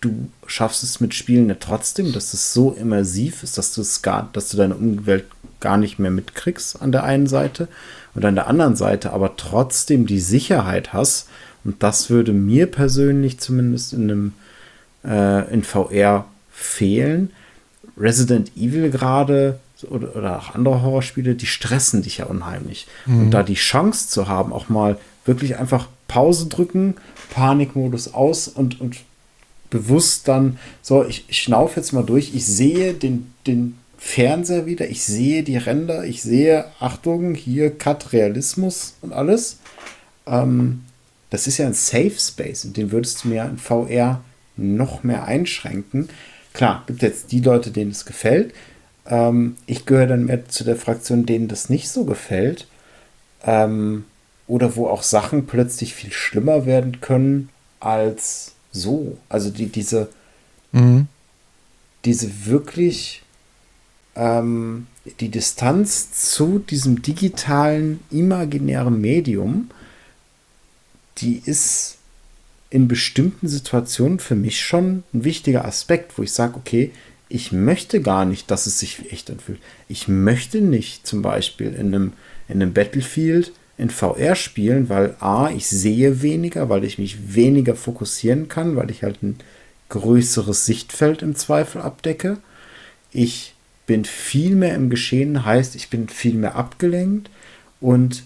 du schaffst es mit Spielen ja trotzdem, dass es so immersiv ist, dass du es gar, dass du deine Umwelt gar nicht mehr mitkriegst an der einen Seite und an der anderen Seite aber trotzdem die Sicherheit hast. Und das würde mir persönlich zumindest in einem äh, in VR fehlen. Resident Evil gerade oder, oder auch andere Horrorspiele, die stressen dich ja unheimlich. Mhm. Und da die Chance zu haben, auch mal wirklich einfach Pause drücken, Panikmodus aus und, und bewusst dann so, ich, schnaufe jetzt mal durch, ich sehe den, den Fernseher wieder, ich sehe die Ränder, ich sehe, Achtung, hier Cut Realismus und alles. Ähm, das ist ja ein Safe Space und den würdest du mir in VR noch mehr einschränken. Klar, gibt jetzt die Leute, denen es gefällt. Ähm, ich gehöre dann mehr zu der Fraktion, denen das nicht so gefällt. Ähm, oder wo auch Sachen plötzlich viel schlimmer werden können als so. Also die, diese, mhm. diese wirklich ähm, die Distanz zu diesem digitalen, imaginären Medium, die ist in bestimmten Situationen für mich schon ein wichtiger Aspekt, wo ich sage, okay, ich möchte gar nicht, dass es sich echt anfühlt. Ich möchte nicht zum Beispiel in einem, in einem Battlefield in VR spielen, weil A, ich sehe weniger, weil ich mich weniger fokussieren kann, weil ich halt ein größeres Sichtfeld im Zweifel abdecke. Ich bin viel mehr im Geschehen, heißt, ich bin viel mehr abgelenkt und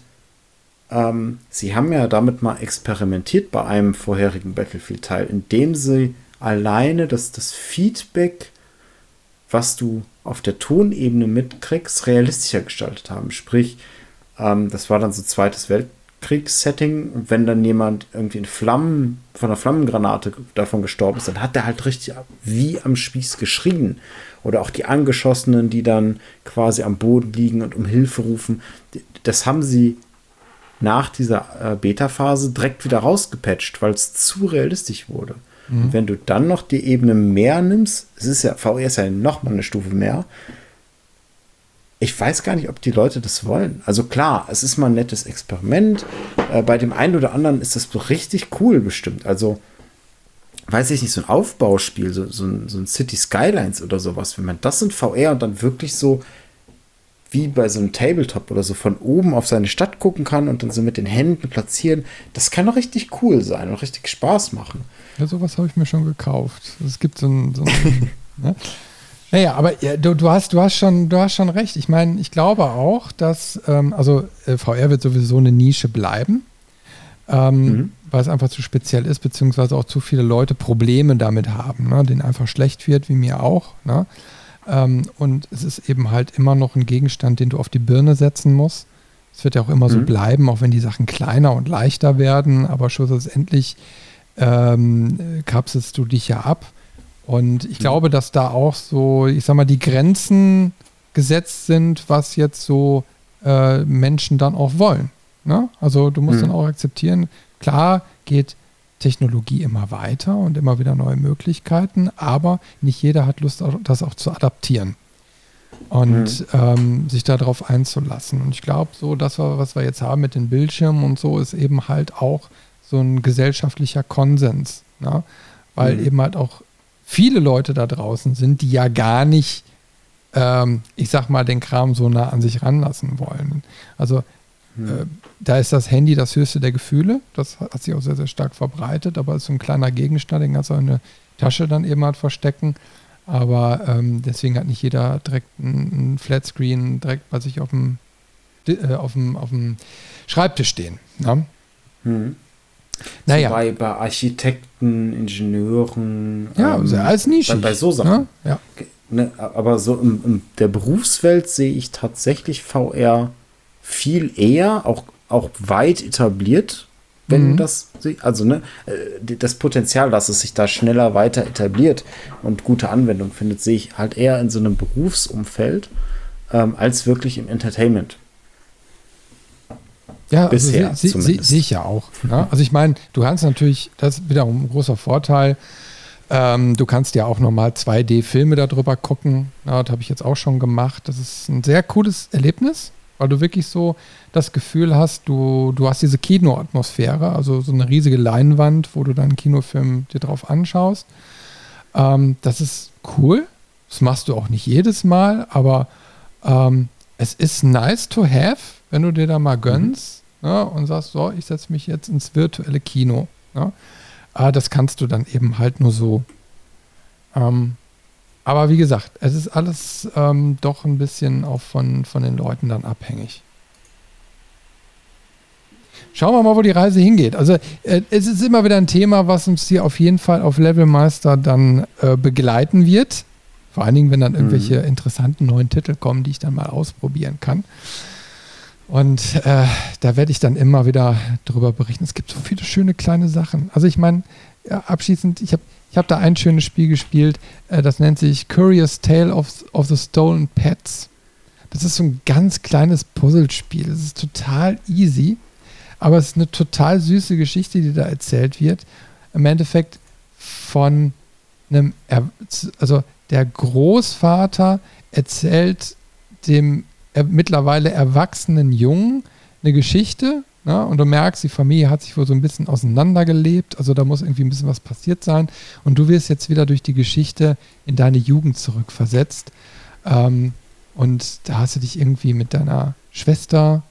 ähm, sie haben ja damit mal experimentiert bei einem vorherigen Battlefield-Teil, indem sie alleine das, das Feedback, was du auf der Tonebene mitkriegst, realistischer gestaltet haben. Sprich, ähm, das war dann so zweites Weltkriegssetting. Und wenn dann jemand irgendwie in Flammen, von einer Flammengranate davon gestorben ist, dann hat der halt richtig wie am Spieß geschrien. Oder auch die Angeschossenen, die dann quasi am Boden liegen und um Hilfe rufen. Das haben sie nach dieser äh, Beta-Phase direkt wieder rausgepatcht, weil es zu realistisch wurde. Mhm. wenn du dann noch die Ebene mehr nimmst, es ist ja, VR ist ja noch mal eine Stufe mehr, ich weiß gar nicht, ob die Leute das wollen. Also klar, es ist mal ein nettes Experiment. Äh, bei dem einen oder anderen ist das richtig cool bestimmt. Also, weiß ich nicht, so ein Aufbauspiel, so, so, ein, so ein City Skylines oder sowas, wenn man das in VR und dann wirklich so wie bei so einem Tabletop oder so von oben auf seine Stadt gucken kann und dann so mit den Händen platzieren, das kann doch richtig cool sein und richtig Spaß machen. Ja, sowas habe ich mir schon gekauft. Es gibt so ein, so ein ne? Naja, aber ja, du, du, hast, du, hast schon, du hast schon recht. Ich meine, ich glaube auch, dass, ähm, also äh, VR wird sowieso eine Nische bleiben, ähm, mhm. weil es einfach zu speziell ist, beziehungsweise auch zu viele Leute Probleme damit haben, ne, denen einfach schlecht wird, wie mir auch. Ne? Ähm, und es ist eben halt immer noch ein Gegenstand, den du auf die Birne setzen musst. Es wird ja auch immer mhm. so bleiben, auch wenn die Sachen kleiner und leichter werden, aber schlussendlich ähm, kapselst du dich ja ab. Und ich mhm. glaube, dass da auch so, ich sag mal, die Grenzen gesetzt sind, was jetzt so äh, Menschen dann auch wollen. Ne? Also du musst mhm. dann auch akzeptieren, klar geht Technologie immer weiter und immer wieder neue Möglichkeiten, aber nicht jeder hat Lust, das auch zu adaptieren und mhm. ähm, sich darauf einzulassen. Und ich glaube, so das, was wir jetzt haben mit den Bildschirmen und so, ist eben halt auch so ein gesellschaftlicher Konsens, ne? weil mhm. eben halt auch viele Leute da draußen sind, die ja gar nicht, ähm, ich sag mal, den Kram so nah an sich ranlassen wollen. Also hm. äh, da ist das Handy das höchste der Gefühle. Das hat sich auch sehr, sehr stark verbreitet, aber es ist so ein kleiner Gegenstand, den kannst du in eine Tasche dann eben halt verstecken. Aber ähm, deswegen hat nicht jeder direkt einen Flatscreen direkt bei sich auf dem, äh, auf dem, auf dem Schreibtisch stehen. Ne? Hm. Naja. Bei, bei Architekten, Ingenieuren. Ja, ähm, als Nische. Bei, bei, so Sachen. Ne? Ja. Ne, aber so in, in, der Berufswelt sehe ich tatsächlich VR viel eher, auch, auch weit etabliert, wenn mhm. das, also ne, äh, das Potenzial, dass es sich da schneller weiter etabliert und gute Anwendung findet, sehe ich halt eher in so einem Berufsumfeld ähm, als wirklich im Entertainment. Ja, also bisher sehe seh, seh ich ja auch. Ne? Also ich meine, du kannst natürlich, das ist wiederum ein großer Vorteil, ähm, du kannst ja auch nochmal 2D-Filme darüber gucken. Ja, das habe ich jetzt auch schon gemacht. Das ist ein sehr cooles Erlebnis, weil du wirklich so das Gefühl hast, du, du hast diese Kinoatmosphäre, also so eine riesige Leinwand, wo du deinen Kinofilm dir drauf anschaust. Ähm, das ist cool. Das machst du auch nicht jedes Mal, aber ähm, es ist nice to have, wenn du dir da mal gönnst ja, und sagst, so, ich setze mich jetzt ins virtuelle Kino. Ja. Ah, das kannst du dann eben halt nur so. Ähm, aber wie gesagt, es ist alles ähm, doch ein bisschen auch von, von den Leuten dann abhängig. Schauen wir mal, wo die Reise hingeht. Also äh, es ist immer wieder ein Thema, was uns hier auf jeden Fall auf Levelmeister dann äh, begleiten wird. Vor allen Dingen, wenn dann irgendwelche mhm. interessanten neuen Titel kommen, die ich dann mal ausprobieren kann. Und äh, da werde ich dann immer wieder darüber berichten. Es gibt so viele schöne kleine Sachen. Also ich meine, ja, abschließend, ich habe ich hab da ein schönes Spiel gespielt, äh, das nennt sich Curious Tale of, of the Stolen Pets. Das ist so ein ganz kleines Puzzlespiel. Es ist total easy, aber es ist eine total süße Geschichte, die da erzählt wird. Im Endeffekt von einem, also der Großvater erzählt dem er, mittlerweile erwachsenen Jungen eine Geschichte. Ne? Und du merkst, die Familie hat sich wohl so ein bisschen auseinandergelebt. Also da muss irgendwie ein bisschen was passiert sein. Und du wirst jetzt wieder durch die Geschichte in deine Jugend zurückversetzt. Ähm, und da hast du dich irgendwie mit deiner Schwester,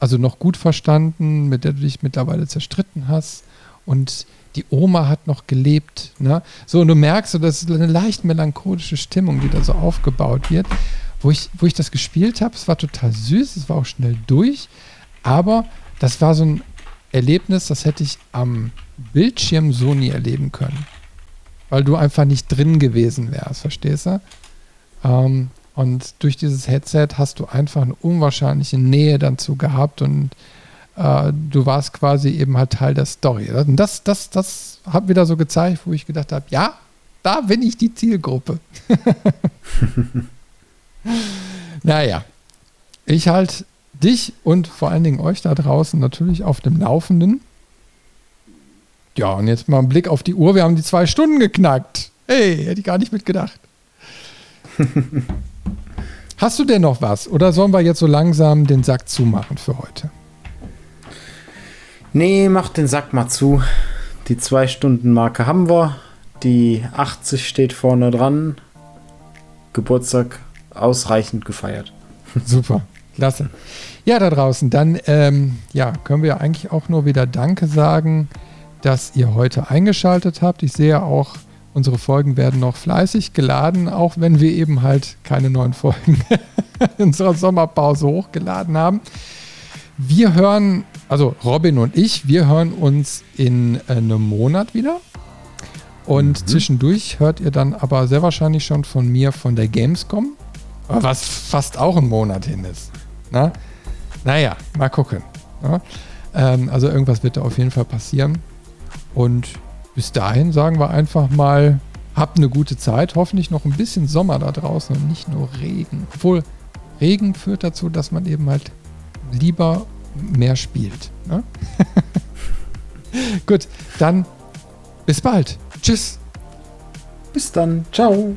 also noch gut verstanden, mit der du dich mittlerweile zerstritten hast. Und die Oma hat noch gelebt. Ne? So, und du merkst, so, das ist eine leicht melancholische Stimmung, die da so aufgebaut wird wo ich, wo ich das gespielt habe, es war total süß, es war auch schnell durch, aber das war so ein Erlebnis, das hätte ich am Bildschirm so nie erleben können. Weil du einfach nicht drin gewesen wärst, verstehst du? Ähm, und durch dieses Headset hast du einfach eine unwahrscheinliche Nähe dazu gehabt und äh, du warst quasi eben halt Teil der Story. Und das, das, das hat wieder so gezeigt, wo ich gedacht habe, ja, da bin ich die Zielgruppe. naja, ich halte dich und vor allen Dingen euch da draußen natürlich auf dem Laufenden. Ja, und jetzt mal ein Blick auf die Uhr. Wir haben die zwei Stunden geknackt. Hey, hätte ich gar nicht mitgedacht. Hast du denn noch was? Oder sollen wir jetzt so langsam den Sack zumachen für heute? Nee, mach den Sack mal zu. Die zwei Stunden Marke haben wir. Die 80 steht vorne dran. Geburtstag ausreichend gefeiert. Super, klasse. Ja, da draußen, dann ähm, ja, können wir eigentlich auch nur wieder Danke sagen, dass ihr heute eingeschaltet habt. Ich sehe auch, unsere Folgen werden noch fleißig geladen, auch wenn wir eben halt keine neuen Folgen in unserer Sommerpause hochgeladen haben. Wir hören, also Robin und ich, wir hören uns in äh, einem Monat wieder. Und mhm. zwischendurch hört ihr dann aber sehr wahrscheinlich schon von mir von der Gamescom. Was fast auch ein Monat hin ist. Na? Naja, mal gucken. Ähm, also irgendwas wird da auf jeden Fall passieren. Und bis dahin sagen wir einfach mal, habt eine gute Zeit. Hoffentlich noch ein bisschen Sommer da draußen und nicht nur Regen. Obwohl, Regen führt dazu, dass man eben halt lieber mehr spielt. Ne? Gut, dann bis bald. Tschüss. Bis dann. Ciao.